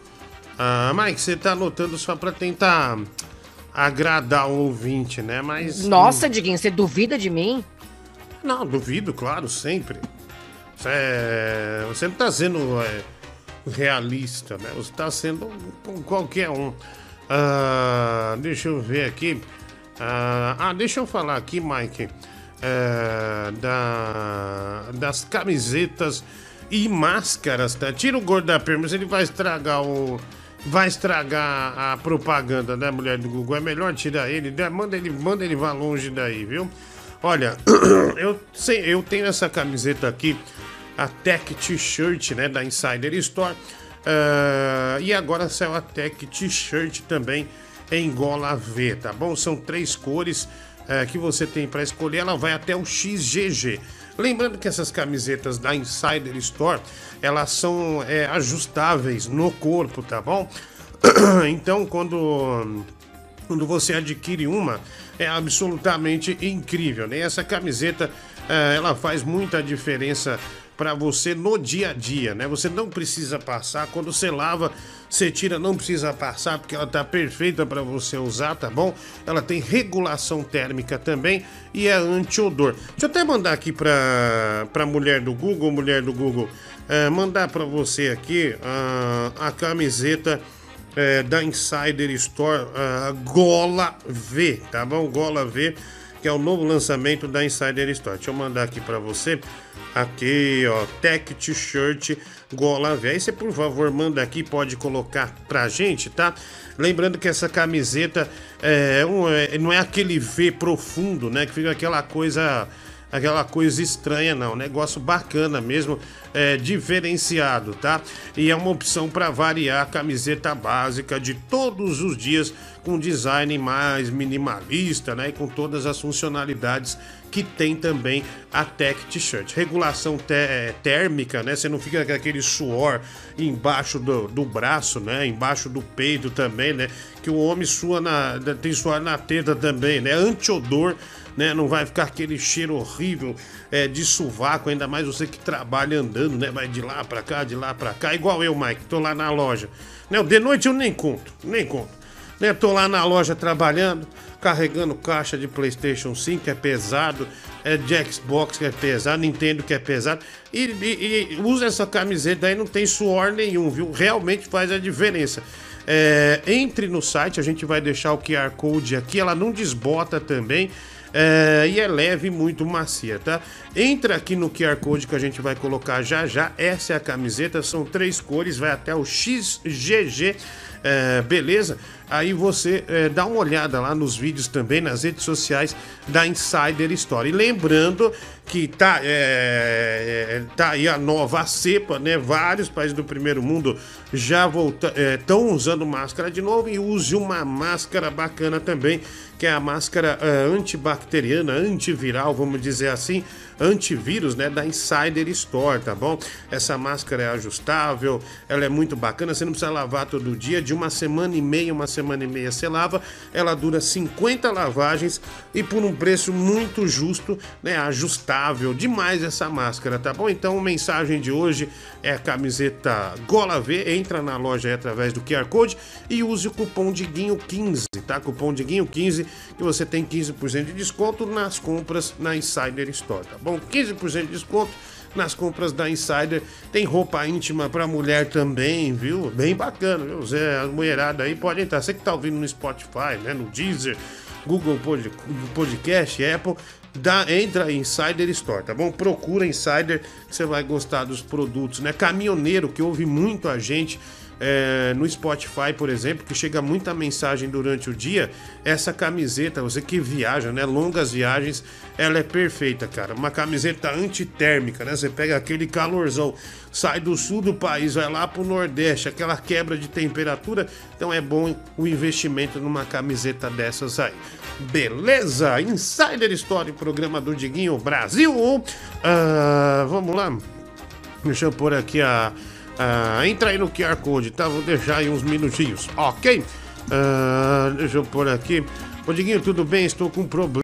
Ah, Mike, você tá anotando só pra tentar agradar o ouvinte, né? Mas. Nossa, Diguinho, você duvida de mim? Não, duvido, claro, sempre. Você, é- você não tá sendo é, realista, né? Você tá sendo qualquer um. Ah, deixa eu ver aqui. Ah, ah, deixa eu falar aqui, Mike, é, da, das camisetas e máscaras, tá? Tira o gordo da perna, ele vai estragar o. Vai estragar a propaganda da mulher do Google. É melhor tirar ele, né? manda ele, manda ele vá longe daí, viu? Olha, eu, sei, eu tenho essa camiseta aqui, a Tech T-shirt, né, da Insider Store. Ah, e agora saiu a Tech T-shirt também em gola V, tá bom? São três cores eh, que você tem para escolher, ela vai até o XGG. Lembrando que essas camisetas da Insider Store, elas são eh, ajustáveis no corpo, tá bom? então, quando quando você adquire uma, é absolutamente incrível, né? Essa camiseta, eh, ela faz muita diferença para você no dia a dia, né? Você não precisa passar, quando você lava, você tira, não precisa passar, porque ela tá perfeita para você usar, tá bom? Ela tem regulação térmica também e é anti-odor. Deixa eu até mandar aqui para para mulher do Google, mulher do Google, eh, mandar para você aqui ah, a camiseta é, da Insider Store ah, Gola V, tá bom? Gola V, que é o novo lançamento da Insider Store. Deixa eu mandar aqui pra você. Aqui, ó, Tech T-shirt Gola V. Aí você, por favor, manda aqui, pode colocar pra gente, tá? Lembrando que essa camiseta é, um, é- não é aquele V profundo, né? Que fica aquela coisa aquela coisa estranha, não. Negócio bacana mesmo, é, diferenciado, tá? E é uma opção para variar a camiseta básica de todos os dias com design mais minimalista, né? E com todas as funcionalidades que tem também a Tech T-shirt. Regulação é, térmica, né? Você não fica com aquele suor embaixo do, do braço, né? Embaixo do peito também, né? Que o homem sua na, tem suor na teta também, né? Anti-odor né? Não vai ficar aquele cheiro horrível é, de sovaco, ainda mais você que trabalha andando, né? Vai de lá pra cá, de lá pra cá, igual eu, Mike, tô lá na loja. Né? De noite eu nem conto, nem conto. Né? Tô lá na loja trabalhando, carregando caixa de PlayStation 5, que é pesado, é de Xbox, que é pesado, Nintendo, que é pesado. E, e- e usa essa camiseta aí, não tem suor nenhum, viu? Realmente faz a diferença. É, entre no site, a gente vai deixar o QR Code aqui, ela não desbota também. é, e é leve e muito macia, tá? Entra aqui no QR Code que a gente vai colocar já já. Essa é a camiseta, são três cores, vai até o XGG. É, beleza? Aí você é, dá uma olhada lá nos vídeos também, nas redes sociais da Insider Story. Lembrando que tá, é, é, tá aí a nova cepa, né? Vários países do primeiro mundo já estão usando máscara de novo e use uma máscara bacana também, que é a máscara é, antibacteriana, antiviral, vamos dizer assim, antivírus, né? Da Insider Store, tá bom? Essa máscara é ajustável, ela é muito bacana, você não precisa lavar todo dia, de uma semana e meia, uma semana e meia você lava, ela dura 50 lavagens e por um preço muito justo, né? Ajustável demais essa máscara, tá bom? Então, mensagem de hoje é a camiseta Gola V, entra na loja através do QR Code e use o cupom Diguinho15, tá? Cupom Diguinho15 que você tem 15% de desconto nas compras na Insider Store, tá bom? 15% de desconto nas compras da Insider. Tem roupa íntima pra mulher também, viu? Bem bacana, viu? Zé, a mulherada aí pode entrar. Você que tá ouvindo no Spotify, né? No Deezer, Google Pod- Podcast, Apple. Dá, entra em Insider Store, tá bom? Procura Insider que você vai gostar dos produtos, né? Caminhoneiro, que ouve muito a gente é, no Spotify, por exemplo, que chega muita mensagem durante o dia, essa camiseta, você que viaja, né? Longas viagens, ela é perfeita, cara. Uma camiseta antitérmica, né? Você pega aquele calorzão, sai do sul do país, vai lá pro Nordeste, aquela quebra de temperatura, então é bom o investimento numa camiseta dessas aí. Beleza? Insider Story, programa do Diguinho Brasil. Ah, vamos lá. Deixa eu pôr aqui a. a- entra aí no QR Code, tá? Vou deixar aí uns minutinhos, ok? Ah, deixa eu pôr aqui. Ô Diguinho, tudo bem? Estou com problemas.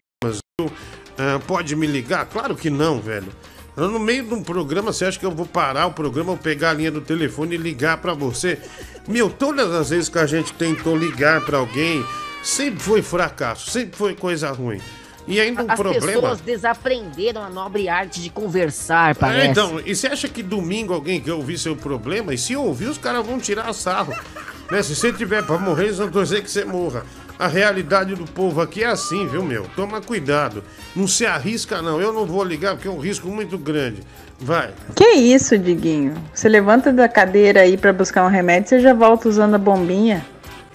viu? Ah, pode me ligar? Claro que não, velho. No meio de um programa, você acha que eu vou parar o programa, pegar a linha do telefone e ligar pra você? Meu, todas as vezes que a gente tentou ligar pra alguém, sempre foi fracasso, sempre foi coisa ruim. E ainda um As problema. pessoas desaprenderam a nobre arte de conversar, parece. É, então, e você acha que domingo alguém quer ouvir seu problema? E se ouvir, os caras vão tirar sarro. Né? Se você tiver pra morrer, eles vão torcer que você morra. A realidade do povo aqui é assim, viu, meu? Toma cuidado. Não se arrisca, não. Eu não vou ligar porque é um risco muito grande. Vai. Que isso, Diguinho? Você levanta da cadeira aí pra buscar um remédio, você já volta usando a bombinha.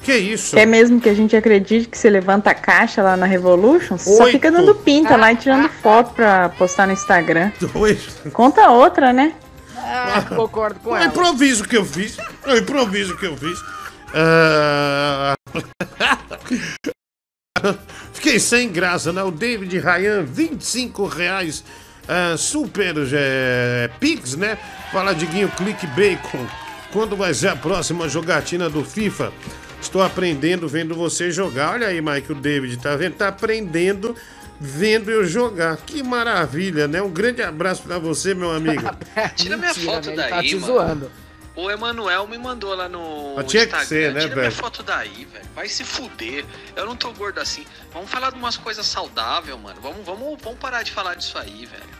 Que isso? Quer mesmo que a gente acredite que você levanta a caixa lá na Revolution? Você só fica dando pinta lá e tirando foto pra postar no Instagram. Dois. Conta outra, né? Ah, concordo com É ela. improviso que eu fiz. É um improviso que eu fiz. Ah, Fiquei sem graça, né? O David Ryan, 25 reais. ah, super é, Pix, né? Fala, Diguinho, clique bacon. Quando vai ser a próxima jogatina do FIFA? Estou aprendendo vendo você jogar. Olha aí, Mike, o David, tá vendo? Tá aprendendo vendo eu jogar. Que maravilha, né? Um grande abraço pra você, meu amigo. Tira minha Mentira, foto velho, daí, tá te mano. zoando. O Emanuel me mandou lá no Mas tinha que Instagram. ser, né, Tira minha velho? foto daí, velho. Vai se fuder. Eu não tô gordo assim. Vamos falar de umas coisas saudáveis, mano. Vamos, vamos, vamos parar de falar disso aí, velho.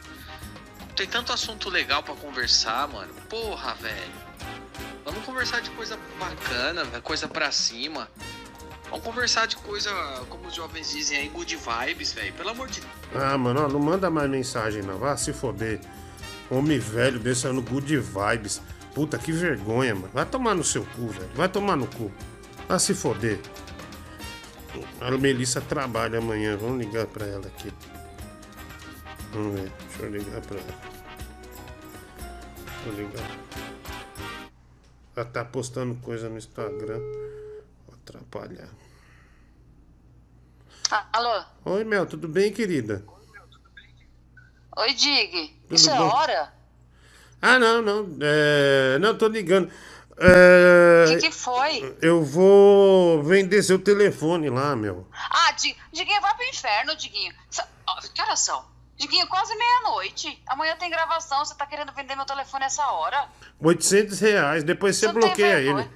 Tem tanto assunto legal pra conversar, mano. Porra, velho. Vamos conversar de coisa bacana. Coisa pra cima. Vamos conversar de coisa, como os jovens dizem aí, good vibes, velho. Pelo amor de Ah, mano, ó, não manda mais mensagem, não. Vá se foder. Homem velho desse ano good vibes. Puta, que vergonha, mano. Vai tomar no seu cu, velho. Vai tomar no cu. Vai se foder. A Melissa trabalha amanhã. Vamos ligar pra ela aqui. Vamos ver. Deixa eu ligar pra ela. Eu ligar. Ela tá postando coisa no Instagram. Vou atrapalhar. Alô? Oi, Mel, tudo bem, querida? Oi, Dig. Tudo Isso é bom? hora? Ah, não, não. É... Não, tô ligando. É... O que, que foi? Eu vou vender seu telefone lá, meu. Ah, Di- Diguinho, vai pro inferno, Diguinho. Que horas são? Diguinho, quase meia-noite. Amanhã tem gravação, você tá querendo vender meu telefone essa hora? 800 reais, depois você Você bloqueia ele.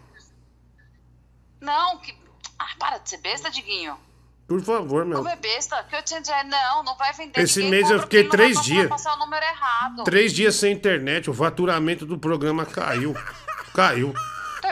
Não, que. Ah, para de ser besta, Diguinho. Por favor, meu. Como é besta? Que 800 reais? Não, não vai vender. Esse Ninguém mês eu fiquei três dias. passar o número errado. Três dias sem internet, o faturamento do programa caiu. Caiu.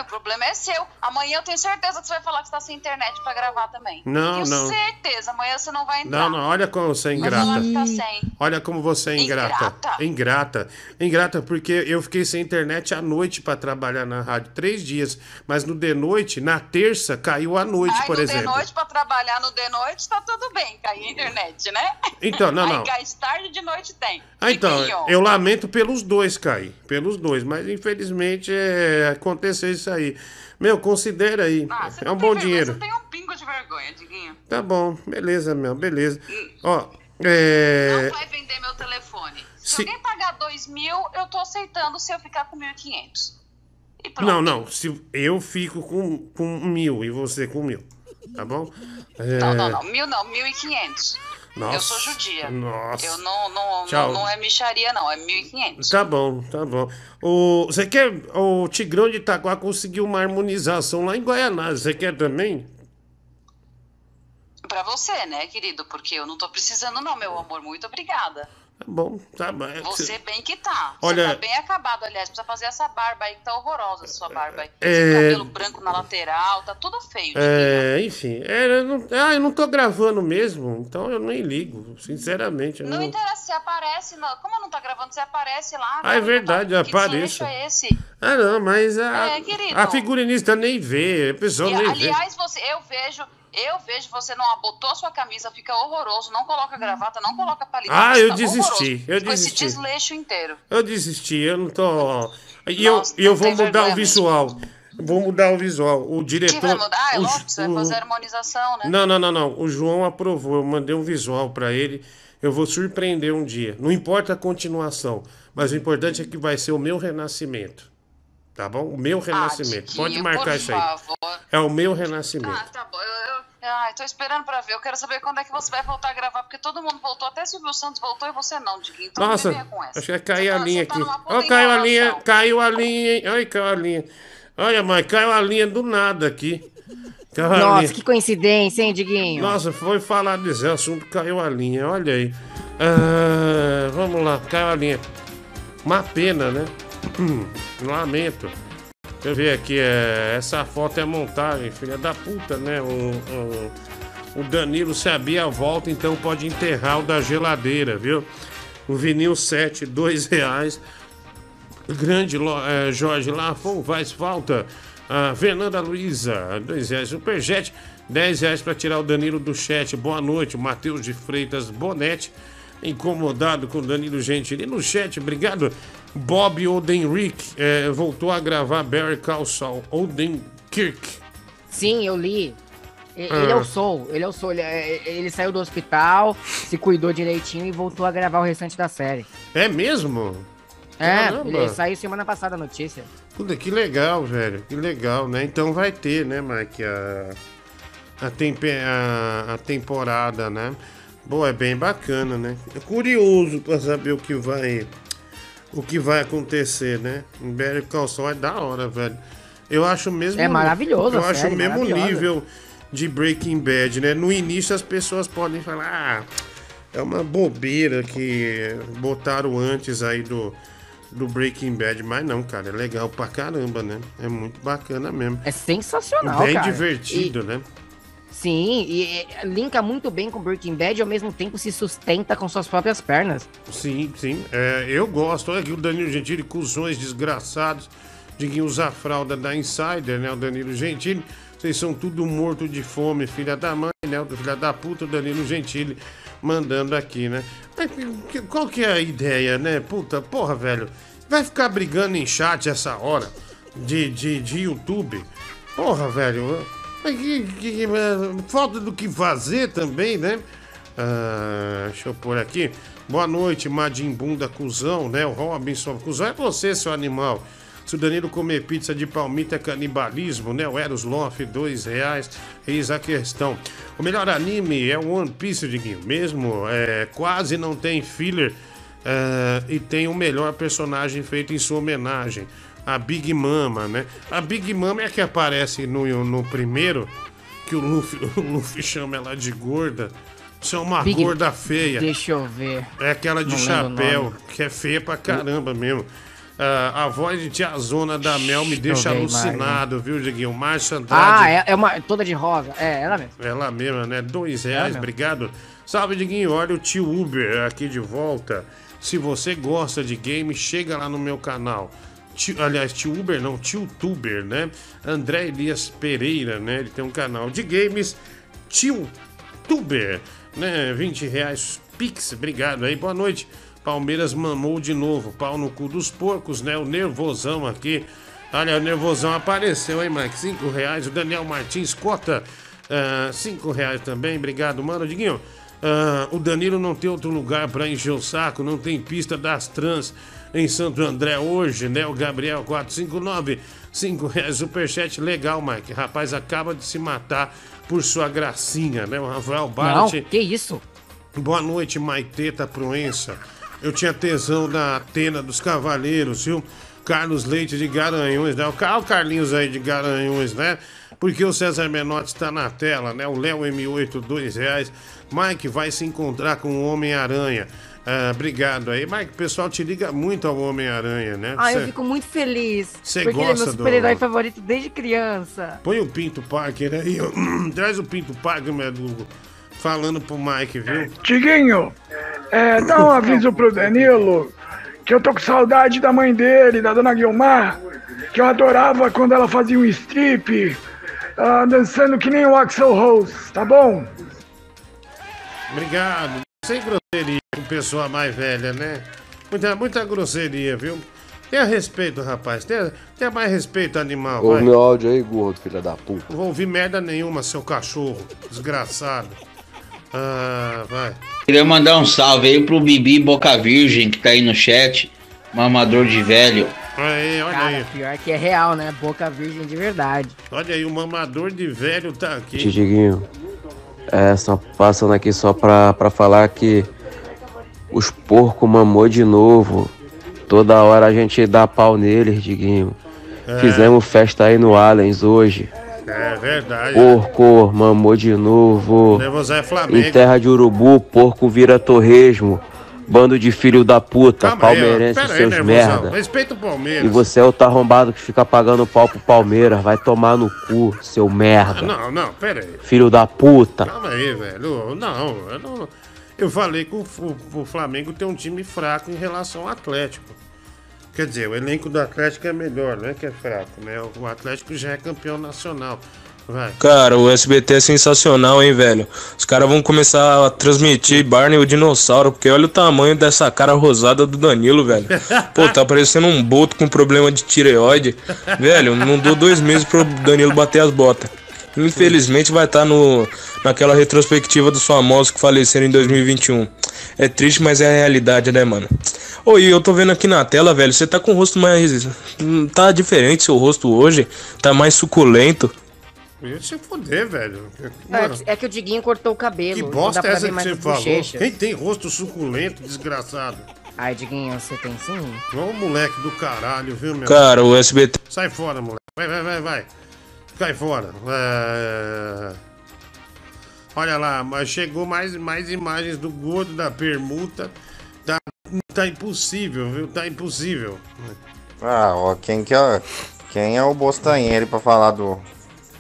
O problema é seu. Amanhã eu tenho certeza que você vai falar que você tá sem internet pra gravar também. Não, tenho não. certeza. Amanhã você não vai entrar. Não, não, olha como você é ingrata. tá sem. Olha como você é ingrata. Ingrata? Ingrata. Ingrata, porque eu fiquei sem internet à noite pra trabalhar na rádio. Três dias. Mas no de noite, na terça, caiu à noite, Ai, por no exemplo. de noite pra trabalhar no de noite tá tudo bem, cair a internet, né? Então, não, Aí não. cai de tarde de noite tem. Ah, então, eu lamento pelos dois, Caí. Pelos dois, mas infelizmente é, aconteceu isso aí. Meu, considera aí. Ah, é um bom vergonha, dinheiro. Você tem um pingo de vergonha, Diguinho. Tá bom, beleza, meu, beleza. Ó, é. Não vai vender meu telefone. Se, Se- alguém pagar dois mil, eu tô aceitando se eu ficar com 1.500. E pronto. Não, não. Se eu fico com, com mil e você com mil. Tá bom? É, Não, não, não. Mil não, 1.500. Eu Nossa, sou judia. nossa. Eu não, não, Tchau. não, não é micharia, não. É 1.500. Tá bom, tá bom. O, você quer. O Tigrão de Itaquá conseguiu uma harmonização lá em Guaianazes. Você quer também? Pra você, né, querido? Porque eu não tô precisando, não, meu amor. Muito obrigada. Tá bom, tá bom. É Você bem que tá. Olha- Você tá bem acabado, aliás. Precisa fazer essa barba aí que tá horrorosa, sua barba aí. É. Esse cabelo branco na lateral, tá tudo feio. É, enfim, é, eu não, ah, eu não tô gravando mesmo, então eu nem ligo, sinceramente. Não não- interessa, você aparece. Não. Como não tá gravando, você aparece lá. Ah, é verdade, eu Que apareço. desleixo é esse? Ah, não, mas a, É, a figurinista nem vê, a pessoa E, nem vê. aliás, você, eu vejo, eu vejo você não abotou sua camisa, fica horroroso, não coloca gravata, não coloca palito. Ah, eu desisti, eu Ficou esse desisti. desleixo inteiro. Eu desisti, eu não tô. E eu, eu vou mudar o visual. Vou mudar o visual. O diretor. Que vai mudar? É o lógico, você vai o- fazer harmonização, né? Não, não, não, não. O João aprovou. Eu mandei um visual pra ele. Eu vou surpreender um dia. Não importa a continuação, mas o importante é que vai ser o meu renascimento. Tá bom? O meu renascimento. Pode Tiquinho, marcar isso aí. favor. É o meu renascimento. Ah, tá bom. Eu, eu, ai, tô esperando pra ver. Eu quero saber quando é que você vai voltar a gravar, porque todo mundo voltou, até Silvio Santos voltou e você não, Diguinho. Então Nossa, não com essa. acho que caiu a tá- linha tá aqui. puta Ó, caiu a linha, caiu a linha, hein? Olha, caiu a linha. Olha, mãe, caiu a linha do nada aqui. Caiu Nossa, que coincidência, hein, Diguinho? Nossa, foi falar desse assunto, caiu a linha, olha aí. Ah, vamos lá, caiu a linha. Uma pena, né? Hum, lamento. Deixa eu ver aqui, é, essa foto é montagem, filha da puta, né? O, o, Danilo sabia a volta, então pode enterrar o da geladeira, viu? O vinil 7, dois reais. Grande eh, Jorge Lafon, faz falta. A Fernanda Luiza, dois reais. Superjet, 10 reais para tirar o Danilo do chat. Boa noite, Matheus de Freitas Bonete. Incomodado com o Danilo Gentili no chat, obrigado. Bob Odenrick eh, voltou a gravar Barry Calsall. Odenkirk. Sim, eu li. E- Ah. Ele é o Soul, ele é o Soul. Ele, é- ele saiu do hospital, se cuidou direitinho e voltou a gravar o restante da série. É mesmo? É, Caramba. ele saiu semana passada a notícia. Puta, que legal, velho. Que legal, né? Então vai ter, né, Mike, a, a, tempe, a, a temporada, né? Boa, é bem bacana, né? É curioso pra saber o que vai o que vai acontecer, né? Em Better Call Saul é da hora, velho. Eu acho mesmo É maravilhoso Eu acho o mesmo nível de Breaking Bad, né? No início as pessoas podem falar, ah, é uma bobeira que botaram antes aí do do Breaking Bad, mas não, cara, é legal pra caramba, né? É muito bacana mesmo. É sensacional, Bem cara. divertido, né? Sim, e linka muito bem com Breaking Bad e ao mesmo tempo se sustenta com suas próprias pernas. Sim, sim. É, eu gosto. Olha aqui o Danilo Gentili, cuzões desgraçados de quem usa a fralda da Insider, né? O Danilo Gentili. Vocês são tudo morto de fome, filha da mãe, né? Filha da puta, o Danilo Gentili mandando aqui, né? Qual que é a ideia, né? Puta, porra, velho. Vai ficar brigando em chat essa hora de, de, de YouTube? Porra, velho. Falta do que fazer também, né? Ah, deixa eu pôr aqui. Boa noite, Madim Bunda Cusão, né? O Robinson Cusão é você, seu animal. Se o Danilo comer pizza de palmito é canibalismo, né? O Eros Loff, dois reais. Eis a questão. O melhor anime é o One Piece, Diguinho. Mesmo, é, quase não tem filler. é, e tem o melhor personagem feito em sua homenagem. A Big Mama, né? A Big Mama é a que aparece no, no primeiro, que o Luffy, o Luffy chama ela de gorda. Isso é uma Big- gorda feia. Deixa eu ver. É aquela de Não chapéu, que é feia pra caramba mesmo. Ah, a voz de tiazona da Mel me deixa ver alucinado, viu, Diguinho? Márcia Andrade. Ah, é, é uma toda de rosa. É, ela mesmo. Ela mesma, né? Dois reais, mesmo. obrigado. Salve, Diguinho. Olha o tio Uber aqui de volta. Se você gosta de game, chega lá no meu canal. Tio- aliás, tio Uber não, tio Tuber, né? André Elias Pereira, né? Ele tem um canal de games. Tio Tuber, né? 20 reais Pix, obrigado aí, boa noite. Palmeiras mamou de novo, pau no cu dos porcos, né? O nervosão aqui. Olha, o nervosão apareceu, hein, Mike? 5 reais. O Daniel Martins Cota, 5 reais também, obrigado, mano. Diguinho, ah, o Danilo não tem outro lugar pra encher o saco, não tem pista das trans em Santo André hoje, né? O Gabriel 459, 5 reais, superchat, legal, Mike. Rapaz, acaba de se matar por sua gracinha, né? O Rafael Não, Bart. que isso? Boa noite, Maiteta Proença. Eu tinha tesão na Atena dos Cavaleiros, viu? Carlos Leite de Garanhuns, né? O Car- o Carlinhos aí de Garanhuns, né? Porque o César Menotti está na tela, né? O Léo M8, dois reais. Mike vai se encontrar com o Homem-Aranha. Ah, obrigado aí. Mike, o pessoal te liga muito ao Homem-Aranha, né? Ah, eu Cê- fico muito feliz. Cê porque ele é meu gosta do- super-herói favorito desde criança. Põe o Pinto Parker aí. Traz o Pinto Parker, meu Hugo, falando pro Mike, viu? Tiguinho, é, dá um aviso pro Danilo que eu tô com saudade da mãe dele, da dona Guilmar, que eu adorava quando ela fazia um strip, ah, dançando que nem o Axel Rose, tá bom? Obrigado. Sem grosseria com pessoa mais velha, né? Muita, muita grosseria, viu? Tenha respeito, rapaz. Tenha, tenha mais respeito, animal. Ouve vai. meu áudio aí, gordo, filha da puta. Não vou ouvir merda nenhuma, seu cachorro. Desgraçado. Ah, vai. Queria mandar um salve aí pro Bibi Boca Virgem, que tá aí no chat. Mamador de velho. Aí, olha Cara, aí. pior que é real, né? Boca virgem de verdade. Olha aí, o mamador de velho tá aqui. Titiguinho, é, só passando aqui só pra, pra falar que os porcos mamou de novo. Toda hora a gente dá pau neles, Diguinho. É. Fizemos festa aí no Allens hoje. É verdade. Porco, mamou de novo. É Flamengo. Em terra de urubu, porco vira torresmo. Bando de filho da puta, Calma aí, palmeirense aí, seus nervosão. merda. Respeita o Palmeiras. E você é o arrombado que fica pagando pau pro Palmeiras. Vai tomar no cu, seu merda. Não, não, pera aí. Filho da puta. Calma aí, velho. Não, eu não. Eu falei que o, o- o Flamengo tem um time fraco em relação ao Atlético. Quer dizer, o elenco do Atlético é melhor, não é que é fraco, né? O Atlético já é campeão nacional. Vai. Cara, o SBT é sensacional, hein, velho? Os caras vão começar a transmitir Barney o dinossauro, porque olha o tamanho dessa cara rosada do Danilo, velho. Pô, tá parecendo um boto com problema de tireoide. Velho, não dou dois meses pro Danilo bater as botas. Infelizmente vai estar no, naquela retrospectiva dos famosos que faleceram em 2021. É triste, mas é a realidade, né, mano? Oi, eu tô vendo aqui na tela, velho, você tá com o rosto mais. hum, Tá diferente seu rosto hoje, tá mais suculento. Ia se foder, velho. É, Mano, que- é que o Diguinho cortou o cabelo. que bosta é pra essa que você falou? bochechas. Quem tem rosto suculento, desgraçado? Ai, Diguinho, você tem sim? Ô moleque do caralho, viu, meu? Cara, o SBT. Sai fora, moleque. Vai, vai, vai, vai. Cai fora. É... Olha lá, mas chegou mais, mais imagens do gordo da permuta. Tá, tá impossível, viu? Tá impossível. Ah, ó, quem que é, quem é o Bostanheiro pra falar do,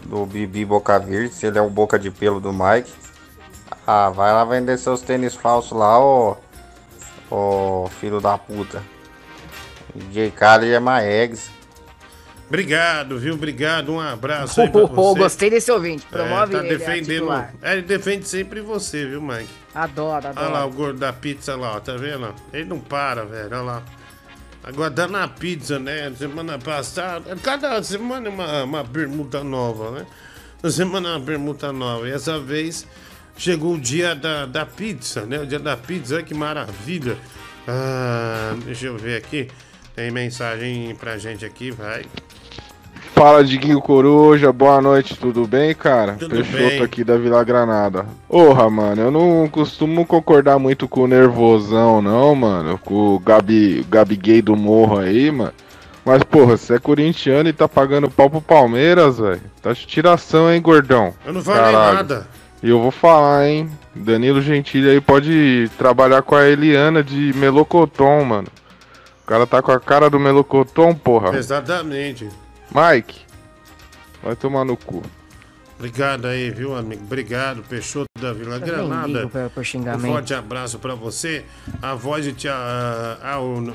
do Bibi Boca Verde, se ele é o boca de pelo do Mike. Ah, vai lá vender seus tênis falsos lá, ô, ô filho da puta. DJ Khaled é Maegs. Obrigado, viu? Obrigado. Um abraço aí pra Oh, você. gostei desse ouvinte. Promove é, tá ele, é defendendo. titular. É, ele defende sempre você, viu, Mike? Adoro, adoro. Olha lá o gordo da pizza lá, ó, tá vendo? Ele não para, velho, olha lá. Agora dá na pizza, né? Semana passada. Cada semana é uma, uma permuta nova, né? Essa semana é uma permuta nova. E essa vez chegou o dia da, da pizza, né? O dia da pizza, olha que maravilha. Ah, deixa eu ver aqui. Tem mensagem pra gente aqui, vai. Fala, Diguinho Coruja, boa noite, tudo bem, cara? Tudo Peixoto bem. aqui da Vila Granada. Porra, mano, eu não costumo concordar muito com o nervosão, não, mano. Com o Gabi, Gabi gay do morro aí, mano. Mas, porra, você é corintiano e tá pagando pau pro Palmeiras, velho. Tá de tiração, hein, gordão? Eu não falei nada. E eu vou falar, hein? Danilo Gentili aí pode trabalhar com a Eliana de Melocoton, mano. O cara tá com a cara do Melocoton, porra. Exatamente. Mike, vai tomar no cu. Obrigado aí, viu, amigo? Obrigado, Peixoto da Vila Granada. pra- pra Um forte abraço pra você. A voz de tia.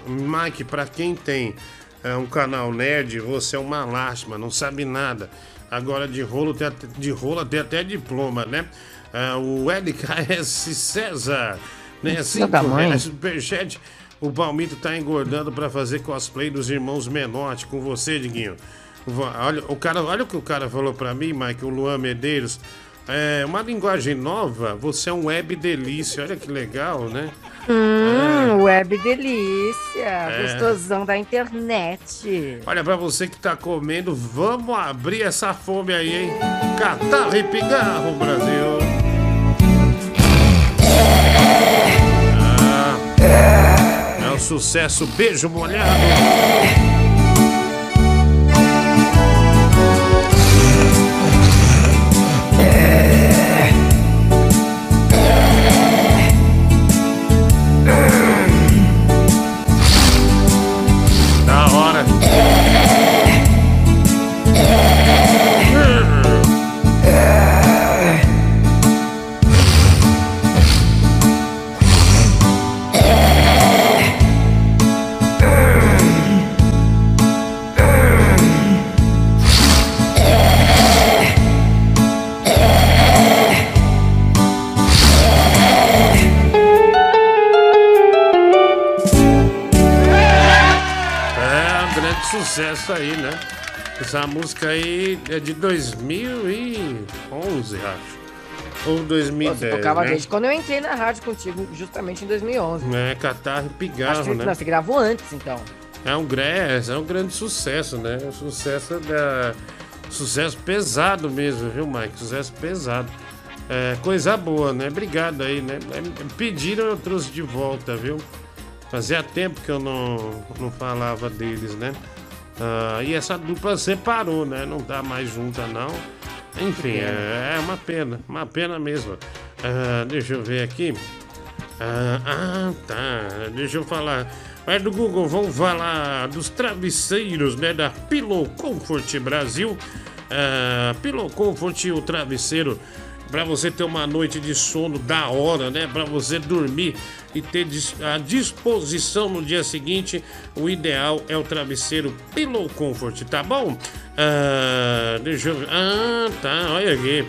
Mike, pra quem tem ah, um canal nerd, você é uma lástima, não sabe nada. Agora de rolo tem até, de rolo tem até diploma, né? Ah, o LKS César, né? Cinco tamanho. reais, superchat. O Palmito tá engordando pra fazer cosplay dos irmãos Menotti com você, Diguinho. Olha o, cara, olha o que o cara falou pra mim, Mike, o Luan Medeiros. É uma linguagem nova, você é um web delícia, olha que legal, né? Hum, web delícia. É. Gostosão da internet. Olha, pra você que tá comendo, vamos abrir essa fome aí, hein? Catarro e pigarro, Brasil. Ah, é um sucesso, beijo molhado. Sucesso aí, né? Essa música aí é de 2011, acho. Ou Pô, 2010, você tocava né? desde quando eu entrei na rádio contigo, justamente em 2011. É, Catarro e Acho Pigarro, que né? não, você gravou antes, então. É um, é um grande sucesso, né? Um sucesso da. Sucesso pesado mesmo, viu, Mike? Sucesso pesado. É, coisa boa, né? Obrigado aí, né? É, Pediram, eu trouxe de volta, viu? Fazia tempo que eu não, não falava deles, né? Ah, e essa dupla separou, né? Não tá mais junta, não. Enfim, é, é uma pena, uma pena mesmo. Ah, deixa eu ver aqui. Ah, ah, tá. Deixa eu falar. Mas do Google, vamos falar dos travesseiros, né? Da Pillow Comfort Brasil. Ah, Pillow Comfort, o travesseiro para você ter uma noite de sono da hora, né? Para você dormir e ter a disposição no dia seguinte, o ideal é o travesseiro Pillow Comfort, tá bom? Ah, deixa eu ver. Ah, tá, olha aqui.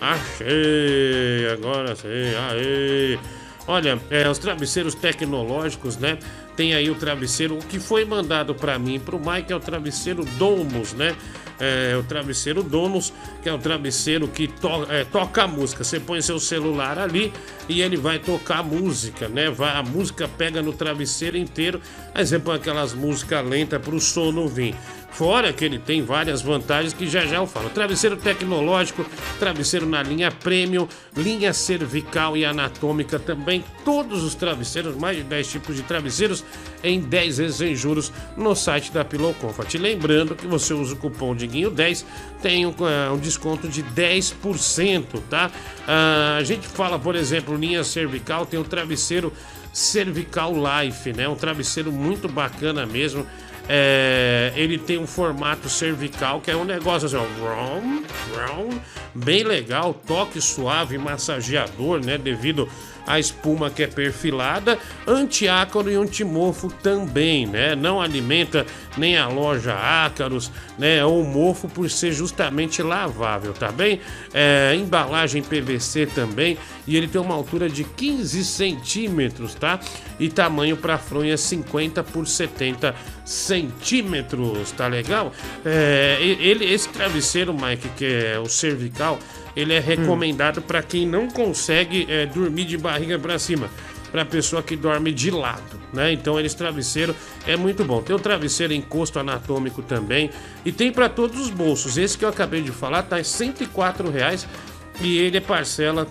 Achei, agora sim, aê. Olha, é, os travesseiros tecnológicos, né? Tem aí o travesseiro, o que foi mandado para mim, para o Mike, é o travesseiro Domus, né? É, o travesseiro Domus, que é o travesseiro que to- é, toca a música. Você põe seu celular ali e ele vai tocar a música, né? Vai, a música pega no travesseiro inteiro. Aí você põe aquelas músicas lentas para o sono vir. Fora que ele tem várias vantagens que já já eu falo. Travesseiro tecnológico, travesseiro na linha premium, linha cervical e anatômica também. Todos os travesseiros, mais de 10 tipos de travesseiros, em 10 vezes sem juros no site da Pillow Comfort. Lembrando que você usa o cupom Diguinho10, tem um, eh, um desconto de 10%, tá? Ah, a gente fala, por exemplo, linha cervical, tem o travesseiro Cervical Life, né? Um travesseiro muito bacana mesmo. É, ele tem um formato cervical que é um negócio assim, ó, bem legal, toque suave, massageador, né? Devido à espuma que é perfilada, antiácaro e antimorfo também, né? Não alimenta nem a loja ácaros, né? Ou mofo por ser justamente lavável, tá bem? É, embalagem PVC também e ele tem uma altura de 15 centímetros, tá? E tamanho para fronha 50 por 70 centímetros, tá legal? É, ele, esse travesseiro, Mike, que é o cervical, ele é recomendado para quem não consegue é, dormir de barriga para cima. para pessoa que dorme de lado, né? Então esse travesseiro é muito bom. Tem o travesseiro encosto anatômico também e tem para todos os bolsos. Esse que eu acabei de falar tá em 104 reais e ele é parcela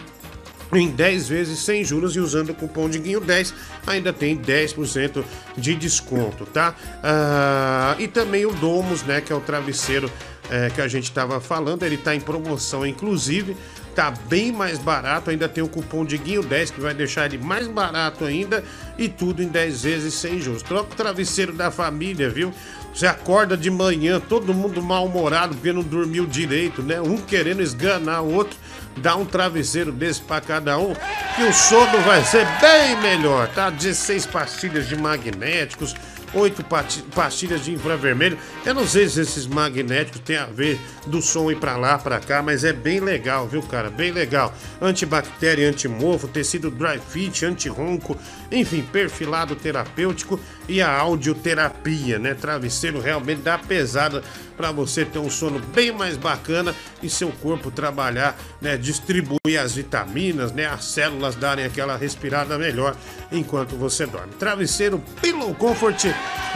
em 10 vezes sem juros e usando o cupom Diguinho 10 ainda tem 10% de desconto, tá? Ah, e também o Domus, né, que é o travesseiro é, que a gente estava falando, ele tá em promoção inclusive, tá bem mais barato, ainda tem o cupom Diguinho 10 que vai deixar ele mais barato ainda e tudo em 10 vezes sem juros. Troca o travesseiro da família, viu? Você acorda de manhã, todo mundo mal-humorado porque não dormiu direito, né? Um querendo esganar o outro dá um travesseiro desse pra cada um, que o sono vai ser bem melhor, tá? 16 pastilhas de magnéticos, 8 pati- pastilhas de infravermelho. Eu não sei se esses magnéticos têm a ver do som ir pra lá, pra cá, mas é bem legal, viu, cara? Bem legal. Antibactéria, antimofo, tecido dry fit, anti-ronco, enfim, perfilado terapêutico e a audioterapia, né? Travesseiro realmente dá pesada para você ter um sono bem mais bacana e seu corpo trabalhar, né? Distribuir as vitaminas, né? As células darem aquela respirada melhor enquanto você dorme. Travesseiro Pillow Comfort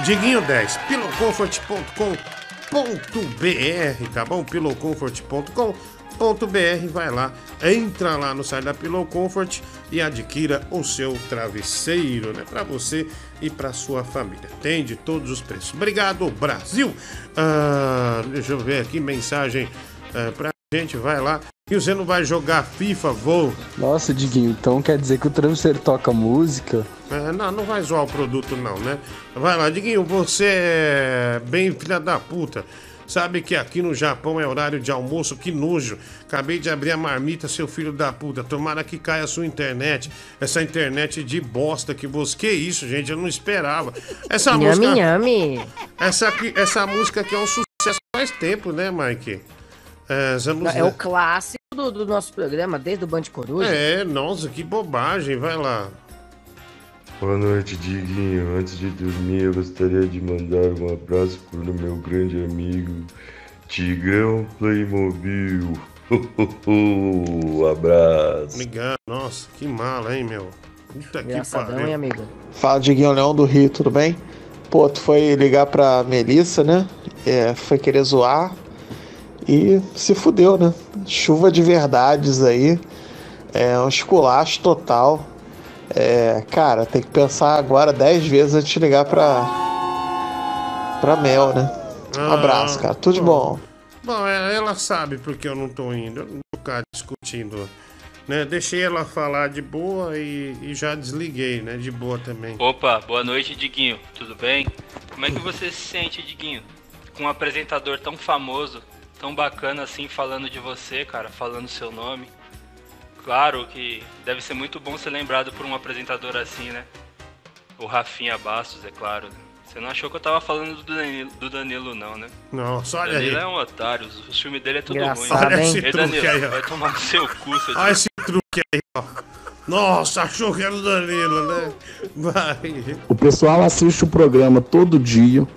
Diguinho 10, pillowcomfort.com.br, tá bom? pillowcomfort.com.br, vai lá, entra lá no site da Pillow Comfort e adquira o seu travesseiro, né? Para você e para sua família. Tem de todos os preços. Obrigado, Brasil! Ah, deixa eu ver aqui, mensagem ah, pra gente, vai lá. E você não vai jogar FIFA, vou. Nossa, Diguinho, então quer dizer que o travesseiro toca música? É, não, não vai zoar o produto, não, né? Vai lá, Diguinho, você é bem filha da puta. Sabe que aqui no Japão é horário de almoço? Que nojo. Acabei de abrir a marmita, seu filho da puta. Tomara que caia a sua internet. Essa internet de bosta que você. Que isso, gente? Eu não esperava. Essa música. nhame. Essa, aqui, essa música aqui é um sucesso faz tempo, né, Mike? É, essa música... É o clássico do, do nosso programa, desde o Band Coruja. É, nossa, que bobagem. Vai lá. Boa noite, Diguinho. Antes de dormir, eu gostaria de mandar um abraço para o meu grande amigo Tigrão Playmobil. abraço. Amigão, nossa, que mala, hein, meu? Puta que pariu. hein, amigo? Fala, Diguinho Leão do Rio, tudo bem? Pô, tu foi ligar pra Melissa, né? É, foi querer zoar e se fudeu, né? Chuva de verdades aí. É um esculacho total. É, cara, tem que pensar agora 10 vezes antes de ligar pra. pra Mel, né? Um abraço, cara. Tudo de bom. Bom, é, ela sabe porque eu não tô indo. Eu não vou ficar discutindo. Né? Deixei ela falar de boa e, e já desliguei, né? De boa também. Opa, boa noite, Diguinho. Tudo bem? Como é que você se sente, Diguinho? Com um apresentador tão famoso, tão bacana assim, falando de você, cara, falando seu nome. Claro que deve ser muito bom ser lembrado por um apresentador assim, né? O Rafinha Bastos, é claro. Você não achou que eu tava falando do Danilo, do Danilo não, né? Nossa, olha Danilo aí. é um otário, o filme dele é tudo Engraçado, ruim. hein? Esse Ei, truque Danilo, aí, ó. vai tomar no seu cu, seu Olha esse truque aí, ó. Nossa, achou que era o Danilo, né? Vai. O pessoal assiste o programa todo dia.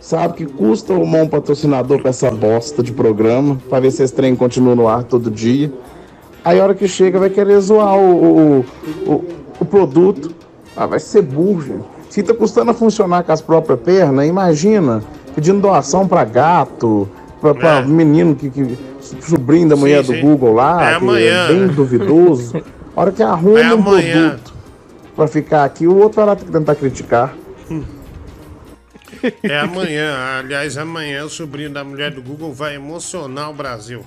Sabe que custa arrumar um patrocinador com essa bosta de programa, pra ver se esse trem continua no ar todo dia. Aí a hora que chega vai querer zoar o, o, o, o produto. Ah, vai ser burro, gente. Se tá custando a funcionar com as próprias pernas, imagina, pedindo doação pra gato, pra, pra menino que, que. sobrinho da mulher Sim, do. Google lá, É que amanhã. é bem duvidoso. A hora que arruma É um produto pra ficar aqui, o outro vai lá tentar criticar. É amanhã. Aliás, amanhã o sobrinho da mulher do Google vai emocionar o Brasil.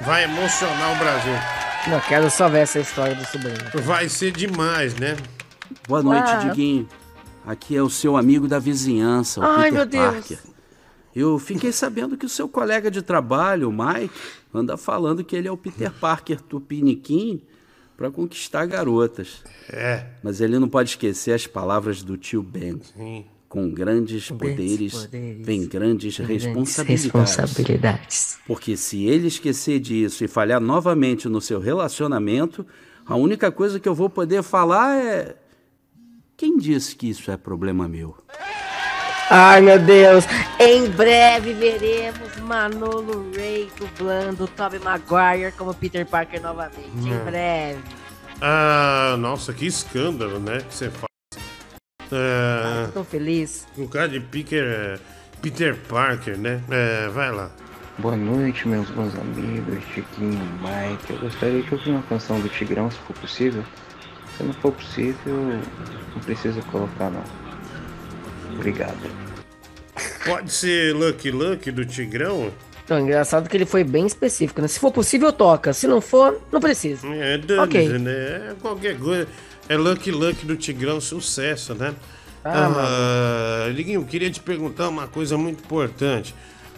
Vai emocionar o Brasil. Não quero só ver essa história do sobrinho. Vai ser demais, né? Boa noite, Ah. Diguinho. Aqui é o seu amigo da vizinhança, o Ai, Peter meu Deus. Parker. Eu fiquei sabendo que o seu colega de trabalho, o Mike, anda falando que ele é o Peter Parker tupiniquim para conquistar garotas. É. Mas ele não pode esquecer as palavras do tio Ben. Sim. Com grandes poderes, poderes, vem grandes grandes responsabilidades. responsabilidades. Porque se ele esquecer disso e falhar novamente no seu relacionamento, a única coisa que eu vou poder falar é. Quem disse que isso é problema meu? Ai, meu Deus. Em breve veremos Manolo Ray dublando Tobey Maguire como Peter Parker novamente. Em Hum. breve. Ah, nossa, que escândalo, né? Que você faz. É, Tô feliz. o cara de Peter, é, Peter Parker, né? É, vai lá. Boa noite, meus bons amigos, Chiquinho, Mike. Eu gostaria de ouvir uma canção do Tigrão, se for possível. Se não for possível, não precisa colocar, não. Obrigado. Pode ser Lucky Lucky do Tigrão? Então, engraçado que ele foi bem específico, né? Se for possível, toca. Se não for, não precisa. É, dane Ok. né? É qualquer coisa. É Lucky Lucky do Tigrão, sucesso, né? Ah, Liguinho, queria te perguntar uma coisa muito importante.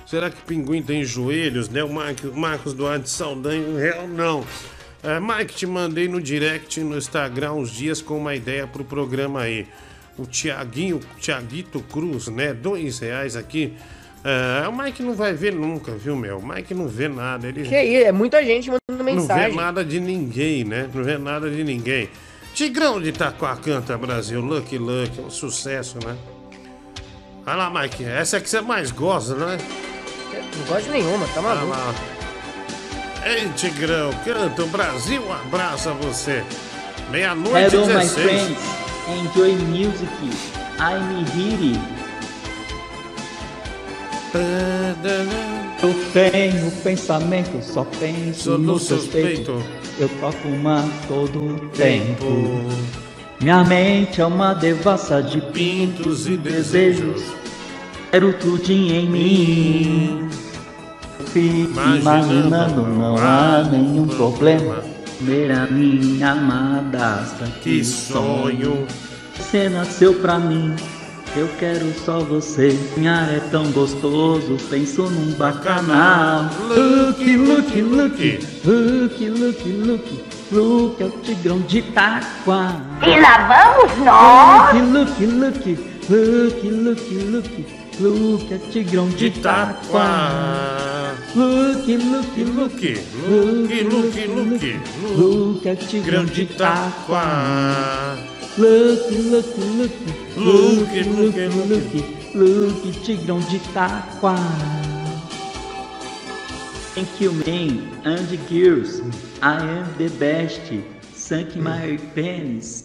Será que pinguim tem joelhos, né? O Marcos, Duarte Saldanha, real não. É, Mike, te mandei no direct no Instagram uns dias com uma ideia pro programa aí. O Tiaguinho, Tiaguito Cruz, né? Dois reais aqui. É, o Mike não vai ver nunca, viu, meu? O Mike não vê nada. Ele Que isso, é muita gente mandando não mensagem. vê nada de ninguém, né? Não vê nada de ninguém. Tigrão de Itaquá canta Brasil, Lucky Lucky, um sucesso, né? Vai lá, Mike, essa é que você mais gosta, né? Não gosto de nenhuma, tá Vai maluco. lá. Ei, Tigrão, canta o Brasil, um abraço a você. Meia-noite e Hello, my 16. friends. Enjoy music. I'm here. Eu tenho pensamento, só penso no no suspeito. suspeito. Eu toco uma todo tempo. Minha mente é uma devassa de pintos e desejos. Quero tudinho em mim. Fico imaginando, não há nenhum problema. Ver a minha amada, Que sonho. Você nasceu pra mim, eu quero só você. Sonhar é tão gostoso, penso num bacanal. Look, look, look, look, look, look, look, é o tigrão de Itaquá. E lá vamos nós. Look, look, look, look, look, look, é o tigrão de Itaquá. Look, look, look, Luke, Luke, Luke, look, é o tigrão de Itaquá. Look, look, Look, look, look, look, look, tigrão de Itaquá. Thank you, man, and girls. I am the best. Sunk my penis.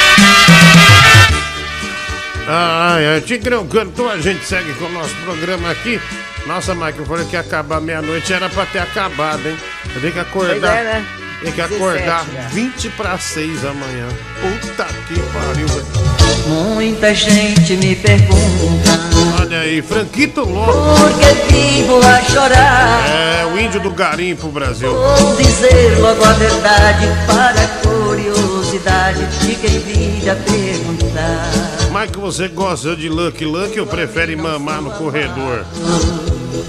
Ah, é, Tigrão cantou, a gente segue com o nosso programa aqui. Nossa, Mike, eu falei que ia acabar meia-noite, era pra ter acabado, hein? Eu tenho que acordar. Pois é, né? Tem que 17 acordar já. 20 para 6 amanhã. Puta que pariu, velho. Muita gente me pergunta Olha aí, Franquito Lopes. por que vivo a chorar. É, o índio do garimpo, Brasil. Vou dizer logo a verdade para a curiosidade de quem vive a perguntar. Mike, você gosta de Lucky Lucky ou prefere mamar no corredor?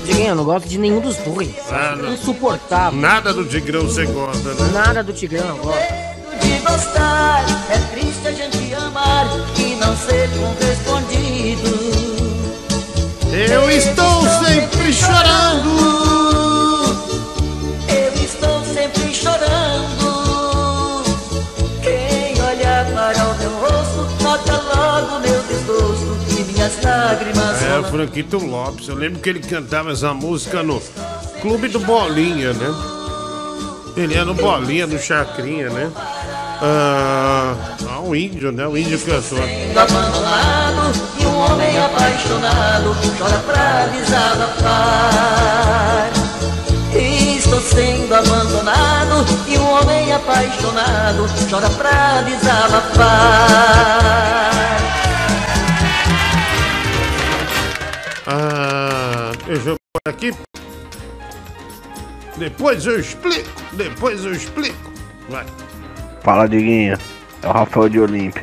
Diguinho, eu não gosto de nenhum dos dois. Ah, não. Insuportável. Nada do Tigrão você gosta, né? Nada do Tigrão eu gosto. De gostar, é triste a gente amar e não ser correspondido. Eu estou sempre chorando. Lágrimas. É. Franquito Lopes. Eu lembro que ele cantava essa música no Clube do Bolinha, né? Ele era no Bolinha, no Chacrinha, né? Ah, o índio, né? O índio cantor. Sendo abandonado e um homem apaixonado chora pra desabafar. Estou sendo abandonado e um homem apaixonado chora pra desabafar. Ah, deixa eu pôr aqui. Depois eu explico. Depois eu explico. Vai. Fala, Diguinho. É o Rafael de Olímpia.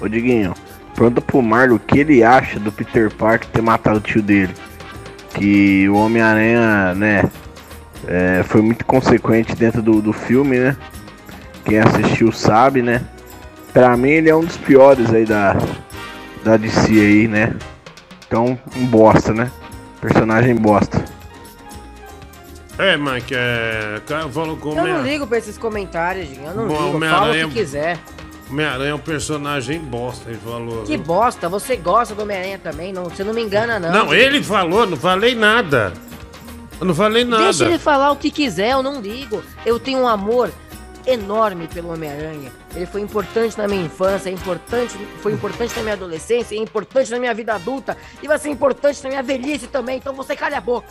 Ô, Diguinho, pergunta pro Marlon o que ele acha do Peter Parker ter matado o tio dele. Que o Homem-Aranha, né, é, foi muito consequente dentro do, do filme, né? Quem assistiu sabe, né? Pra mim, ele é um dos piores aí da, da DC aí, né? Então, um bosta, né? Personagem bosta. É, Mike, é. O cara falou com o Eu não Homem-Aranha. ligo pra esses comentários. Eu não Bom, ligo. Fala o Homem-Aranha- que quiser. Homem-Aranha é um personagem bosta, ele falou. Que bosta, você gosta do Homem-Aranha também, não, você não me engana, não. Não, ele falou, não falei nada. Eu não falei nada. Deixa ele falar o que quiser, eu não ligo. Eu tenho um amor enorme pelo Homem-Aranha. Ele foi importante na minha infância, é importante, foi importante na minha adolescência, é importante na minha vida adulta e vai ser importante na minha velhice também. Então você calha a boca.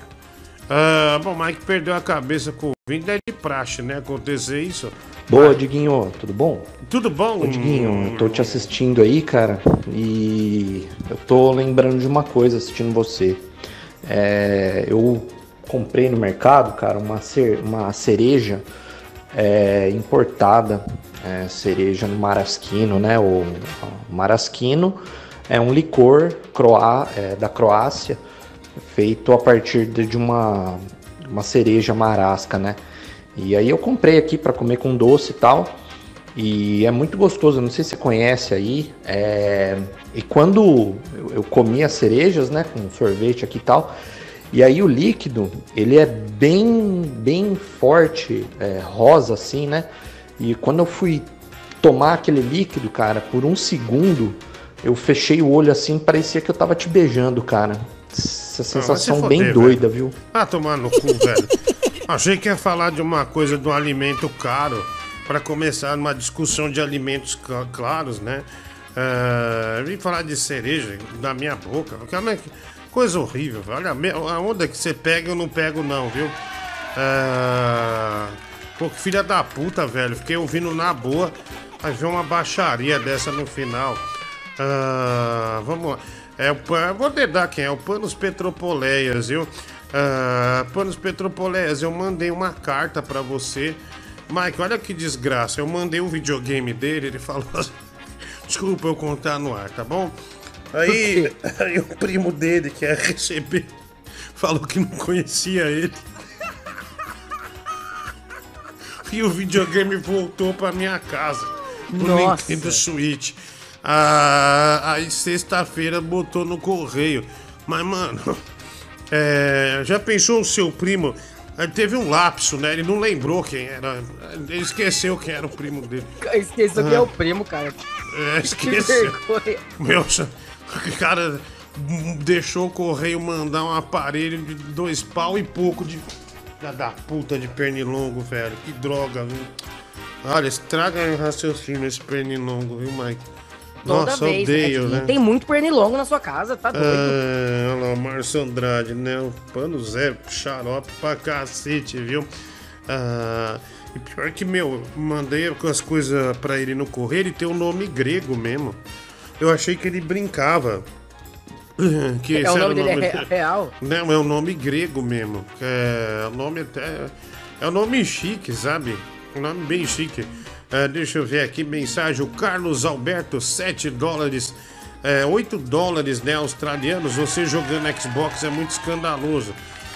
Ah, bom, o Mike perdeu a cabeça com o Vini, é de praxe, né? Acontecer isso. Boa, Diguinho, tudo bom? Tudo bom? Ô, Diguinho, eu tô te assistindo aí, cara, e eu tô lembrando de uma coisa assistindo você. É, eu comprei no mercado, cara, uma, cer uma cereja é, importada, é, cereja no marasquino, né? O, o é um licor croá, é, da Croácia, feito a partir de uma, uma cereja marasca, né? E aí eu comprei aqui para comer com doce e tal. E é muito gostoso, não sei se você conhece aí. é, E quando eu, eu cerejas, né, com sorvete aqui e tal, e aí o líquido, ele é bem, bem forte, é, rosa assim, né? E quando eu fui tomar aquele líquido, cara, por um segundo, eu fechei o olho assim, parecia que eu tava te beijando, cara. Essa Ah, sensação foder, bem velho. doida, viu? Ah, tomar no cu, velho. Achei que ia falar de uma coisa do alimento caro para começar uma discussão de alimentos cla- claros, né? Ah, vim falar de cereja da minha boca. Como é que- Coisa horrível. Olha, a onda que você pega, eu não pego, não, viu? Ah, Pô, que filha da puta, velho. Fiquei ouvindo na boa. Aí veio uma baixaria dessa no final. Ah, vamos lá. É, o vou dedar quem é. O Panos Petropoleias, viu? Panos Petropoleias, eu mandei uma carta pra você. Mike, olha que desgraça. Eu mandei um videogame dele, ele falou assim, Desculpa eu contar no ar, tá bom? Aí, aí o primo dele, que é receber, falou que não conhecia ele. E o videogame voltou pra minha casa. O Nossa. Nintendo Switch. Ah, aí sexta-feira botou no correio. Mas, mano, é, já pensou o seu primo? Ele teve um lapso, né? Ele não lembrou quem era. Ele esqueceu quem era o primo dele. Esqueceu que é o primo, cara. É, Que esqueceu. vergonha. Meu, cara deixou o correio mandar um aparelho de dois pau e pouco de. Da, da puta de pernilongo, velho. Que droga, viu? Olha, estraga o raciocínio esse pernilongo, viu, Mike? Toda Nossa, vez, odeio, Diguinho. né? Tem muito pernilongo na sua casa, tá doido? Ah, olha lá, o Márcio Andrade, né? O pano Zé, xarope pra cacete, viu? Ah, e pior que, meu, mandei as coisas pra ele no correio, ele tem um nome grego mesmo. Eu achei que ele brincava. Que É, o nome dele é real? Não, é um nome grego mesmo. É o nome até. É um nome chique, sabe? Um nome bem chique. É, deixa eu ver aqui, mensagem. O Carlos Alberto, 7 dólares. É, 8 dólares, né, australianos. Você jogando Xbox é muito escandaloso.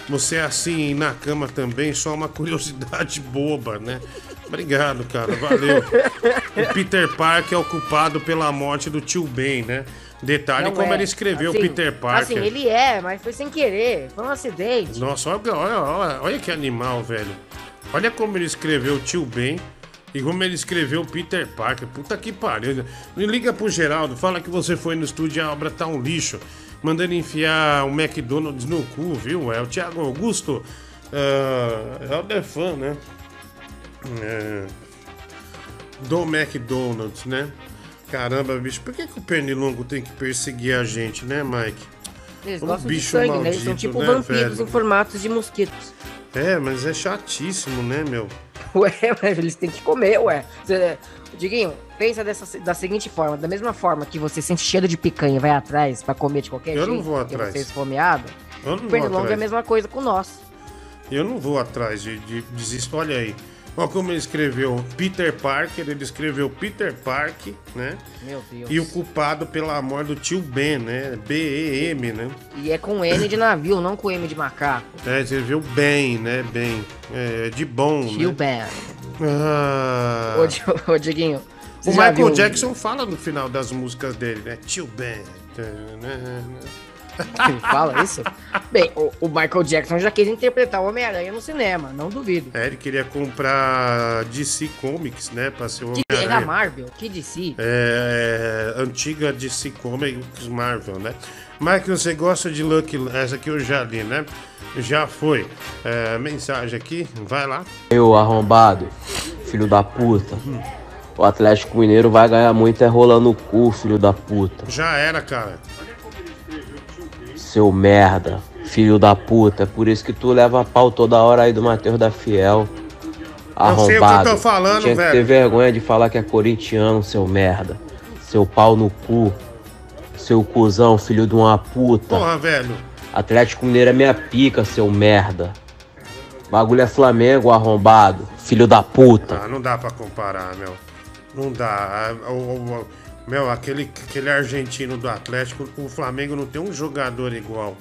Você é assim na cama também, só uma curiosidade boba, né? Obrigado, cara, valeu. O Peter Parker é o culpado pela morte do tio Ben, né? Detalhe Não como é. ele escreveu Assim, Peter Parker. Assim, ele é, mas foi sem querer. Foi um acidente. Nossa, olha, olha, olha, que animal, velho. Olha como ele escreveu o tio Ben e como ele escreveu o Peter Parker. Puta que pariu. Me liga pro Geraldo, fala que você foi no estúdio e a obra tá um lixo. Mandando enfiar o McDonald's no cu, viu? É o Thiago Augusto. ah, é o Defan, né? É, do McDonald's, né? Caramba, bicho, por que, que o pernilongo tem que perseguir a gente, né, Mike? Eles Um gostam de bicho sangue, né? Eles são maldito, tipo né, vampiros velho? em formatos de mosquitos. É, mas é chatíssimo, né, meu? Ué, mas eles têm que comer, ué. Cê- Diguinho, pensa dessa, da seguinte forma: da mesma forma que você sente cheiro de picanha e vai atrás pra comer de qualquer Eu jeito, não vou atrás. você é esfomeado, Eu não o pernilongo é a mesma coisa com nós. Eu não vou atrás de, de desisto. Olha aí. Olha como ele escreveu Peter Parker, ele escreveu Peter Park, né? Meu Deus. E o culpado pela morte do tio Ben, né? B-E-M, né? E é com N de navio, não com M de macaco. É, escreveu bem, né? Bem. É, de bom, Tio né? Ben. Ah. Ô, ô, Diguinho. O Michael viu- Jackson fala no final das músicas dele, né? Tio Ben. Ele fala isso? Bem, o, o Michael Jackson já quis interpretar o Homem-Aranha no cinema, não duvido. É, ele queria comprar DC Comics, né? Pra ser o é Homem-Aranha. Marvel, que DC. É, antiga DC Comics Marvel, né? Michael, você gosta de Lucky... Essa aqui eu já li, né? Já foi. É, mensagem aqui, vai lá. Eu, arrombado. filho da puta. O Atlético Mineiro vai ganhar muito é rolando o cu, filho da puta. Já era, cara. Seu merda, filho da puta. É por isso que tu leva pau toda hora aí do Matheus da Fiel. Eu sei o que eu tô Arrombado. falando, Tinha que velho. ter vergonha de falar que é corintiano, seu merda. Seu pau no cu. Seu cuzão, filho de uma puta. Porra, velho. Atlético Mineiro é minha pica, seu merda. Bagulho é Flamengo, arrombado. Filho da puta. Ah, não dá pra comparar, meu. Não dá. Ah, o- o- o- meu, aquele, aquele argentino do Atlético, o Flamengo não tem um jogador igual.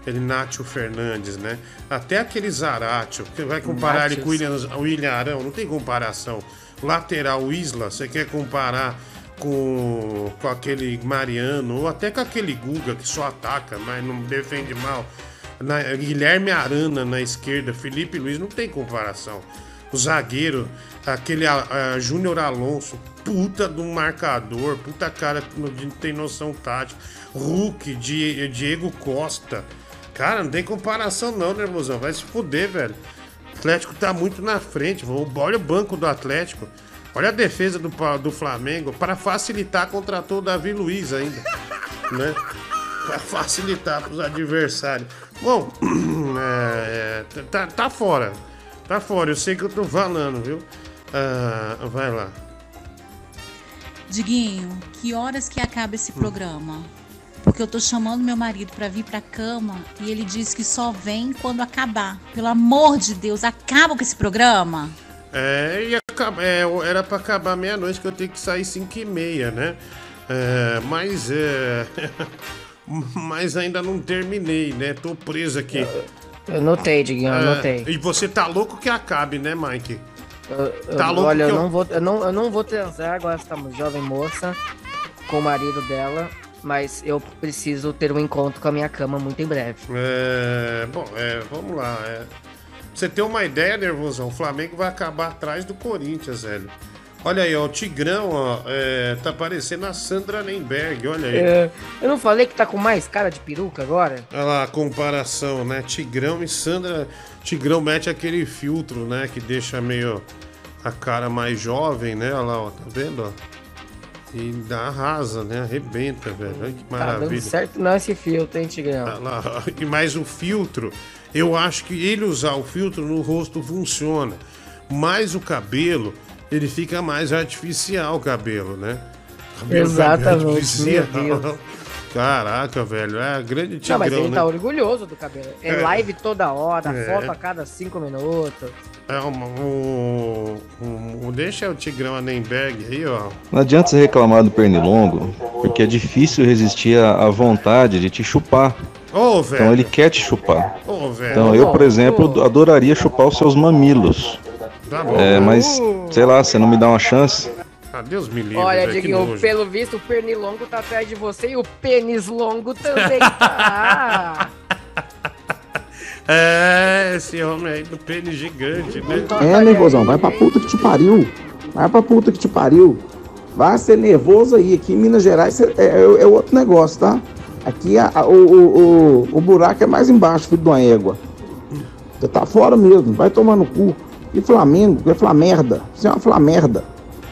Aquele Nacho Fernandes, né? Até aquele Zaratio, que vai comparar ele com o William, William Arão, não tem comparação. Lateral Isla, você quer comparar com, com aquele Mariano, ou até com aquele Guga que só ataca, mas não defende mal. Na- Guilherme Arana na esquerda, Felipe Luiz, não tem comparação. O zagueiro, aquele ah, ah, Júnior Alonso, puta do marcador, puta cara que não tem noção tática. Hulk, Die- Diego Costa. Cara, não tem comparação não, nervosão. Vai se fuder, velho. Atlético tá muito na frente. Olha o banco do Atlético. Olha a defesa do, do Flamengo. Para facilitar, contratou o Davi Luiz ainda. né? Para facilitar pros adversários. Bom, é, é, tá, tá fora. Tá fora. Eu sei que eu tô falando, viu? Ah, vai lá. Diguinho, que horas que acaba esse programa? Porque eu tô chamando meu marido pra vir pra cama e ele diz que só vem quando acabar. Pelo amor de Deus, acaba com esse programa. É, ia acabar- é, era pra acabar meia-noite que eu tenho que sair 5 e meia, né? É, mas é. mas ainda não terminei, né? Tô preso aqui. Eu notei, Diguinho, eu É, notei. E você tá louco que acabe, né, Mike? Eu- Tá louco Olha, eu eu- não, vou, eu, não, eu não vou transar agora essa jovem moça com o marido dela, mas eu preciso ter um encontro com a minha cama muito em breve. É, bom, é, vamos lá. É. Pra você ter uma ideia, nervosão, o Flamengo vai acabar atrás do Corinthians, velho. Olha aí, ó, o Tigrão, ó, é, tá parecendo a Sandra Nemberg, olha aí. É, eu não falei que tá com mais cara de peruca agora? Olha lá a comparação, né? Tigrão e Sandra. Tigrão mete aquele filtro, né? Que deixa meio a cara mais jovem, né? Olha lá, ó, tá vendo? Ó? E dá arrasa, né? Arrebenta, velho. Olha que Tá maravilha. dando certo não esse filtro, hein, Tigrão? Olha lá, e mais o filtro, eu acho que ele usar o filtro no rosto funciona. Mas o cabelo, ele fica mais artificial o cabelo, né? Cabelo Exatamente, artificial. Caraca, velho, é grande tigrão, Não, mas ele né? tá orgulhoso do cabelo. É, É. live toda hora, É. foto a cada cinco minutos. É um, um- um- deixa o Tigrão Anenberg aí, ó. Não adianta você reclamar do pernilongo, porque é difícil resistir à vontade de te chupar. Ô, velho. Então ele quer te chupar. Ô, velho. Então eu, por exemplo, adoraria chupar os seus mamilos. Tá bom. É, mas, sei lá, você não me dá uma chance? Ah, Deus me livre, Olha, que Diguinho, pelo visto o pernilongo tá atrás de você e o pênis longo também tá. É, esse homem aí do pênis gigante, né? É, nervosão, vai pra puta que te pariu. Vai pra puta que te pariu. Vai ser nervoso aí. Aqui em Minas Gerais é, é- é outro negócio, tá? Aqui a- a- o, o, o, o buraco é mais embaixo, filho de uma égua. Você tá fora mesmo, vai tomar no cu. E Flamengo, é Flamerda. Você é uma Flamerda,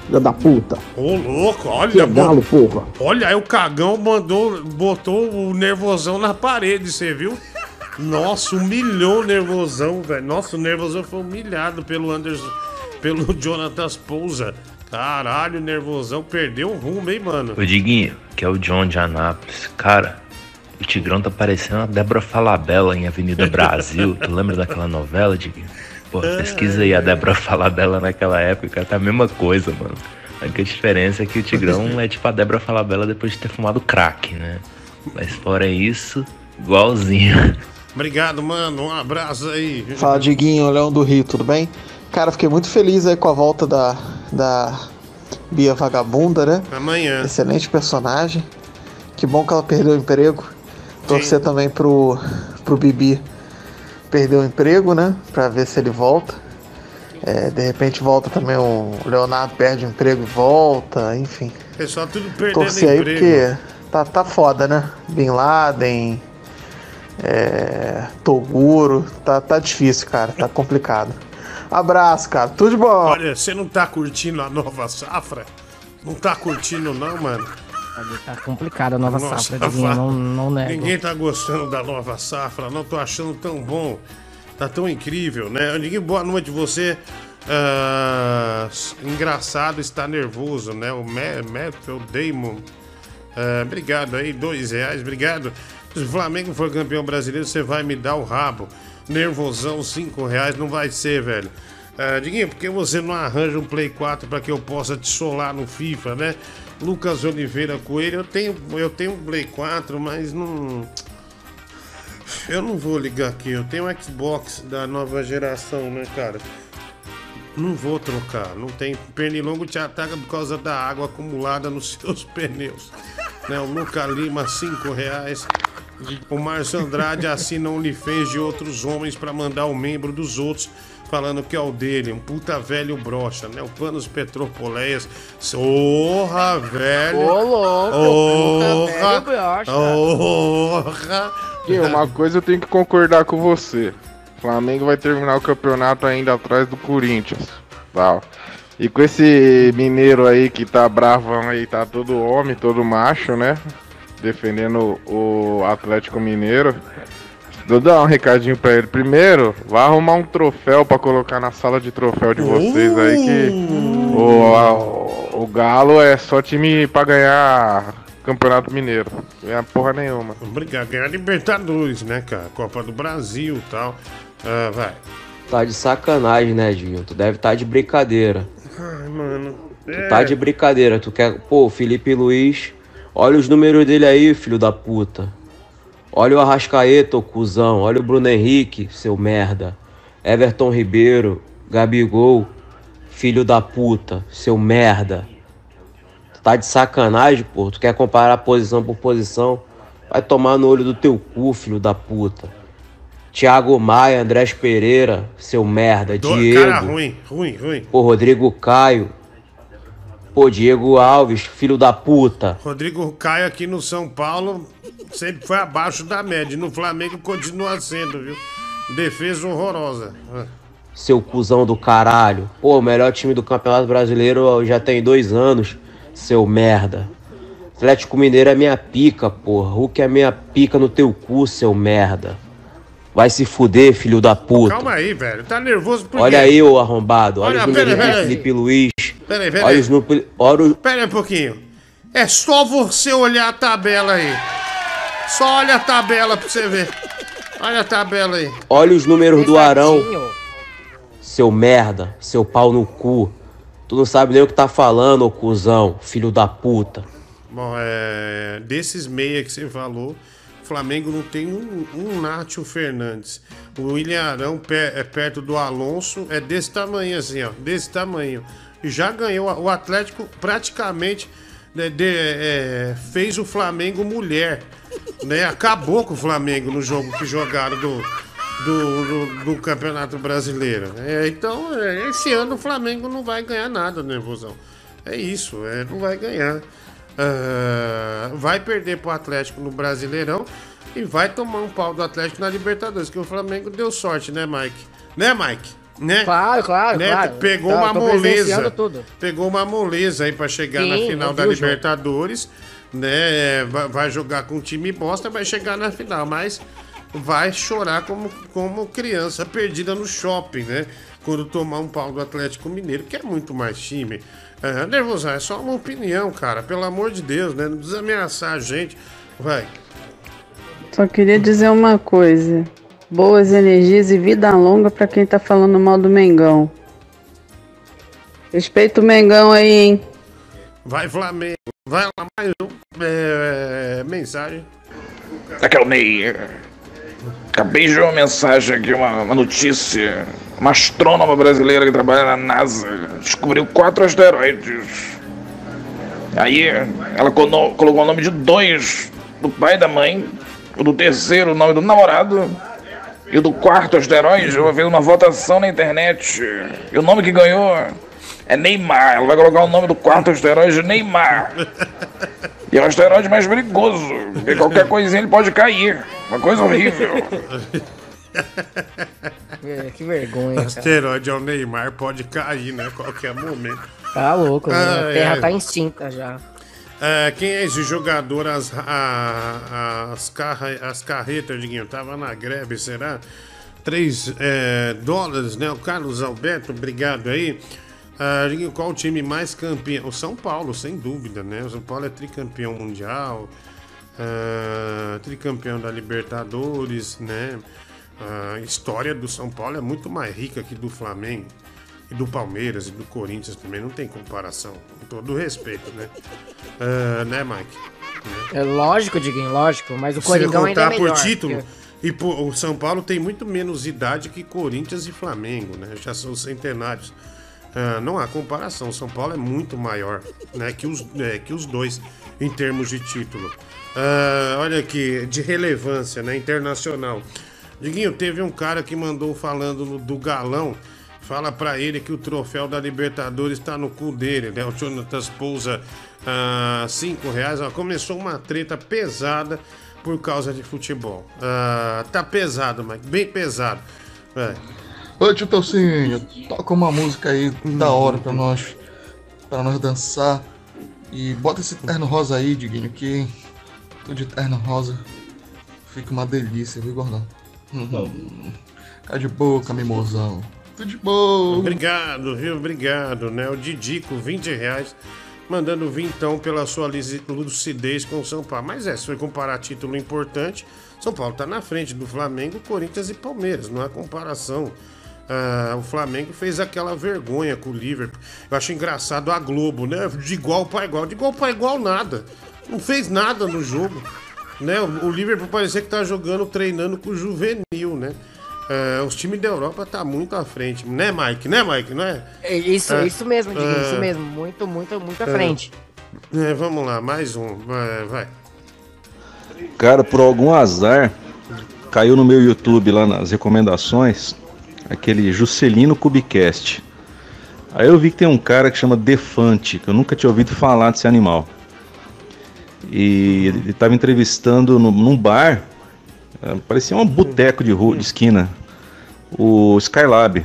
filha da puta. Ô, louco, olha. Que é galo, porra. Olha, aí o cagão mandou, botou o nervosão na parede, você viu? Nossa, humilhou o nervosão, velho. Nossa, o nervosão foi humilhado pelo Anderson, pelo Jonathan Pousa. Caralho, o nervosão perdeu o rumo, hein, mano? Ô Diguinho, que é o John de Anápolis. Cara, o Tigrão tá parecendo a Débora Falabella em Avenida Brasil. tu lembra daquela novela, Diguinho? Pô, pesquisa aí a Débora Falabella naquela época, tá a mesma coisa, mano. A única diferença é que o Tigrão é tipo a Débora Falabella depois de ter fumado crack, né? Mas fora isso, igualzinho. Obrigado, mano. Um abraço aí. Fala, Diguinho, Leão do Rio, tudo bem? Cara, fiquei muito feliz aí com a volta da, da Bia Vagabunda, né? Amanhã. Excelente personagem. Que bom que ela perdeu o emprego. Torcer também pro, pro Bibi perder o emprego, né? Pra ver se ele volta. É, de repente volta também o Leonardo perde o emprego e volta, enfim. Pessoal, tudo perdendo Torcer aí emprego. porque tá, tá foda, né? Bin Laden, é, Toguro, tá, tá difícil, cara, tá complicado. Abraço, cara. Tudo de bom. Olha, você não tá curtindo a nova safra? Não tá curtindo, não, mano? Tá complicada a nova Nossa, safra, Diguinho, não, não nego. Ninguém tá gostando da nova safra, não tô achando tão bom. Tá tão incrível, né? Ninguém, boa noite, você. ah, engraçado, está nervoso, né? O Matthew Damon. Ah, obrigado aí, dois reais, obrigado. Se o Flamengo for campeão brasileiro, você vai me dar o rabo. Nervosão, cinco reais, não vai ser, velho. Ah, Diguinho, por que você não arranja um Play 4 para que eu possa te solar no FIFA, né? Lucas Oliveira Coelho, eu tenho, eu tenho um Play 4, mas não. Eu não vou ligar aqui, eu tenho um Xbox da nova geração, né, cara? Não vou trocar, não tem. Pernilongo te ataca por causa da água acumulada nos seus pneus. Né, o Luca Lima, 5 reais. O Márcio Andrade assina OnlyFans de outros homens pra mandar o membro dos outros, falando que é o dele, um puta velho brocha, né? O Panos Petropoleias. Porra, velho! Ô, louco, puta velho! E uma coisa eu tenho que concordar com você. O Flamengo vai terminar o campeonato ainda atrás do Corinthians. Tal. E com esse mineiro aí que tá bravão aí, tá todo homem, todo macho, né? Defendendo o Atlético Mineiro. Vou dar um recadinho pra ele. Primeiro, vai arrumar um troféu pra colocar na sala de troféu de vocês aí que o, a- o Galo é só time pra ganhar Campeonato Mineiro. Ganhar porra nenhuma. Obrigado, ganhar Libertadores, né, cara? Copa do Brasil e tal. Ah, vai. Tá de sacanagem, né, Dinho? Tu deve tá de brincadeira. Ai, mano. Tu É. tá de brincadeira. Tu quer. Pô, Felipe Luiz. Olha os números dele aí, filho da puta. Olha o Arrascaeta, ô cuzão. Olha o Bruno Henrique, seu merda. Everton Ribeiro, Gabigol, filho da puta, seu merda. Tu tá de sacanagem, pô. Tu quer comparar posição por posição? Vai tomar no olho do teu cu, filho da puta. Thiago Maia, Andrés Pereira, seu merda. Do- Diego. Cara ruim, ruim, ruim. Pô, Rodrigo Caio. Pô, Diego Alves, filho da puta. Rodrigo Caio aqui no São Paulo sempre foi abaixo da média. No Flamengo continua sendo, viu? Defesa horrorosa. Seu cuzão do caralho. Pô, o melhor time do Campeonato Brasileiro já tem dois anos, seu merda. Atlético Mineiro é minha pica, porra. Hulk é minha pica no teu cu, seu merda. Vai se fuder, filho da puta. Calma aí, velho. Tá nervoso por Olha quê? aí, ô arrombado. Olha, Olha, os números pera, aí. Felipe Luiz. Peraí, peraí. Olha os números. Olha os... Pera aí um pouquinho. É só você olhar a tabela aí. Só olha a tabela pra você ver. Olha a tabela aí. Olha os números do Arão. Seu merda, seu pau no cu. Tu não sabe nem o que tá falando, ô cuzão, filho da puta. Bom, é, desses meia que você falou, Flamengo não tem um, um Nátio Fernandes. O William Arão, é perto do Alonso, é desse tamanho assim, ó. Desse tamanho. Já ganhou. O Atlético praticamente né, de- é, fez o Flamengo mulher. Né? Acabou com o Flamengo no jogo que jogaram do, do, do- do Campeonato Brasileiro. É, então, é, esse ano o Flamengo não vai ganhar nada, nervosão. É isso, é, não vai ganhar. Ah, vai perder pro Atlético no Brasileirão e vai tomar um pau do Atlético na Libertadores, que o Flamengo deu sorte, né, Mike? Né, Mike? Né? Claro, claro, Né? claro. Pegou Tá- uma moleza. Pegou uma moleza aí pra chegar na Sim, final eu da. Libertadores, né? Vai, vai jogar com um time bosta, vai chegar na final, mas vai chorar como, como criança perdida no shopping, né? Quando tomar um pau do Atlético Mineiro, que é muito mais time. É, nervosão, é só uma opinião, cara. Pelo amor de Deus, né? Não precisa ameaçar a gente. Vai. Só queria dizer uma coisa. Boas energias e vida longa pra quem tá falando mal do Mengão. Respeita o Mengão aí, hein? Vai, Flamengo. Vai lá, mais um. é, mensagem. Aqui é o Ney. Acabei de ver uma mensagem aqui, uma, uma notícia. Uma astrônoma brasileira que trabalha na NASA descobriu quatro asteroides. Aí ela colocou o nome de dois do pai e da mãe, do terceiro o nome do namorado, e do quarto asteroide fez uma votação na internet. E o nome que ganhou é Neymar. Ela vai colocar o nome do quarto asteroide Neymar. E é o asteroide mais perigoso, porque qualquer coisinha ele pode cair. Uma coisa horrível. É, que vergonha. O cara. asteroide ao Neymar pode cair, né? Qualquer momento. Tá louco, né? a terra ai. tá extinta já. É, quem é esse jogador? As, a- as, carra, as carretas, Diguinho, tava na greve, será? 3 dólares, né? O Carlos Alberto, obrigado aí. Ah, Diguinho, qual o time mais campeão? O São Paulo, sem dúvida, né? O São Paulo é tricampeão mundial, ah, tricampeão da Libertadores, né? A história do São Paulo é muito mais rica que do Flamengo. E do Palmeiras e do Corinthians também não tem comparação. Com todo respeito, né? Ah, né, Mike? É lógico, Diguinho, lógico. Mas o Se Coringão ainda é melhor. por título, porque- e pô, o São Paulo tem muito menos idade que Corinthians e Flamengo, né? Já são centenários. Ah, não há comparação. O São Paulo é muito maior né, que, os, é, que os dois em termos de título. Ah, olha aqui, de relevância né, internacional. Diguinho, teve um cara que mandou falando do galão. Fala pra ele que o troféu da Libertadores tá no cu dele, né? O Jonathan pousa ah, cinco reais. Ó, começou uma treta pesada por causa de futebol. Ah, tá pesado, Mike, bem pesado. É. Ô tio Telcinho, toca uma música aí da hora pra nós, pra nós dançar. E bota esse terno rosa aí, Diguinho, que tô de terno rosa. Fica uma delícia, viu, gordão? Hum, Cai de boca, mimosão. Tudo de boa. Obrigado, viu? Obrigado, né? O Didico, 20 reais, mandando vintão pela sua lucidez com o São Paulo. Mas é, se for comparar título importante, São Paulo tá na frente do Flamengo, Corinthians e Palmeiras. Não há comparação. Ah, o Flamengo fez aquela vergonha com o Liverpool. Eu acho engraçado a Globo, né? De igual para igual. De igual para igual, nada. Não fez nada no jogo. Né? O o Liverpool parecia que tá jogando, treinando com o juvenil, né? Ah, os times da Europa tá muito à frente. Né, Mike? Né, Mike? Não é? É Isso, É. isso mesmo, Diguinho, É. isso mesmo. Muito, muito, muito à frente. É, vamos lá, mais um. Vai. vai. Cara, por algum azar, caiu no meu YouTube lá nas recomendações aquele Juscelino Cubicast. Aí eu vi que tem um cara que chama Defante, que eu nunca tinha ouvido falar desse animal. E ele estava entrevistando no- num bar, eh, parecia um boteco de, rua, de esquina, o Skylab.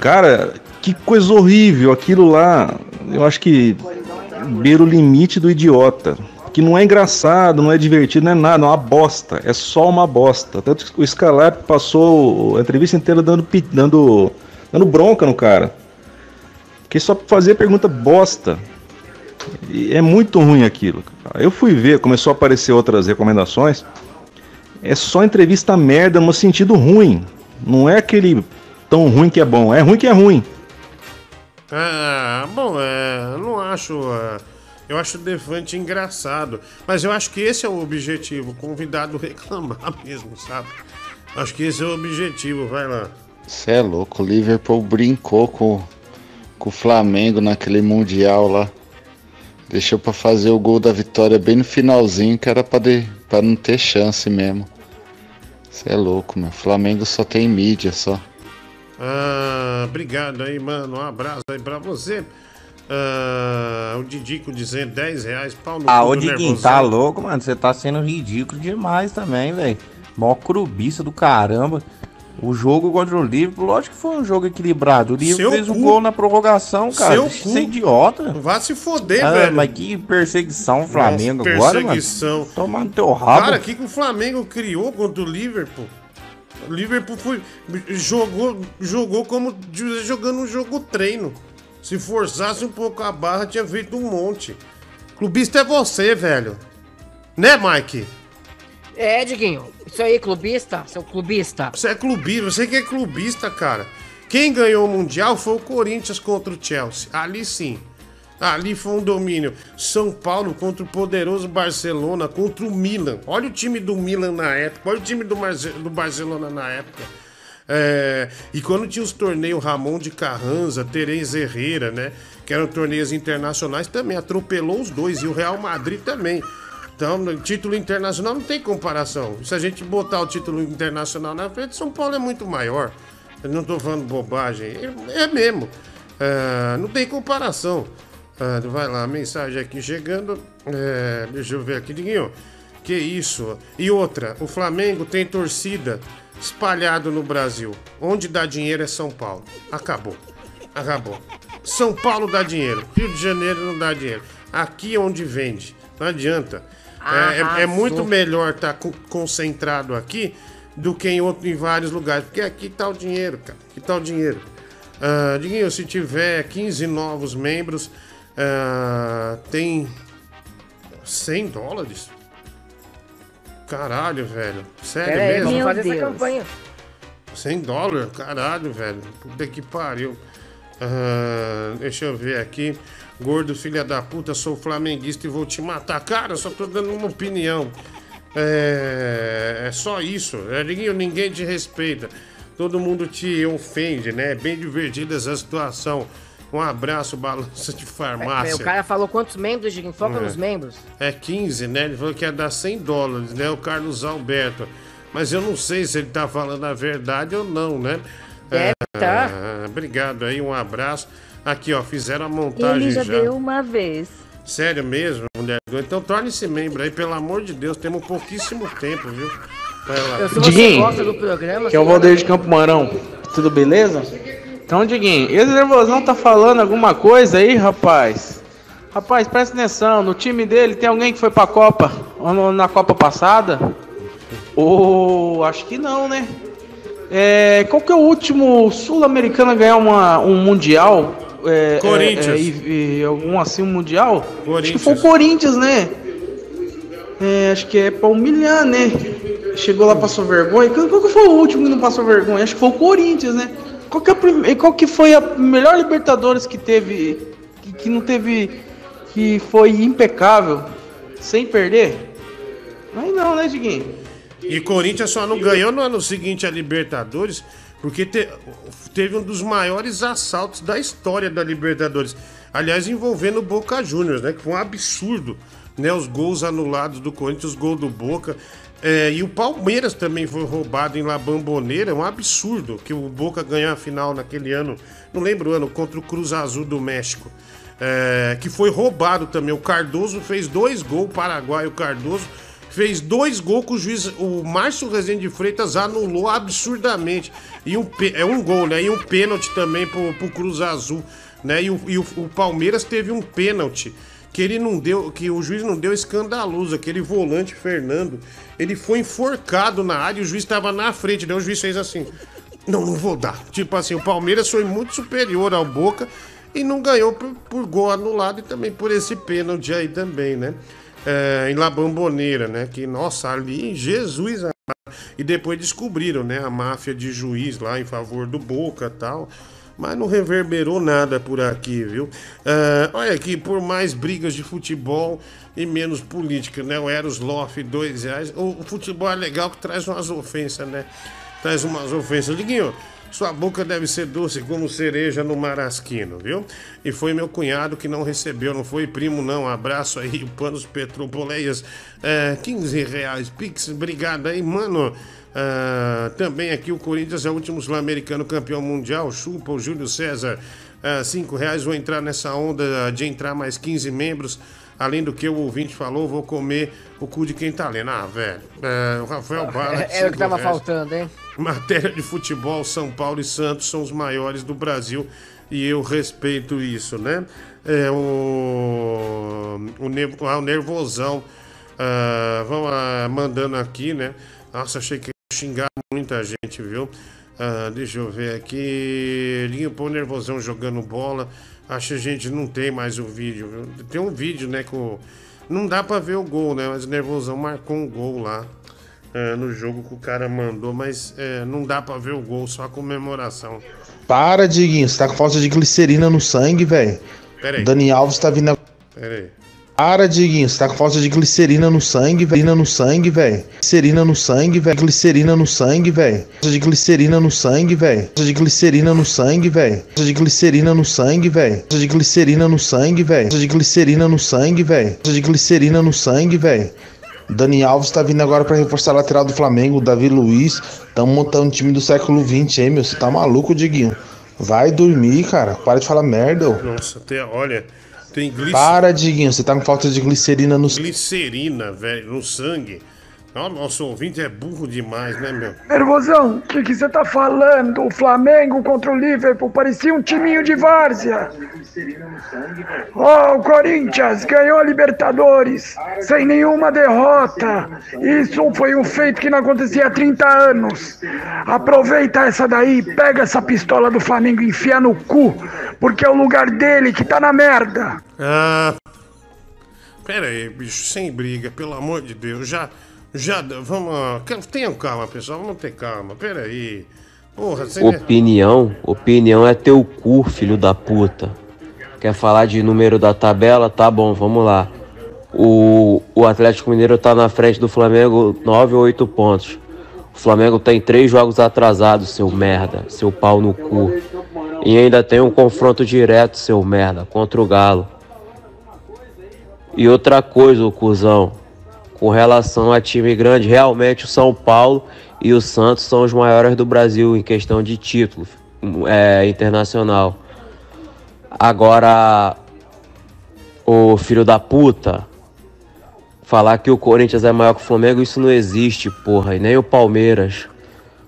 Cara, que coisa horrível aquilo lá. Eu acho que beira o limite do idiota. Que não é engraçado, não é divertido, não é nada, é uma bosta. É só uma bosta. Tanto que o Scalap passou a entrevista inteira dando, dando, dando bronca no cara. Que só fazia pergunta bosta. E é muito ruim aquilo. Eu fui ver, começou a aparecer outras recomendações. É só entrevista merda no sentido ruim. Não é aquele tão ruim que é bom. É ruim que é ruim. Ah, bom, é, eu não acho. ah, eu acho o Defante engraçado. Mas eu acho que esse é o objetivo: o convidado reclamar mesmo, sabe? Acho que esse é o objetivo, vai lá. Você é louco, o Liverpool brincou com, com o Flamengo naquele Mundial lá. Deixou pra fazer o gol da vitória bem no finalzinho, que era pra não ter chance mesmo. Você é louco, meu. Flamengo só tem mídia só. Ah, obrigado aí, mano. Um abraço aí pra você. Ah, o Didico dizendo 10 reais, pau no Ah, ô nervosão. tá louco, mano? Você tá sendo ridículo demais também, velho. Mó crubiça do caramba. O jogo contra o Liverpool, lógico que foi um jogo equilibrado. O Liverpool Seu fez um cu. gol na prorrogação, cara. Seu de cu. ser idiota. Vá se foder, ah, velho. Mas que perseguição o Flamengo Nossa, agora, mano. perseguição. Toma no teu rabo. Cara, o que, que o Flamengo criou contra o Liverpool? O Liverpool foi, jogou, jogou como jogando um jogo treino. Se forçasse um pouco a barra, tinha feito um monte. Clubista é você, velho. Né, Mike? É, Diguinho, isso aí, clubista, seu clubista. Você é clubista, você que é clubista, cara. Quem ganhou o Mundial foi o Corinthians contra o Chelsea. Ali sim. Ali foi um domínio. São Paulo contra o poderoso Barcelona, contra o Milan. Olha o time do Milan na época, olha o time do, do Barcelona na época. É, e quando tinha os torneios Ramon de Carranza, Terence Herrera, né? Que eram torneios internacionais, também atropelou os dois. E o Real Madrid também. Então, título internacional não tem comparação. Se a gente botar o título internacional na frente, São Paulo é muito maior. Eu não tô falando bobagem. É, é mesmo. É, não tem comparação. É, vai lá, mensagem aqui chegando. É, deixa eu ver aqui, Diguinho. Que isso? E outra, o Flamengo tem torcida espalhado no Brasil. Onde dá dinheiro é São Paulo. Acabou. Acabou. São Paulo dá dinheiro. Rio de Janeiro não dá dinheiro. Aqui é onde vende. Não adianta. É, é- é muito melhor estar concentrado aqui do que em, outro, em vários lugares. Porque aqui tá o dinheiro, cara. Aqui tá o dinheiro. Ah, Diguinho, se tiver 15 novos membros, ah, tem 100 dólares? Caralho, velho. Sério Pera aí, mesmo? vamos fazer essa campanha. 100 dólares? Caralho, velho. Puta que pariu. Ah, deixa eu ver aqui. Gordo, filha da puta, sou flamenguista e vou te matar. Cara, eu só tô dando uma opinião. É, é só isso. É, Diguinho, ninguém te respeita. Todo mundo te ofende, né? É bem divertida essa situação. Um abraço, balança de É, farmácia. o cara falou quantos membros, Diguinho? Foca É. nos membros. É 15, né? Ele falou que ia dar 100 dólares, né? O Carlos Alberto. Mas eu não sei se ele tá falando a verdade ou não, né? Deve tá. Ah, obrigado aí, um abraço. Aqui, ó, fizeram a montagem Ele já já. deu uma vez. Sério mesmo, mulher? Então torne-se membro aí, pelo amor de Deus. Temos pouquíssimo tempo, viu? Eu, se Diguinho, gosta do programa... Que é o Valdeir de Campo Mourão. Tudo beleza? Então, Diguinho, esse nervosão tá falando alguma coisa aí, rapaz? Rapaz, presta atenção, no time dele tem alguém que foi pra Copa, ou na Copa passada? Ou acho que não, né? É, qual que é o último sul-americano a ganhar uma, um mundial? É, Corinthians. é, é, e, e algum assim, mundial? Acho que foi o Corinthians, né? É, acho que é pra humilhar, né? Chegou lá, passou vergonha. Qual, que foi o último que não passou vergonha? Acho que foi o Corinthians, né? Qual que, é a prim- qual que foi a melhor Libertadores que teve, que, que não teve, que foi impecável, sem perder? Aí não, né, Diguinho? E Corinthians só não ganhou no ano seguinte a Libertadores porque te- teve um dos maiores assaltos da história da Libertadores. Aliás, envolvendo o Boca Juniors, né? Que foi um absurdo, né? Os gols anulados do Corinthians, os gols do Boca. É, e o Palmeiras também foi roubado em La Bamboneira, é um absurdo que o Boca ganhou a final naquele ano, não lembro o ano, contra o Cruz Azul do México. É, que foi roubado também. O Cardoso fez dois gols, o paraguaio Cardoso fez dois gols que o juiz, o Márcio Rezende de Freitas anulou absurdamente. E um, é um gol, né? E um pênalti também pro, pro Cruz Azul, né? E, o, e o- o Palmeiras teve um pênalti que ele não deu, que o juiz não deu escandaloso, aquele volante Fernando, ele foi enforcado na área e o juiz estava na frente, daí o juiz fez assim: "Não, não vou dar". Tipo assim, o Palmeiras foi muito superior ao Boca e não ganhou por, por gol anulado e também por esse pênalti aí também, né? É, em La Bamboneira, né? Que, nossa, ali, Jesus amado. E depois descobriram, né? A máfia de juiz lá em favor do Boca tal. Mas não reverberou nada por aqui, viu? É, olha aqui, por mais brigas de futebol e menos política, né? O Eros Loff, dois reais. O, o futebol é legal que traz umas ofensas, né? Traz umas ofensas. Liguinho, sua boca deve ser doce como cereja no marasquino, viu? E foi meu cunhado que não recebeu, não foi primo, não. Abraço aí, Panos Petropoleias. É, 15 reais, Pix, obrigado aí, mano. Ah, também aqui o Corinthians é o último sul-americano campeão mundial. Chupa o Júlio César. Ah, 5 reais, vou entrar nessa onda de entrar mais 15 membros. Além do que o ouvinte falou, vou comer o cu de quem tá lendo. Ah, velho. É, o Rafael Bala. Era o que tava faltando, hein? Matéria de futebol, São Paulo e Santos são os maiores do Brasil e eu respeito isso, né? É, o, o, ah, o nervosão. ah, vão ah, mandando aqui, né? Nossa, achei que ia xingar muita gente, viu? Deixa eu ver aqui. Pô, nervosão jogando bola. Acho que a gente não tem mais o vídeo? Tem um vídeo, né? Com... Não dá pra ver o gol, né? Mas o nervosão marcou um gol lá é, no jogo que o cara mandou, mas é, não dá pra ver o gol, só a comemoração. Para, Diguinho, você tá com falta de glicerina no sangue, velho. Pera aí. Dani Alves tá vindo. Pera aí. Para, Diguinho, você tá com falta de glicerina no sangue, velho. No sangue, velho. Glicerina no sangue, velho. Glicerina no sangue, velho. De glicerina no sangue, velho. De glicerina no sangue, velho. De glicerina no sangue, velho. De glicerina no sangue, velho. De glicerina no sangue, velho. De glicerina no sangue, velho. Dani Alves tá vindo agora pra reforçar a lateral do Flamengo, o Davi Luiz. Tamo montando um time do século XX, hein, meu? Você tá maluco, Diguinho? Vai dormir, cara. Para de falar merda, ô. Nossa, até, olha, Tem glic... Para, Diguinho, você tá com falta de glicerina no glicerina, velho, no sangue. Ó, nosso ouvinte é burro demais, né, meu? Nervosão, o que você tá falando? O Flamengo contra o Liverpool parecia um timinho de várzea. Oh, o Corinthians ganhou a Libertadores sem nenhuma derrota. Isso foi um feito que não acontecia há 30 anos. Aproveita essa daí, pega essa pistola do Flamengo e enfia no cu, porque é o lugar dele que tá na merda. Ah. Pera aí, bicho, sem briga, pelo amor de Deus. Já. Já. Vamos. Tenham calma, pessoal. Vamos ter calma. Pera aí. Porra, você. Opinião? Opinião é teu cu, filho da puta. Quer falar de número da tabela? Tá bom, vamos lá. O, o Atlético Mineiro tá na frente do Flamengo 9 ou 8 pontos. O Flamengo tem três jogos atrasados, seu merda, seu pau no cu. E ainda tem um confronto direto, seu merda, contra o Galo. E outra coisa, o cuzão, com relação a time grande, realmente o São Paulo e o Santos são os maiores do Brasil em questão de título é, internacional. Agora, o filho da puta, falar que o Corinthians é maior que o Flamengo, isso não existe, porra, e nem o Palmeiras.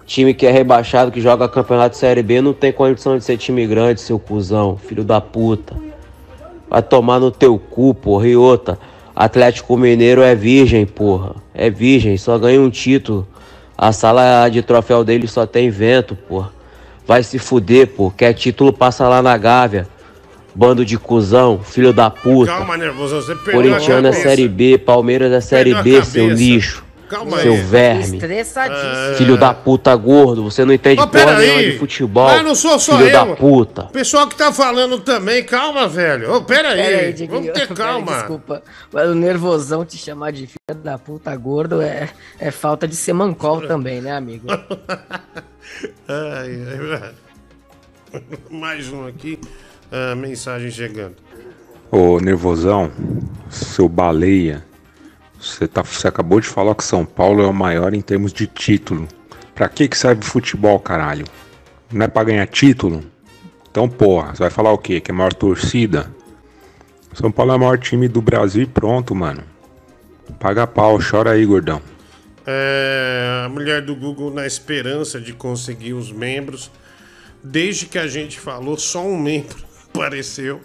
Time que é rebaixado, que joga campeonato Série B, não tem condição de ser time grande, seu cuzão, filho da puta. Vai tomar no teu cu, porra, e outra. Atlético Mineiro é virgem, porra. É virgem, só ganha um título. A sala de troféu dele só tem vento, porra. Vai se fuder, pô. Quer título, passa lá na Gávea. Bando de cuzão, filho da puta. Calma, nervoso, você perdeu Corintiano é. Série B, Palmeiras é Série Perdeu B, seu lixo. Calma seu aí. verme. Estressadíssimo. Filho da puta gordo, você não entende Mas porra nenhuma de futebol. Mas não sou só filho eu. da puta. O pessoal que tá falando também, calma, velho. Ô, pera aí. Pera aí, Diguinho. Vamos ter Pera aí, calma. desculpa. Mas o nervosão te chamar de filha da puta gordo é, é falta de semancol também, né, amigo? Ai, ai. Mais um aqui. Ah, mensagem chegando. Ô, nervosão, seu baleia, você, tá, você acabou de falar que São Paulo é o maior em termos de título. Pra que que serve futebol, caralho? Não é pra ganhar título? Então, porra, você vai falar o quê? Que é a maior torcida? São Paulo é o maior time do Brasil e pronto, mano. Paga pau, chora aí, gordão. É, a mulher do Google na esperança de conseguir os membros. Desde que a gente falou, só um membro apareceu.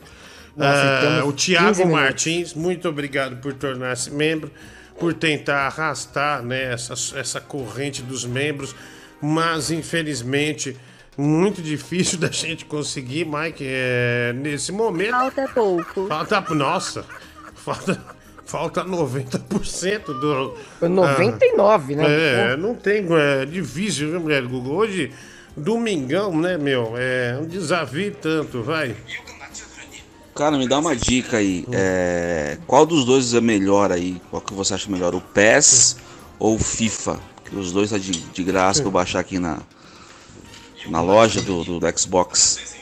Nossa, Ah, temos o 15 Thiago minutos. Martins, muito obrigado por tornar-se membro, por tentar arrastar né, essa, essa corrente dos membros, mas infelizmente muito difícil da gente conseguir, Mike, é, nesse momento. Falta pouco. Falta, nossa, falta, falta 90% do. Foi 99, né? É, não tem. É difícil, viu, mulher Google? Hoje, domingão, né, meu? É um desafio tanto, vai. Cara, me dá uma dica aí. É, qual dos dois é melhor aí? Qual que você acha melhor? O PES ou o FIFA? Que os dois tá de, de graça pra eu baixar aqui na, na loja do, do, do Xbox.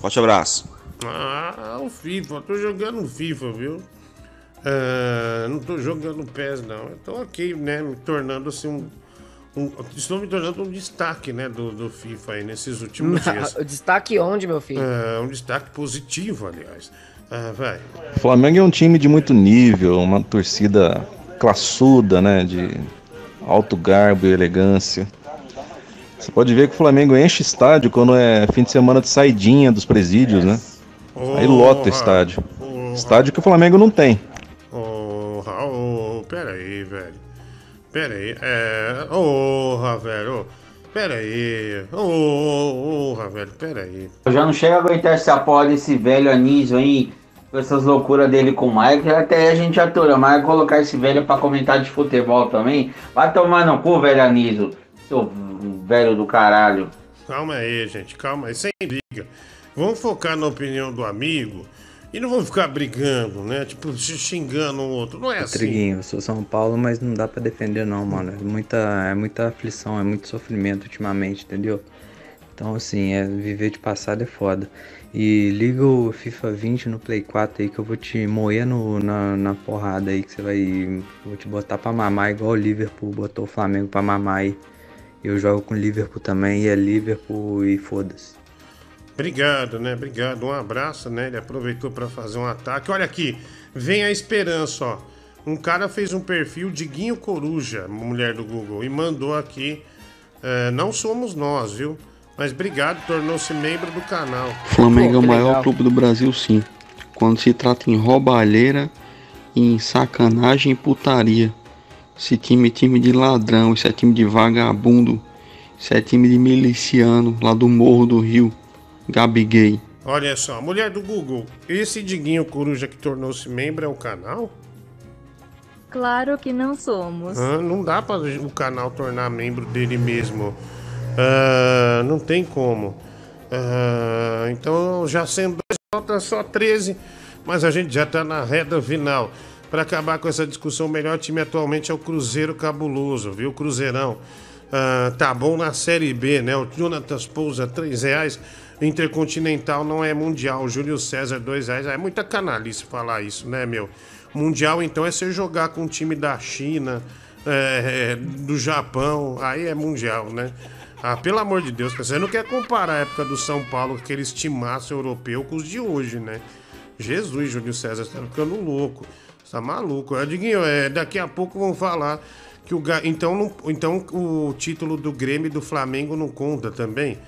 Forte abraço. Ah, o FIFA, tô jogando FIFA, viu? Ah, não tô jogando PES, não. Eu tô aqui, né, me tornando assim um. Um- estou me tornando um destaque, né, do, do FIFA aí nesses últimos dias. o destaque onde, meu filho? É, um destaque positivo, aliás. Ah, vai. O Flamengo é um time de muito nível, uma torcida classuda, né? De alto garbo e elegância. Você pode ver que o Flamengo enche estádio quando é fim de semana de saidinha dos presídios, né? Aí lota estádio. Estádio que o Flamengo não tem. Ô, Raul, pera aí, velho. Pera aí, é. Porra, velho. Pera aí. Porra, velho, pera aí. Eu já não chego a aguentar essa porra desse velho Anísio aí, com essas loucuras dele com o Mike, até a gente atura, mas colocar esse velho pra comentar de futebol também, vai tomar no cu, velho Anísio, seu velho do caralho. Calma aí, gente, calma aí, sem briga. Vamos focar na opinião do amigo e não vamos ficar brigando, né? Tipo, se xingando um outro. Não é assim. Triguinho, eu sou São Paulo, mas não dá pra defender não, mano. É muita, é muita aflição, é muito sofrimento ultimamente, entendeu? Então, assim, é, viver de passado é foda. E liga o FIFA 20 no Play 4 aí que eu vou te moer no, na, na porrada aí, que você vai. Vou te botar pra mamar, igual o Liverpool botou o Flamengo pra mamar aí. Eu jogo com o Liverpool também, e é Liverpool e foda-se. Obrigado, né? Obrigado. Um abraço, né? Ele aproveitou para fazer um ataque. Olha aqui, vem a esperança, ó. Um cara fez um perfil Diguinho Coruja, mulher do Google, e mandou aqui. é, não somos nós, viu? Mas obrigado, tornou-se membro do canal. Flamengo é o maior legal. clube do Brasil, sim. Quando se trata em roubalheira, em sacanagem e putaria. Esse time é time de ladrão, esse é time de vagabundo, esse é time de miliciano lá do Morro do Rio. Gabi Gay. Olha só, mulher do Google, esse Diguinho Coruja que tornou-se membro é o canal? Claro que não somos. Ah, não dá para o canal tornar membro dele mesmo. Ah, não tem como. Ah, então, já sendo dois, falta só 13, mas a gente já tá na reta final. Para acabar com essa discussão, o melhor time atualmente é o Cruzeiro Cabuloso, viu? Cruzeirão. Ah, tá bom na Série B, né? O Jonatas Pousa, 3 reais. Intercontinental não é mundial. Júlio César, 2 reais. É muita canalice falar isso, né, meu? Mundial, então, é você jogar com um time da China, é, é, do Japão. Aí é mundial, né? Ah, pelo amor de Deus, você não quer comparar a época do São Paulo, com aqueles timaço europeu, com os de hoje, né? Jesus, Júlio César, você tá ficando louco. Você tá maluco. É, Diguinho, é, daqui a pouco vão falar que o. Então, não- então o título do Grêmio e do Flamengo não conta também?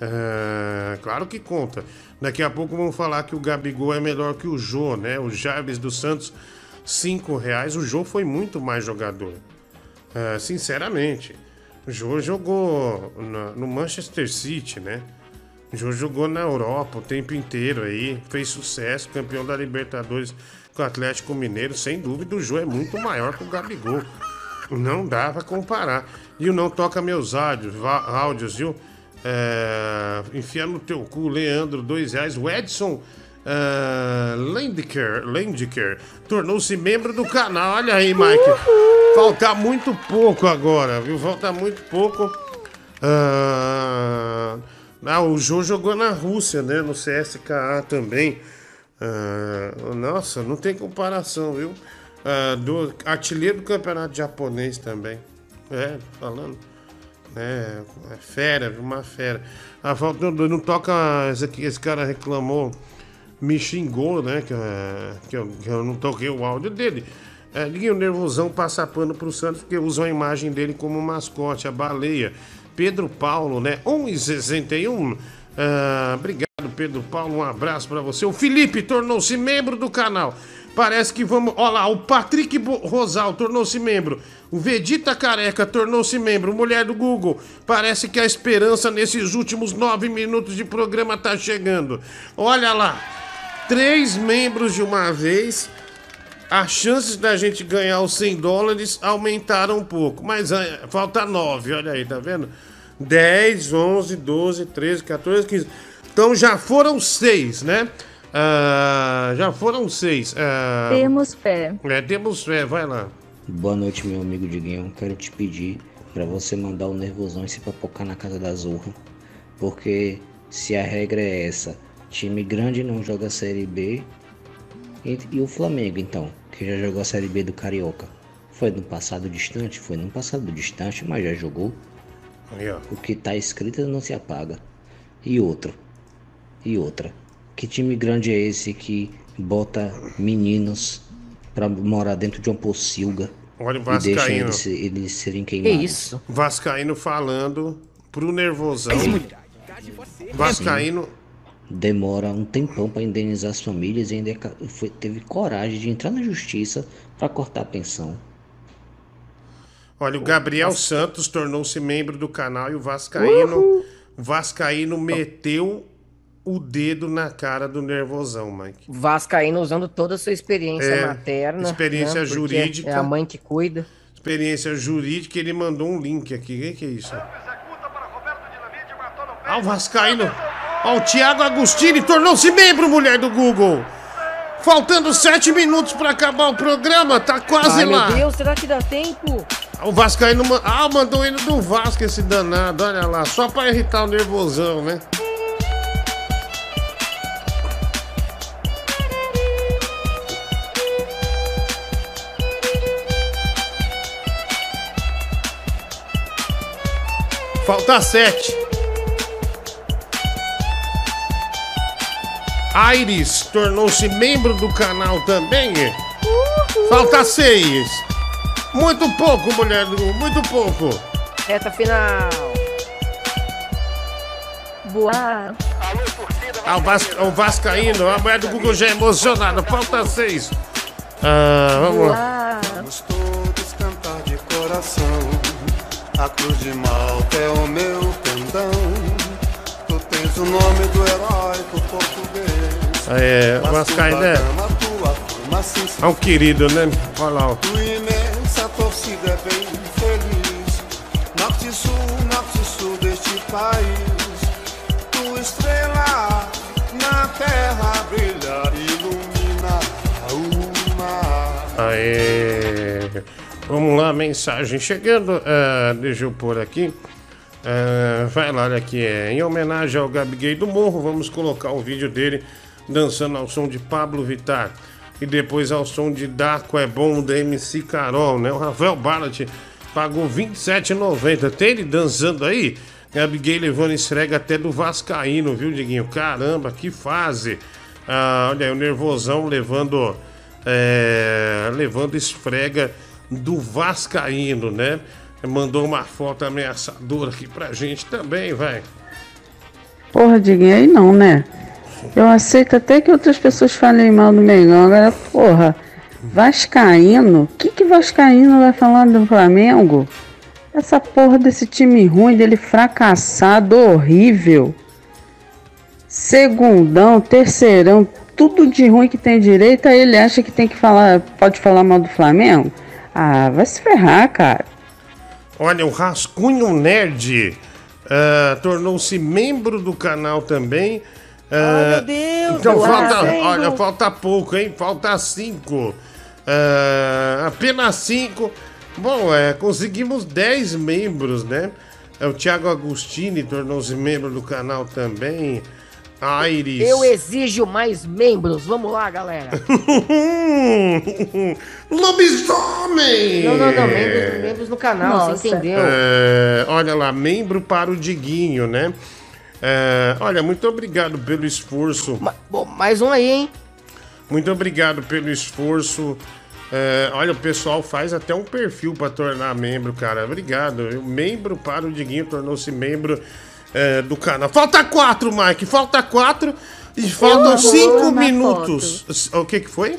É, claro que conta. Daqui a pouco vão falar que o Gabigol é melhor que o Jô, né? O Jarvis dos Santos, 5 reais. O Jô foi muito mais jogador. É, sinceramente. O Jô jogou na- no Manchester City, né? O Jô jogou na Europa o tempo inteiro aí, fez sucesso, campeão da Libertadores com o Atlético Mineiro, sem dúvida o Jô é muito maior que o Gabigol. Não dá pra comparar. E o Não Toca Meus áudios, áudios viu? É, enfia no teu cu, Leandro, dois reais. O Edson é, Lendiker, tornou-se membro do canal. Olha aí, Mike. Falta muito pouco agora, viu? Falta muito pouco. Ah, ah, o Jô jogou na Rússia, né? No CSKA também. Ah, nossa, não tem comparação, viu? Ah, do artilheiro do campeonato japonês também. É, falando. É, é fera, uma fera. A falta não, não toca. Esse, esse cara reclamou, me xingou, né? Que, é, que, eu, que eu não toquei o áudio dele. É, Liguinho Nervosão passa pano pro Santos porque usam a imagem dele como mascote, a baleia. Pedro Paulo, né? 1,61. Ah, obrigado, Pedro Paulo. Um abraço pra você. O Felipe tornou-se membro do canal. Parece que vamos. Olha lá, o Patrick Rosal tornou-se membro. O Vegeta Careca tornou-se membro. Mulher do Google. Parece que a esperança nesses últimos nove minutos de programa tá chegando. Olha lá. Três membros de uma vez. As chances da gente ganhar os 100 dólares aumentaram um pouco. Mas ah, falta nove, olha aí, tá vendo? 10, 11, 12, 13, 14, 15. Então já foram seis, né? Ah, já foram seis. Ah, Temos fé. É, temos fé, vai lá. Boa noite, meu amigo Diguinho. Quero te pedir para você mandar o nervosão e se papocar na casa da Zorra. Porque se a regra é essa, time grande não joga a Série B. E, e o Flamengo, então, que já jogou a Série B do Carioca. Foi no passado distante? Foi no passado distante, mas já jogou. Aí, ó. O que tá escrito não se apaga. E outro. E outra. Que time grande é esse que bota meninos pra morar dentro de uma pocilga Olha o e deixa Vascaíno. eles, eles serem queimados? Vascaíno falando pro nervosão. Vascaíno. Demora um tempão pra indenizar as famílias e ainda é foi- teve coragem de entrar na justiça pra cortar a pensão. Olha, o Gabriel Santos tornou-se membro do canal e o Vascaíno. O Vascaíno meteu o dedo na cara do nervosão, Mike. Vascaíno usando toda a sua experiência É, materna. experiência né, jurídica. É a mãe que cuida. Experiência jurídica, ele mandou um link aqui. O que, que é isso? Ah, o Vascaíno. Ó, o Thiago Agostini tornou-se membro, mulher do Google. Faltando sete minutos pra acabar o programa, tá quase Ai, lá. meu Deus, será que dá tempo? O Vascaíno. Ah, mandou ele do Vasco esse danado, olha lá. Só pra irritar o nervosão, né? Falta sete. Aires tornou-se membro do canal também. Falta seis. Muito pouco, mulher do Google, muito pouco. Reta final. Boa. Ah, o, Vas o Vascaíno, a mulher do Google já é emocionada. Falta seis. Ah, vamos lá. Vamos todos cantar de coração. A cruz de Malta é o meu pendão. Tu tens o nome do heróico português. É, Vascaíno é, é um querido, né? Olha lá. ó. Tua imensa torcida é bem feliz. Norte e sul, norte e sul deste país. Vamos lá, mensagem chegando. ah, deixa eu pôr aqui. Ah, vai lá, olha aqui. É, em homenagem ao Gabi Gay do Morro, vamos colocar o vídeo dele dançando ao som de Pablo Vittar. E depois ao som de Daco é Bom da MC Carol, né? O Rafael Barlat pagou R$ 27,90. Tem ele dançando aí? Gabi Gay levando esfrega até do Vascaíno, viu, Diguinho? Caramba, que fase! Ah, olha aí, o nervosão levando é, levando esfrega do Vascaíno, né? Mandou uma foto ameaçadora aqui pra gente também, vai. Porra, Diguinho, aí não, né? Eu aceito até que outras pessoas falem mal do Mengão. Agora, porra, Vascaíno? O que, que Vascaíno vai falar do Flamengo? Essa porra desse time ruim, dele fracassado, horrível. Segundão, terceirão, tudo de ruim que tem direito, aí ele acha que tem que falar, pode falar mal do Flamengo? Ah, vai se ferrar, cara. Olha, o Rascunho Nerd ah, tornou-se membro do canal também. Ah, meu Deus, Então eu falta, olha, falta pouco, hein? Falta cinco. Ah, apenas cinco. Bom, é, conseguimos 10 membros, né? É, o Thiago Agostini tornou-se membro do canal também. Aires. Eu exijo mais membros. Vamos lá, galera. Lobisomem! Não, não, não. Membros, membros no canal, Nossa. você entendeu? É, olha lá, membro para o Diguinho, né? É, olha, muito obrigado pelo esforço. Bom, mais um aí, hein? Muito obrigado pelo esforço. É, olha, o pessoal faz até um perfil para tornar membro, cara. Obrigado. viu? Membro para o Diguinho tornou-se membro é, do canal. Falta quatro, Mike. Falta quatro. E faltam cinco minutos. O que que foi?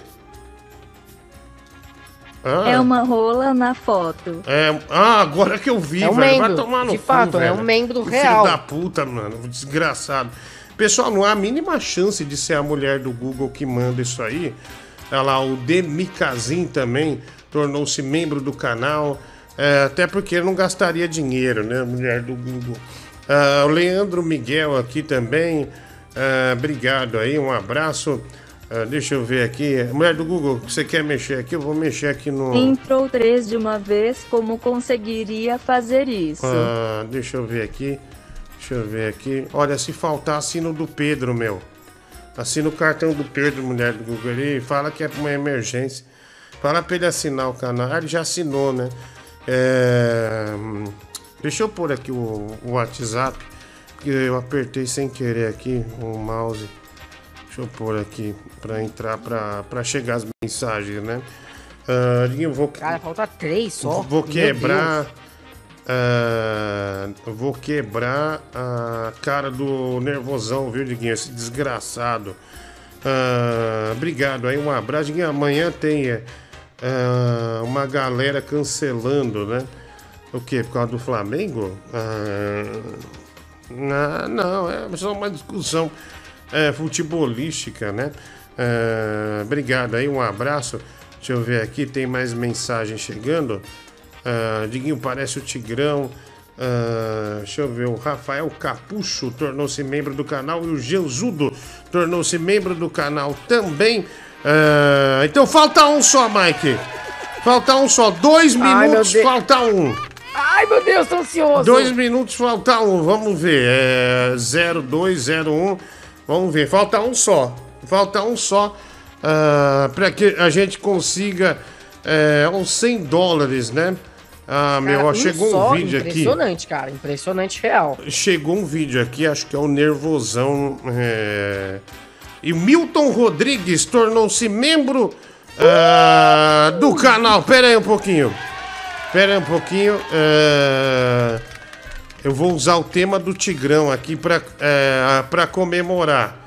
Ah. É uma rola na foto. É, ah, agora que eu vi, É um velho. Vai membro, tomar no de cu, fato, é velho. um membro Que real. Filho da puta, mano. Desgraçado. Pessoal, não há a mínima chance de ser a mulher do Google que manda isso aí. Olha lá, o Demicazin também tornou-se membro do canal. é, até porque ele não gastaria dinheiro, né? Mulher do Google. Ah, o Leandro Miguel aqui também. ah, obrigado aí, um abraço. Ah, deixa eu ver aqui. Mulher do Google, você quer mexer aqui? Eu vou mexer aqui no. Entrou três de uma vez, como conseguiria fazer isso? Deixa eu ver aqui. Deixa eu ver aqui. Olha, se faltar, assina o do Pedro, meu. Assina o cartão do Pedro, mulher do Google. Ele fala que é uma emergência. Fala pra ele assinar o canal. Ah, ele já assinou, né? É, Deixa eu pôr aqui o, o WhatsApp. Que eu apertei sem querer aqui o mouse. Deixa eu pôr aqui pra entrar, pra, pra chegar as mensagens, né? Ah, eu vou, Cara, falta três só. Vou quebrar. Ah, vou quebrar a cara do nervosão, viu, Diguinho? Esse desgraçado. Ah, obrigado aí, um abraço. Diguinho, amanhã tem ah, uma galera cancelando, né? O quê? Por causa do Flamengo? Ah, não, é só uma discussão é, futebolística, né? Ah, obrigado aí, um abraço. Deixa eu ver aqui, tem mais mensagem chegando. Ah, Diguinho parece o Tigrão. Ah, deixa eu ver, o Rafael Capucho tornou-se membro do canal e o Genzudo tornou-se membro do canal também. Ah, então falta um só, Mike. Falta um só. Dois Ai, minutos, falta um. Ai, meu Deus, tô ansioso. Dois minutos, falta um. Vamos ver. É 0201. Vamos ver. Falta um só. Falta um só. para que a gente consiga é, uns 100 dólares, né? Ah, Cara, meu, um chegou um só, vídeo aqui. Impressionante, cara. Impressionante real. Chegou um vídeo aqui, acho que é o Nervosão. é, E Milton Rodrigues tornou-se membro ah, do canal. Pera aí um pouquinho. Pera aí um pouquinho. ah, eu vou usar o tema do Tigrão aqui pra, é, pra comemorar.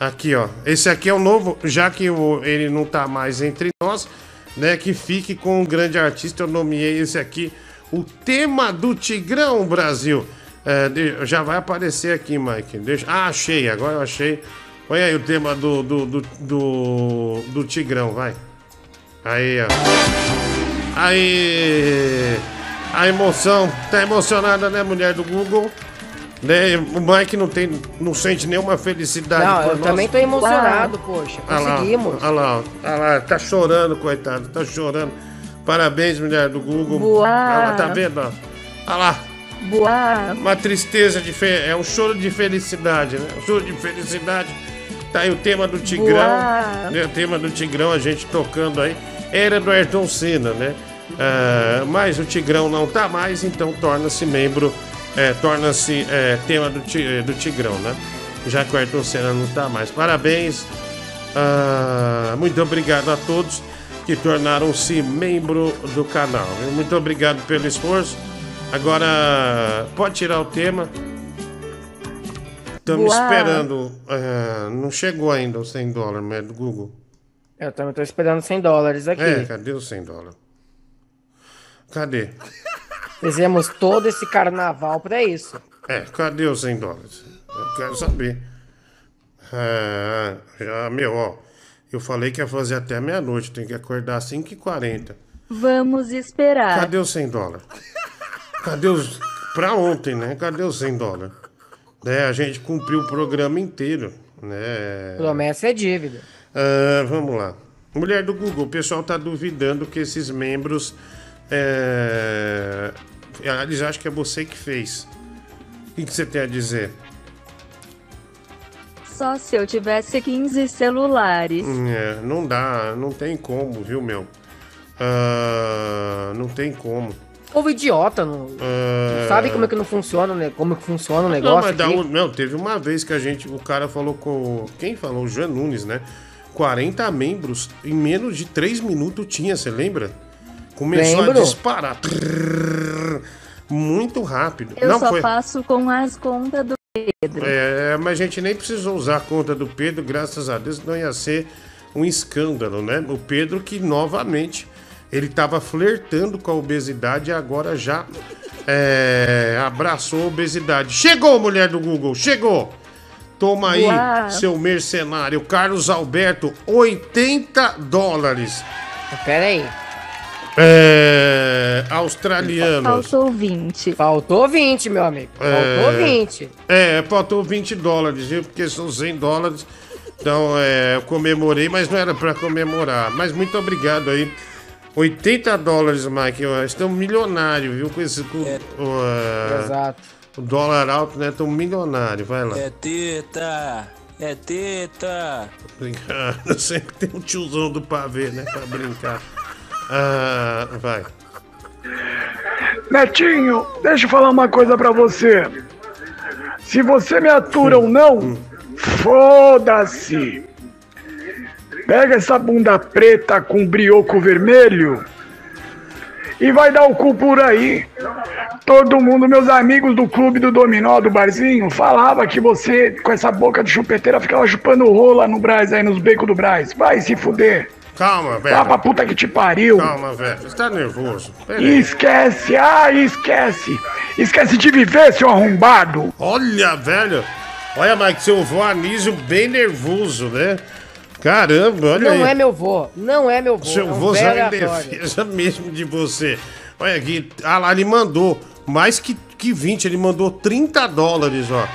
Aqui, ó. Esse aqui é o novo, já que o- ele não tá mais entre nós, né? Que fique com um grande artista. Eu nomeei esse aqui, o tema do Tigrão Brasil. É, de- já vai aparecer aqui, Mike. Deixa, ah, achei, agora eu achei. Olha aí o tema do, do, do, do, do Tigrão, vai. Aí, ó. Aí. A emoção. Tá emocionada, né, mulher do Google? Né? O Mike não tem, não sente nenhuma felicidade. Não, por eu nós. também tô emocionado, poxa. Conseguimos. Olha lá, olha lá, tá chorando, coitado, tá chorando. Parabéns, mulher do Google. Boa. Olha lá, tá vendo? ó? Olha lá. Boa. Uma tristeza de fe... é um choro de felicidade, né? Um choro de felicidade. Tá aí o tema do Tigrão, Boa. né? O tema do Tigrão, a gente tocando aí. Era do Ayrton Senna, né? Ah, mas o Tigrão não tá mais, então torna-se membro, é, torna-se é, tema do, eh, do Tigrão, né? Já que o Ayrton Senna não tá mais. Parabéns. Ah, muito obrigado a todos que tornaram-se membro do canal. Muito obrigado pelo esforço. Agora, pode tirar o tema. Estamos esperando. ah, não chegou ainda os 100 dólares, né, do Google. Eu também tô esperando 100 dólares aqui. É, cadê os 100 dólares? Cadê? Fizemos todo esse carnaval pra isso. É, cadê os 100 dólares? Eu quero saber. Ah, já, meu, ó. Eu falei que ia fazer até meia-noite, tem que acordar às 5h40. Vamos esperar. Cadê os 100 dólares? Cadê os. Pra ontem, né? Cadê os 100 dólares? Né, a gente cumpriu o programa inteiro, né? Promessa é dívida. Ah, vamos lá. Mulher do Google, o pessoal tá duvidando que esses membros. É... Eles acham que é você que fez. O que que você tem a dizer? Só se eu tivesse 15 celulares. É, não dá, não tem como, viu, meu? Ah, não tem como. Povo idiota, não, não sabe como é que não funciona, né? Como que funciona o Não, negócio mas dá um- não, teve uma vez que a gente, o cara falou com. Quem falou? O Jean Nunes, né? 40 membros em menos de 3 minutos tinha, você lembra? Começou a Lembro. disparar. Trrr, muito rápido. Eu não só foi. faço com as contas do Pedro. É, mas a gente nem precisou usar a conta do Pedro, graças a Deus, não ia ser um escândalo, né? O Pedro que novamente ele estava flertando com a obesidade e agora já é, abraçou a obesidade. Chegou, mulher do Google, chegou! Toma aí, Uau. seu mercenário, Carlos Alberto, 80 dólares. Pera aí. É, australianos. Faltou 20. Faltou 20, meu amigo. Faltou É, 20. É, faltou 20 dólares, viu? Porque são 100 dólares. Então, é, eu comemorei, mas não era pra comemorar. Mas muito obrigado aí. 80 dólares, Mike. Estamos milionários, viu? Com esse. Com, é, Exato. O dólar alto, né? Estamos milionários. Vai lá. É teta! É teta! Obrigado. Sempre tem um tiozão do pavê, né? Pra brincar. Ah, vai. Netinho, deixa eu falar uma coisa pra você. Se você me atura ou não, foda-se. Pega essa bunda preta com brioco vermelho e vai dar o cu por aí. Todo mundo, meus amigos do clube do dominó do barzinho, falava que você, com essa boca de chupeteira, ficava chupando rola no Brás aí, nos becos do Brás. Vai se fuder. Calma, velho. Vá pra puta que te pariu. Calma, velho. Você tá nervoso. Pera aí. Esquece, ah, esquece. Esquece de viver, seu arrombado. Olha, velho. Olha, Mike, seu vô Anísio bem nervoso, né? Caramba, olha Não aí. é meu vô. Não é meu vô. Seu é um vô velho em defesa mesmo de você. Olha aqui, ah lá, ele mandou mais que, que 20, ele mandou 30 dólares, ó.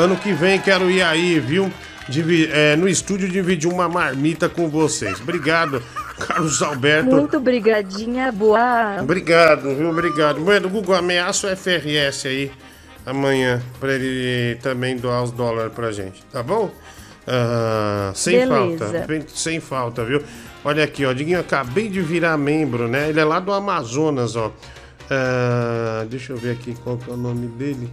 Ano que vem quero ir aí, viu? Divi- é, no estúdio dividir uma marmita com vocês. Obrigado, Carlos Alberto. Muito brigadinha, boa. Obrigado, viu? Obrigado. Bueno, Google, ameaça o FRS aí amanhã pra ele também doar os dólares pra gente, tá bom? Ah, sem Beleza. falta, sem falta, viu? Olha aqui, ó, Diguinho, acabei de virar membro, né? Ele é lá do Amazonas, ó. Ah, deixa eu ver aqui qual que é o nome dele.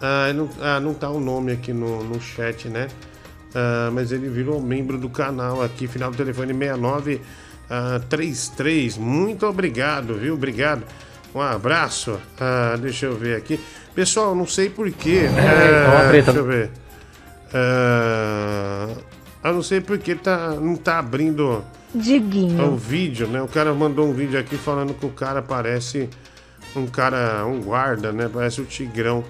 Ah, não, ah, não tá o nome aqui no, no chat, né? ah, mas ele virou membro do canal aqui, final do telefone 6933. Muito obrigado, viu? Obrigado. Um abraço. Deixa eu ver aqui. Pessoal, não sei porquê. É, treta. deixa eu ver. Eu não sei porque tá, não tá abrindo o Diguinho. vídeo, né? O cara mandou um vídeo aqui falando que o cara parece um cara, um guarda, né? Parece o Tigrão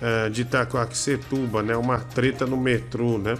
eh, de Itacoaxetuba, né? Uma treta no metrô, né?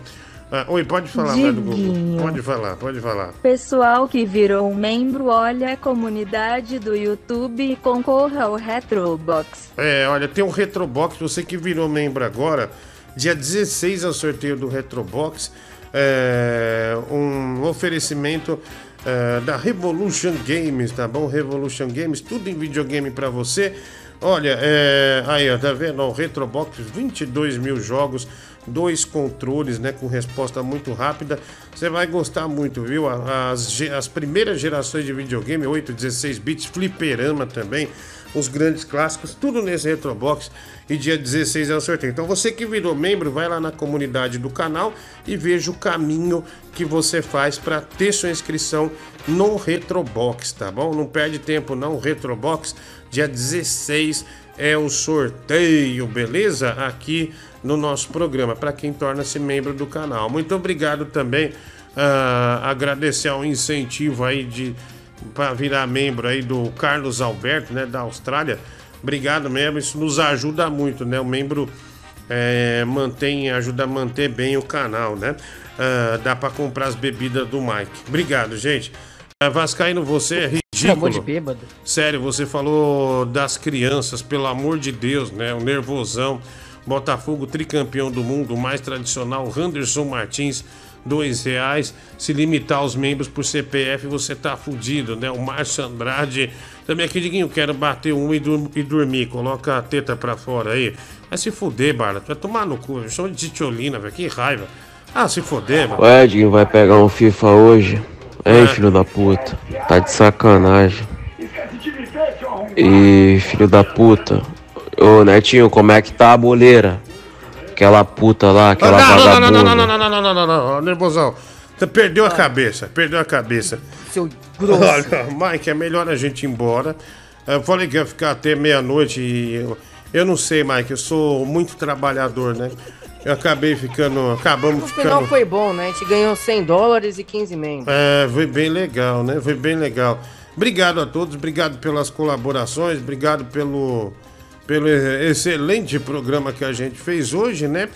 Ah, oi, pode falar. Diguinho. Pode falar, pode falar. Pessoal que virou um membro, olha a comunidade do YouTube e concorra ao Retrobox. É, olha, tem um Retrobox, você que virou membro agora, dia 16 é o sorteio do Retrobox, é, um oferecimento é, da Revolution Games, tá bom? Revolution Games, tudo em videogame pra você. Olha, é, aí, ó, tá vendo? O Retrobox, 22 mil jogos, dois controles, né, com resposta muito rápida. Você vai gostar muito, viu? As, as primeiras gerações de videogame, 8, 16 bits, fliperama também, os grandes clássicos, tudo nesse Retrobox. E dia 16 é o sorteio. Então você que virou membro, vai lá na comunidade do canal e veja o caminho que você faz para ter sua inscrição no Retrobox, tá bom? Não perde tempo não, Retrobox, dia 16 é o sorteio, beleza? Aqui no nosso programa, para quem torna-se membro do canal. Muito obrigado também, ah, agradecer ao incentivo aí de para virar membro aí do Carlos Alberto, né, da Austrália. Obrigado mesmo, isso nos ajuda muito, né? O membro é, mantém, ajuda a manter bem o canal, né? Ah, dá para comprar as bebidas do Mike. Obrigado, gente. Ah, Vascaíno, você é Chamou de ridículo. bêbado. Sério, você falou das crianças, pelo amor de Deus, né? O nervosão. Botafogo, tricampeão do mundo, mais tradicional, Anderson Martins, dois reais. Se limitar aos membros por CPF, você tá fudido, né? O Márcio Andrade. Também aqui, Diguinho, quero bater um e, dur- e dormir. Coloca a teta pra fora aí. Vai se fuder, Bala. Vai tomar no cu. Chama de titiolina, velho. Que raiva. Ah, se fuder, mano. O Edinho vai pegar um FIFA hoje. Hein, filho da puta? Tá de sacanagem. E filho da puta. Ô Netinho, como é que tá a boleira? Aquela puta lá, aquela não, não, não, não, vagabunda. não, não, não, não, não, não, não, não, não, nervosão. Você perdeu a cabeça, perdeu a cabeça. Seu grosso. Olha, Mike, é melhor a gente ir embora. Eu falei que ia ficar até meia-noite e eu, eu não sei, Mike, eu sou muito trabalhador, né? Eu acabei ficando, acabamos O final ficando... foi bom, né? A gente ganhou 100 dólares e 15 membros. É, foi bem legal, né? Foi bem legal. Obrigado a todos, obrigado pelas colaborações, obrigado pelo, pelo excelente programa que a gente fez hoje, né?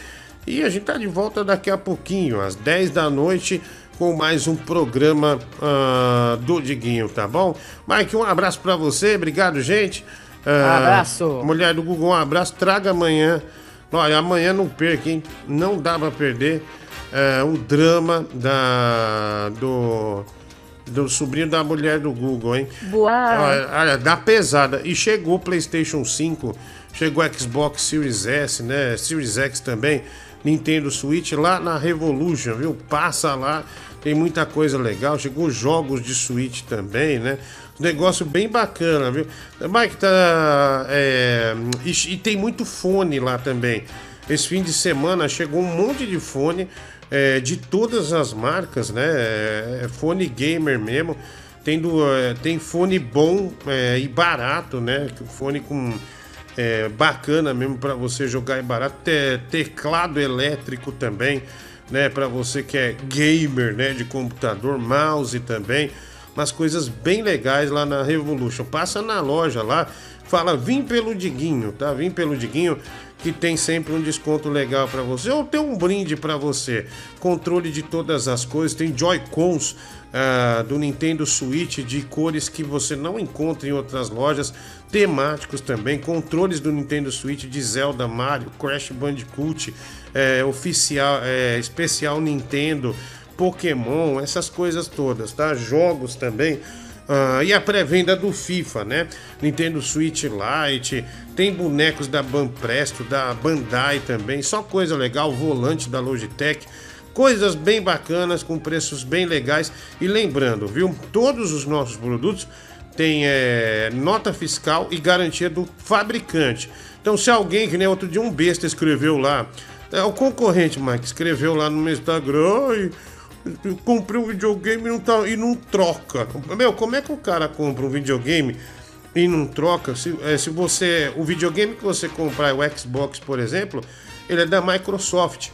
E a gente tá de volta daqui a pouquinho, às 10 da noite, com mais um programa ah, do Diguinho, tá bom? Mike, um abraço pra você, obrigado, gente. Ah, Abraço. Mulher do Google, um abraço, traga amanhã. Olha, amanhã não perca, hein? Não dá pra perder é, o drama da, do, do sobrinho da mulher do Google, hein? Boa. Olha, dá pesada. E chegou o PlayStation 5, chegou o Xbox Series S, né? Series X também, Nintendo Switch lá na Revolution, viu? Passa lá, tem muita coisa legal. Chegou jogos de Switch também, né? Negócio bem bacana, viu? Mike tá. é, e, e tem muito fone lá também. Esse fim de semana chegou um monte de fone é, de todas as marcas, né? É, fone gamer mesmo. Tem, do, é, tem fone bom é, e barato, né? Fone com é, bacana mesmo para você jogar e barato. Te- teclado elétrico também, né? Para você que é gamer, né? De computador, mouse também. Umas coisas bem legais lá na Revolution. Passa na loja lá, fala vim pelo Diguinho, tá? Vim pelo Diguinho que tem sempre um desconto legal para você ou tem um brinde para você. Controle de todas as coisas, tem Joy-Cons ah, do Nintendo Switch de cores que você não encontra em outras lojas, temáticos também, controles do Nintendo Switch de Zelda, Mario, Crash Bandicoot, é, oficial, é, especial Nintendo, Pokémon, essas coisas todas, tá? Jogos também. Ah, e a pré-venda do FIFA, né? Nintendo Switch Lite, tem bonecos da Banpresto, da Bandai também, só coisa legal, volante da Logitech, coisas bem bacanas com preços bem legais. E lembrando, viu? Todos os nossos produtos têm é, nota fiscal e garantia do fabricante. Então, se alguém, que nem outro dia um besta escreveu lá É, o concorrente, Mike, escreveu lá no meu Instagram. "Ai, eu comprei um videogame e não, tá, e não troca. Meu, como é que o cara compra um videogame e não troca? Se, é, se você. O videogame que você comprar, o Xbox, por exemplo, ele é da Microsoft.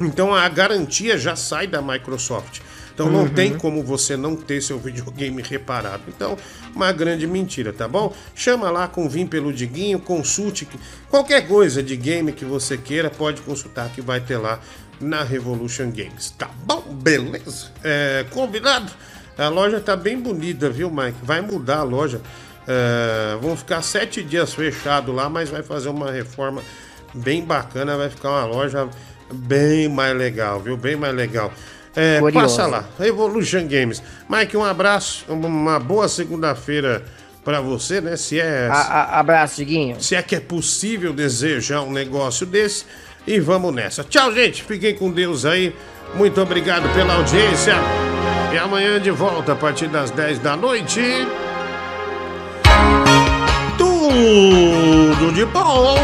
Então a garantia já sai da Microsoft. Então não Uhum. tem como você não ter seu videogame reparado. Então, uma grande mentira, tá bom? Chama lá com Vim pelo Diguinho, consulte que- qualquer coisa de game que você queira, pode consultar que vai ter lá na Revolution Games. Tá bom? Beleza? É, combinado? A loja tá bem bonita, viu, Mike? Vai mudar a loja. É, vão ficar sete dias fechado lá, mas vai fazer uma reforma bem bacana. Vai ficar uma loja bem mais legal, viu? Bem mais legal. É, passa lá, Revolution Games. Mike, um abraço, uma boa segunda-feira pra você, né? Se é. A- a- abraço, Diguinho. Se é que é possível desejar um negócio desse. E vamos nessa. Tchau, gente. Fiquem com Deus aí. Muito obrigado pela audiência. E amanhã de volta a partir das 10 da noite. Tudo de bom.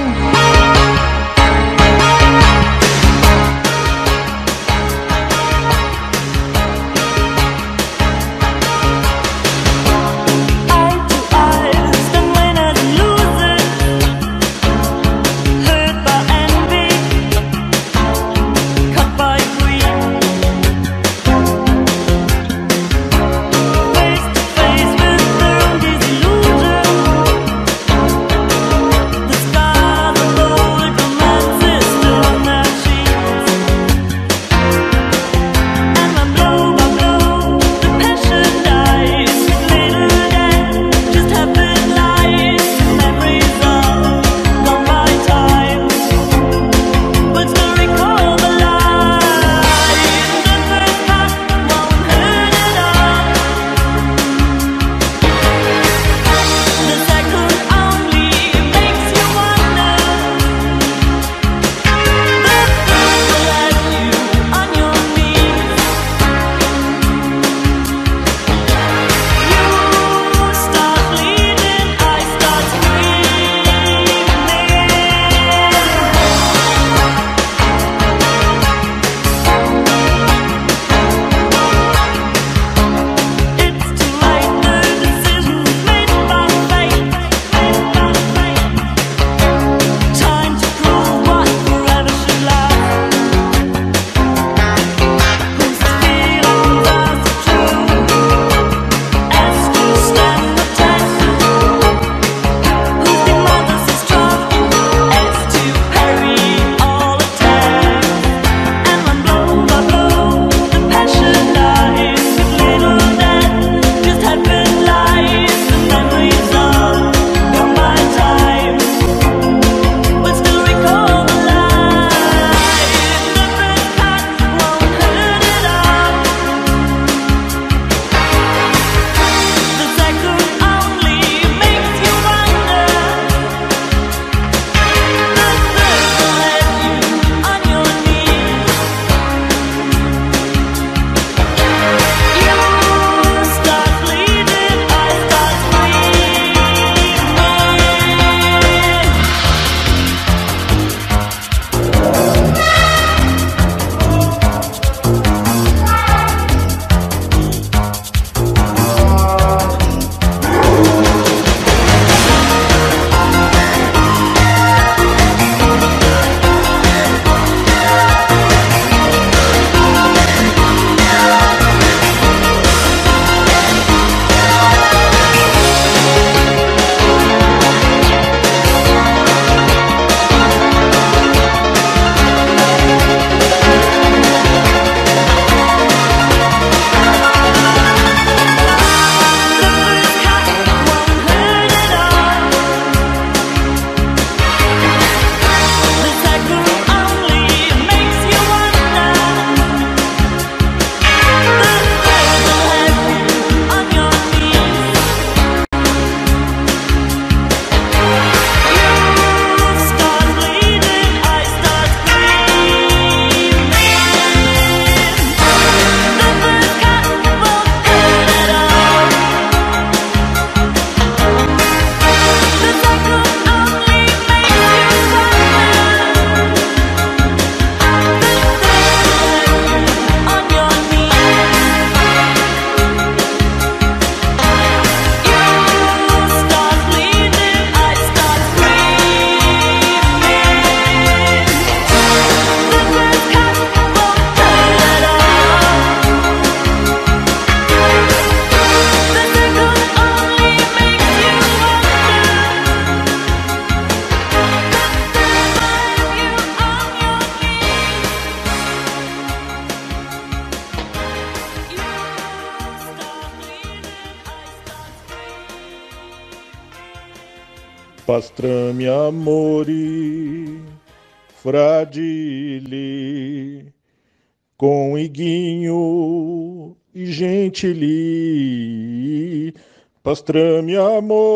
Gentili, pastrame amori,